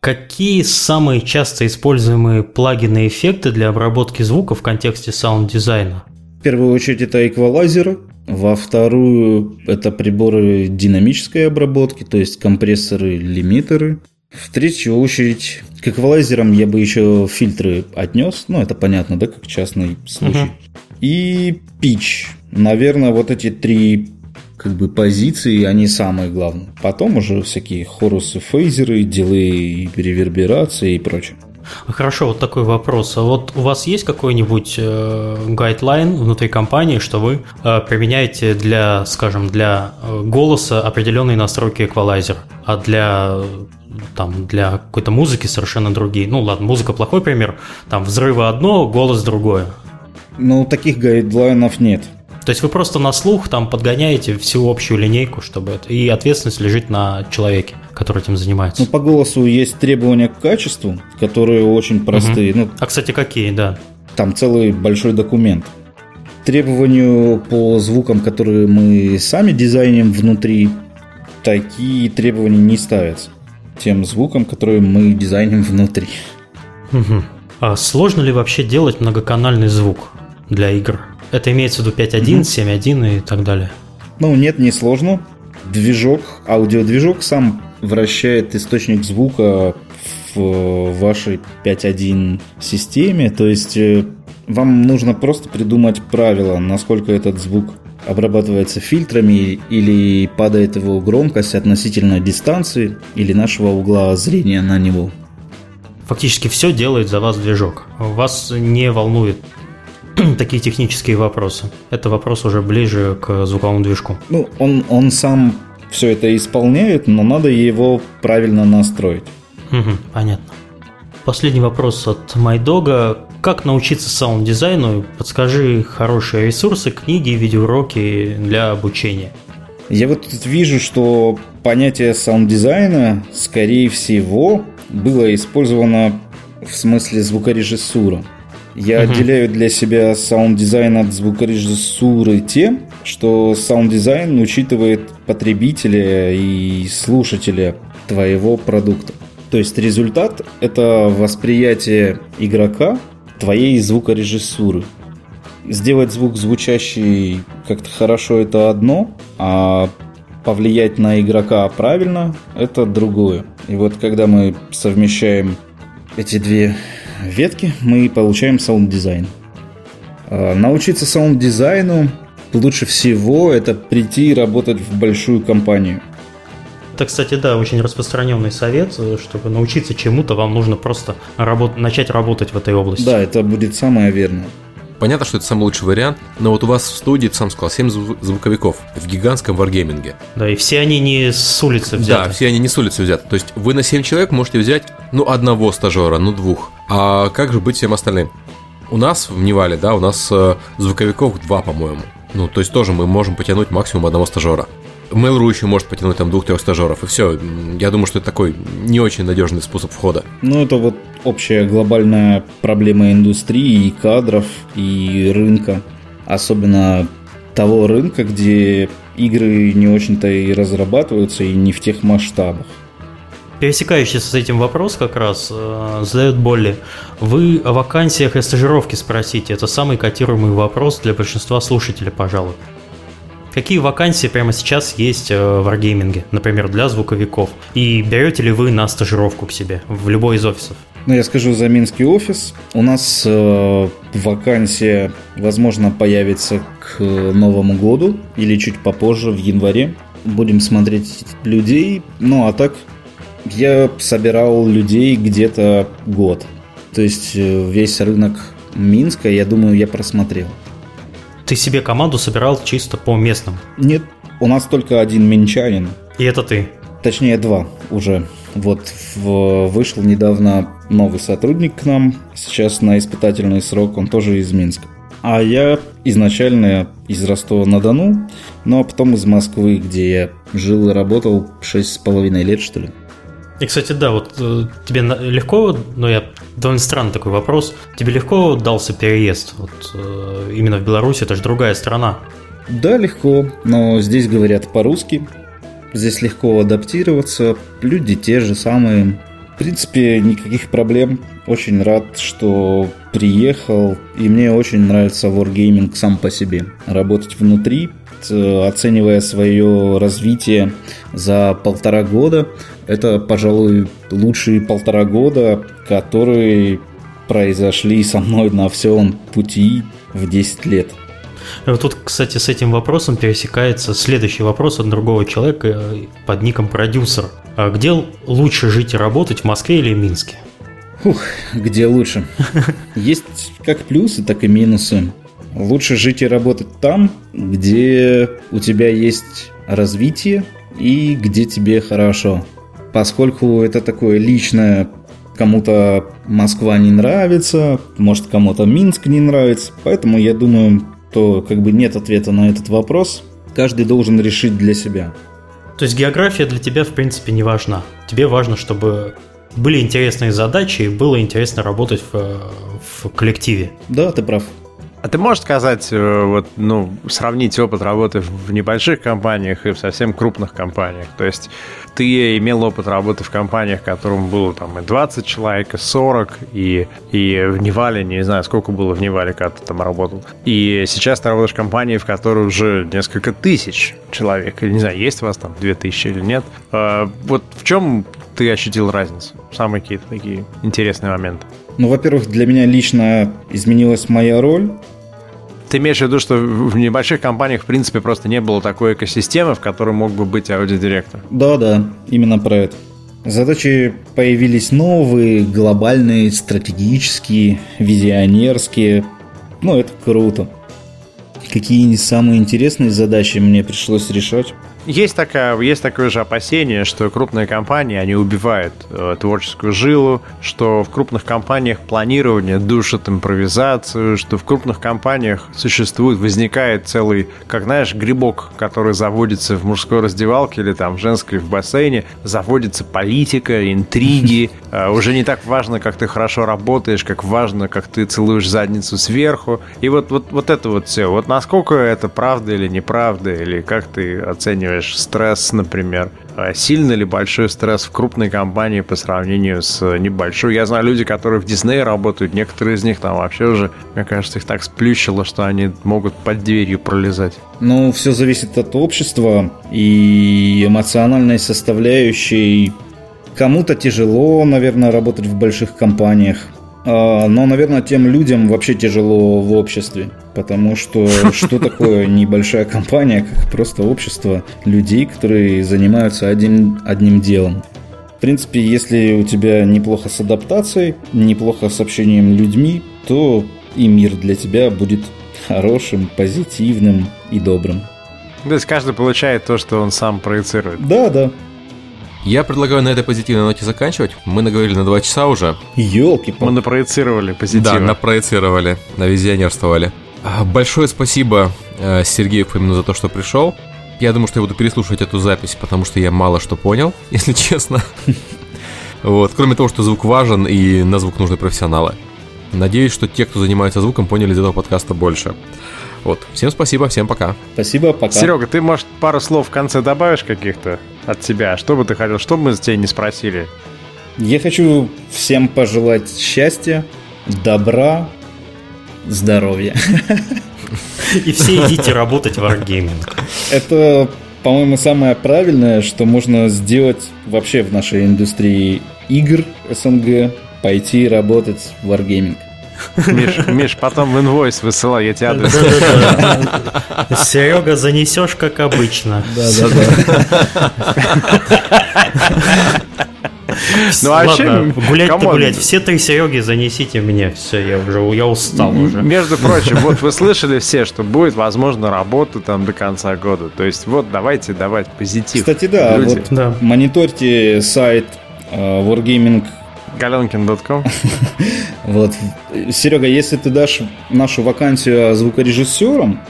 Какие самые часто используемые плагины и эффекты для обработки звука в контексте саунд-дизайна?
В первую очередь это эквалайзеры, во вторую это приборы динамической обработки, то есть компрессоры, лимитеры. В третью очередь к эквалайзерам я бы еще фильтры отнес, ну это понятно, да, как частный случай.
Мгм.
И пич. Наверное, вот эти три как бы позиции, они самые главные. Потом уже всякие хорусы, фейзеры, дилей, реверберации и прочее.
Хорошо, вот такой вопрос. А вот у вас есть какой-нибудь э, гайдлайн внутри компании, что вы э, применяете для, скажем, для э, голоса определенные настройки эквалайзера, а для там для какой-то музыки совершенно другие. Ну ладно, музыка плохой пример. Там взрывы одно, голос другое.
Но таких гайдлайнов нет.
То есть вы просто на слух там подгоняете всю общую линейку, чтобы это... И ответственность лежит на человеке, который этим занимается.
Ну, по голосу есть требования к качеству, которые очень простые. Ну,
А, кстати, какие, да?
там целый большой документ. Требованию по звукам, которые мы сами дизайним внутри, такие требования не ставятся. Тем звукам, которые мы дизайним внутри.
Мгм. А сложно ли вообще делать многоканальный звук для игр? Это имеется в виду 5.1, 7.1 и так далее.
Ну, нет, не сложно. Движок, аудиодвижок сам вращает источник звука в вашей 5.1 системе. То есть э, вам нужно просто придумать правила, насколько этот звук обрабатывается фильтрами или падает его громкость относительно дистанции или нашего угла зрения на него.
Фактически все делает за вас движок. Вас не волнует такие технические вопросы. Это вопрос уже ближе к звуковому движку.
Ну, он, он сам все это исполняет, но надо его правильно настроить.
Мгм, понятно. Последний вопрос от Майдога. Как научиться саунд-дизайну? Подскажи хорошие ресурсы, книги, видеоуроки для обучения.
Я вот тут вижу, что понятие саунд-дизайна, скорее всего, было использовано в смысле звукорежиссура. Я
Мгм.
отделяю для себя саунд-дизайн от звукорежиссуры тем, что саунд-дизайн учитывает потребителя и слушателя твоего продукта. То есть результат – это восприятие игрока твоей звукорежиссуры. Сделать звук звучащий как-то хорошо – это одно, а повлиять на игрока правильно – это другое. И вот когда мы совмещаем эти две ветки, мы получаем саунд-дизайн. А, Научиться саунд-дизайну лучше всего это прийти и работать в большую компанию.
Это, кстати, да, очень распространенный совет. э, Чтобы научиться чему-то, вам нужно просто работ- начать работать в этой области.
Да, это будет самое верное.
Понятно, что это самый лучший вариант, но вот у вас в студии, ты сам сказал, 7 зву- звуковиков в гигантском варгейминге.
Да, и все они не с улицы взяты.
Да, все они не с улицы взяты. То есть вы на 7 человек можете взять, ну, одного стажера, ну, двух. А как же быть всем остальным? У нас в Невале, да, у нас э, звуковиков два, по-моему. Ну, то есть тоже мы можем потянуть максимум одного стажера. Mail.ru еще может потянуть там двух-трех стажеров, и все. Я думаю, что это такой не очень надежный способ входа.
Ну, это вот общая глобальная проблема индустрии и кадров, и рынка. Особенно того рынка, где игры не очень-то и разрабатываются, и не в тех масштабах.
Пересекающийся с этим вопрос как раз э, задает Болли. Вы о вакансиях и стажировке спросите. Это самый котируемый вопрос для большинства слушателей, пожалуй. Какие вакансии прямо сейчас есть э, в Wargaming, например, для звуковиков? И берете ли вы на стажировку к себе в любой из офисов?
Ну, я скажу за Минский офис. У нас э, вакансия, возможно, появится к Новому году или чуть попозже, в январе. Будем смотреть людей. Ну, а так, я собирал людей где-то год. То есть э, весь рынок Минска, я думаю, я просмотрел.
Ты себе команду собирал чисто по местным.
Нет, у нас только один минчанин.
И это ты.
точнее два уже. Вот в, вышел недавно новый сотрудник к нам, сейчас на испытательный срок, он тоже из Минска. А я изначально из Ростова-на-Дону, ну а потом из Москвы, где я жил и работал шесть с половиной лет, что ли.
И, кстати, да, вот э, тебе легко, но я довольно странный такой вопрос, тебе легко дался переезд? Вот э, именно в Беларусь, это же другая страна.
Да, легко, но здесь говорят по-русски, здесь легко адаптироваться, люди те же самые. В принципе, никаких проблем. Очень рад, что приехал, и мне очень нравится Wargaming сам по себе. Работать внутри, оценивая свое развитие за полтора года, это, пожалуй, лучшие полтора года, которые произошли со мной на всем пути в 10 лет.
Тут, кстати, с этим вопросом пересекается следующий вопрос от другого человека э, под ником продюсер. А где лучше жить и работать, в Москве или в Минске?
Ух, где лучше? Есть как плюсы, так и минусы. Лучше жить и работать там, где у тебя есть развитие и где тебе хорошо. Поскольку это такое личное, кому-то Москва не нравится, может кому-то Минск не нравится, поэтому я думаю, то как бы нет ответа на этот вопрос. Каждый должен решить для себя.
То есть география для тебя в принципе не важна. Тебе важно, чтобы были интересные задачи и было интересно работать в, в коллективе.
Да, ты прав.
А ты можешь сказать, э, вот, ну, сравнить опыт работы в небольших компаниях и в совсем крупных компаниях? То есть ты имел опыт работы в компаниях, в котором было там и 20 человек, и 40, и, и в Невале, не знаю, сколько было в Невале, когда ты там работал. И сейчас ты работаешь в компании, в которой уже несколько тысяч человек. Или, не знаю, есть у вас там 2000 или нет. А, вот в чем ты ощутил разницу? Самые какие-то такие интересные моменты.
Ну, во-первых, для меня лично изменилась моя роль.
Ты имеешь в виду, что в небольших компаниях, в принципе, просто не было такой экосистемы, в которой мог бы быть аудиодиректор?
Да, да, именно про это. Задачи появились новые, глобальные, стратегические, визионерские. Ну, это круто. Какие самые интересные задачи мне пришлось решать?
Есть, такая, есть такое же опасение, что крупные компании, они убивают э, творческую жилу, что в крупных компаниях планирование душит импровизацию, что в крупных компаниях существует, возникает целый, как знаешь, грибок, который заводится в мужской раздевалке или там в женской в бассейне, заводится политика, интриги. Э, уже не так важно, как ты хорошо работаешь, как важно, как ты целуешь задницу сверху. И вот, вот, вот это вот все. Вот насколько это правда или неправда, или как ты оцениваешь оцениваешь стресс, например? А сильно ли большой стресс в крупной компании по сравнению с небольшой? Я знаю люди, которые в Дисней работают, некоторые из них там вообще уже, мне кажется, их так сплющило, что они могут под дверью пролезать.
Ну, все зависит от общества и эмоциональной составляющей. Кому-то тяжело, наверное, работать в больших компаниях, а, но, наверное, тем людям вообще тяжело в обществе, потому что что такое небольшая компания, как просто общество людей, которые занимаются один, одним делом. В принципе, если у тебя неплохо с адаптацией, неплохо с общением с людьми, то и мир для тебя будет хорошим, позитивным и добрым.
То есть каждый получает то, что он сам проецирует.
Да, да.
Я предлагаю на этой позитивной ноте заканчивать. Мы наговорили на два часа уже.
Елки,
мы напроецировали позитивно.
Да, напроецировали, навизионерствовали. А, большое спасибо э, Сергею Фомину за то, что пришел. Я думаю, что я буду переслушивать эту запись, потому что я мало что понял, если честно. Вот. Кроме того, что звук важен и на звук нужны профессионалы. Надеюсь, что те, кто занимается звуком, поняли из этого подкаста больше. Вот. Всем спасибо, всем пока.
Спасибо, пока.
Серега, ты, может, пару слов в конце добавишь каких-то от тебя? Что бы ты хотел, что бы мы тебя не спросили?
Я хочу всем пожелать счастья, добра, здоровья.
И все идите работать в Wargaming.
Это, по-моему, самое правильное, что можно сделать вообще в нашей индустрии игр СНГ, пойти работать в Wargaming.
Миш, Миш, потом в инвойс высылай, я тебе адрес.
Серега, занесешь, как обычно.
Да, да, да.
Ну, вообще,
Ладно, гулять-то гулять. Все три Сереги занесите мне. Все, я уже я устал уже.
Между прочим, вот вы слышали все, что будет, возможно, работа там до конца года. То есть вот давайте давать позитив.
Кстати, да, вот
Да.
мониторьте сайт э, Wargaming.
Галенкин.ком.
Вот. Серега, если ты дашь нашу вакансию звукорежиссером,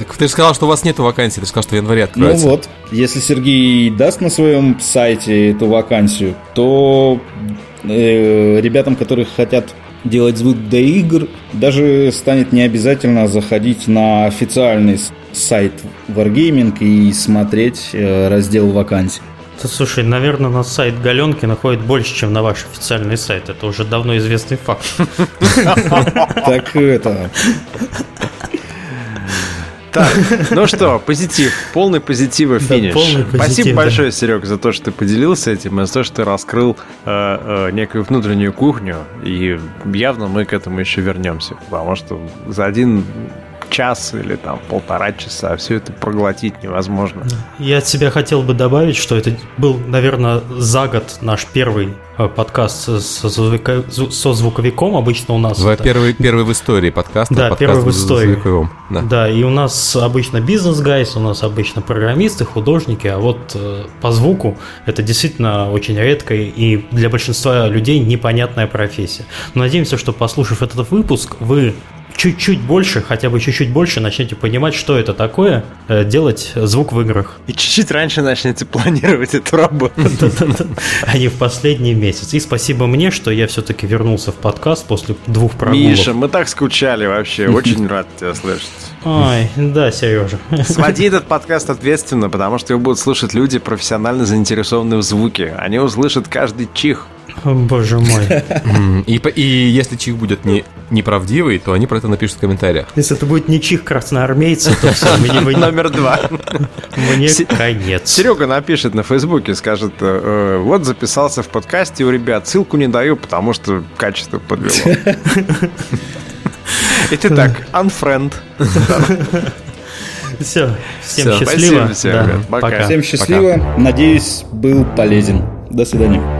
Так ты же сказал, что у вас нету вакансии, ты же сказал, что в январе
ну
откроется.
вот, если Сергей даст на своем сайте эту вакансию, то э, ребятам, которые хотят делать звук для игр, даже станет не обязательно заходить на официальный сайт Wargaming и смотреть э, раздел вакансий.
Слушай, наверное, на сайт Галенки находит больше, чем на ваш официальный сайт. Это уже давно известный факт.
Так это...
Так, ну что, позитив, полный позитив и
Да,
финиш.
полный позитив,
Спасибо
да.
большое, Серег, за то, что ты поделился этим, и за то, что ты раскрыл э, э, некую внутреннюю кухню. И явно мы к этому еще вернемся, потому что за один час или там полтора часа все это проглотить невозможно.
Я от себя хотел бы добавить, что это был, наверное, за год наш первый э, подкаст со, звука- со звуковиком. Обычно у нас...
Вы
это-
первый, первый в истории подкаста.
Да,
подкаст
первый в истории.
звуковым. Да.
Да, и у нас обычно бизнес-гайс, у нас обычно программисты, художники, а вот э, по звуку это действительно очень редкая и для большинства людей непонятная профессия. Но надеемся, что послушав этот выпуск, вы чуть-чуть больше, хотя бы чуть-чуть больше начнете понимать, что это такое, э, делать звук в играх,
И чуть-чуть раньше начнете планировать эту работу.
а не в последний месяц. И спасибо мне, что я все-таки вернулся в подкаст после двух прогулок.
Миша, мы так скучали вообще, очень рад тебя слышать.
Ой, да, Сережа.
Своди этот подкаст ответственно, потому что его будут слушать люди, профессионально заинтересованные в звуке. Они услышат каждый чих.
О, Боже мой.
И, и если чих будет не, неправдивый, то они про это напишут в комментариях.
Если это будет не чих красноармейца, то все, мне, мне-
Номер два.
мне
Се-
конец.
Серега напишет на Фейсбуке, скажет, э, э, вот записался в подкасте у ребят, ссылку не даю, потому что качество подвело. И ты так, unfriend.
Все, всем счастливо.
спасибо всем,
Да,
ребят. Пока.
Всем счастливо. Надеюсь, был полезен. До свидания.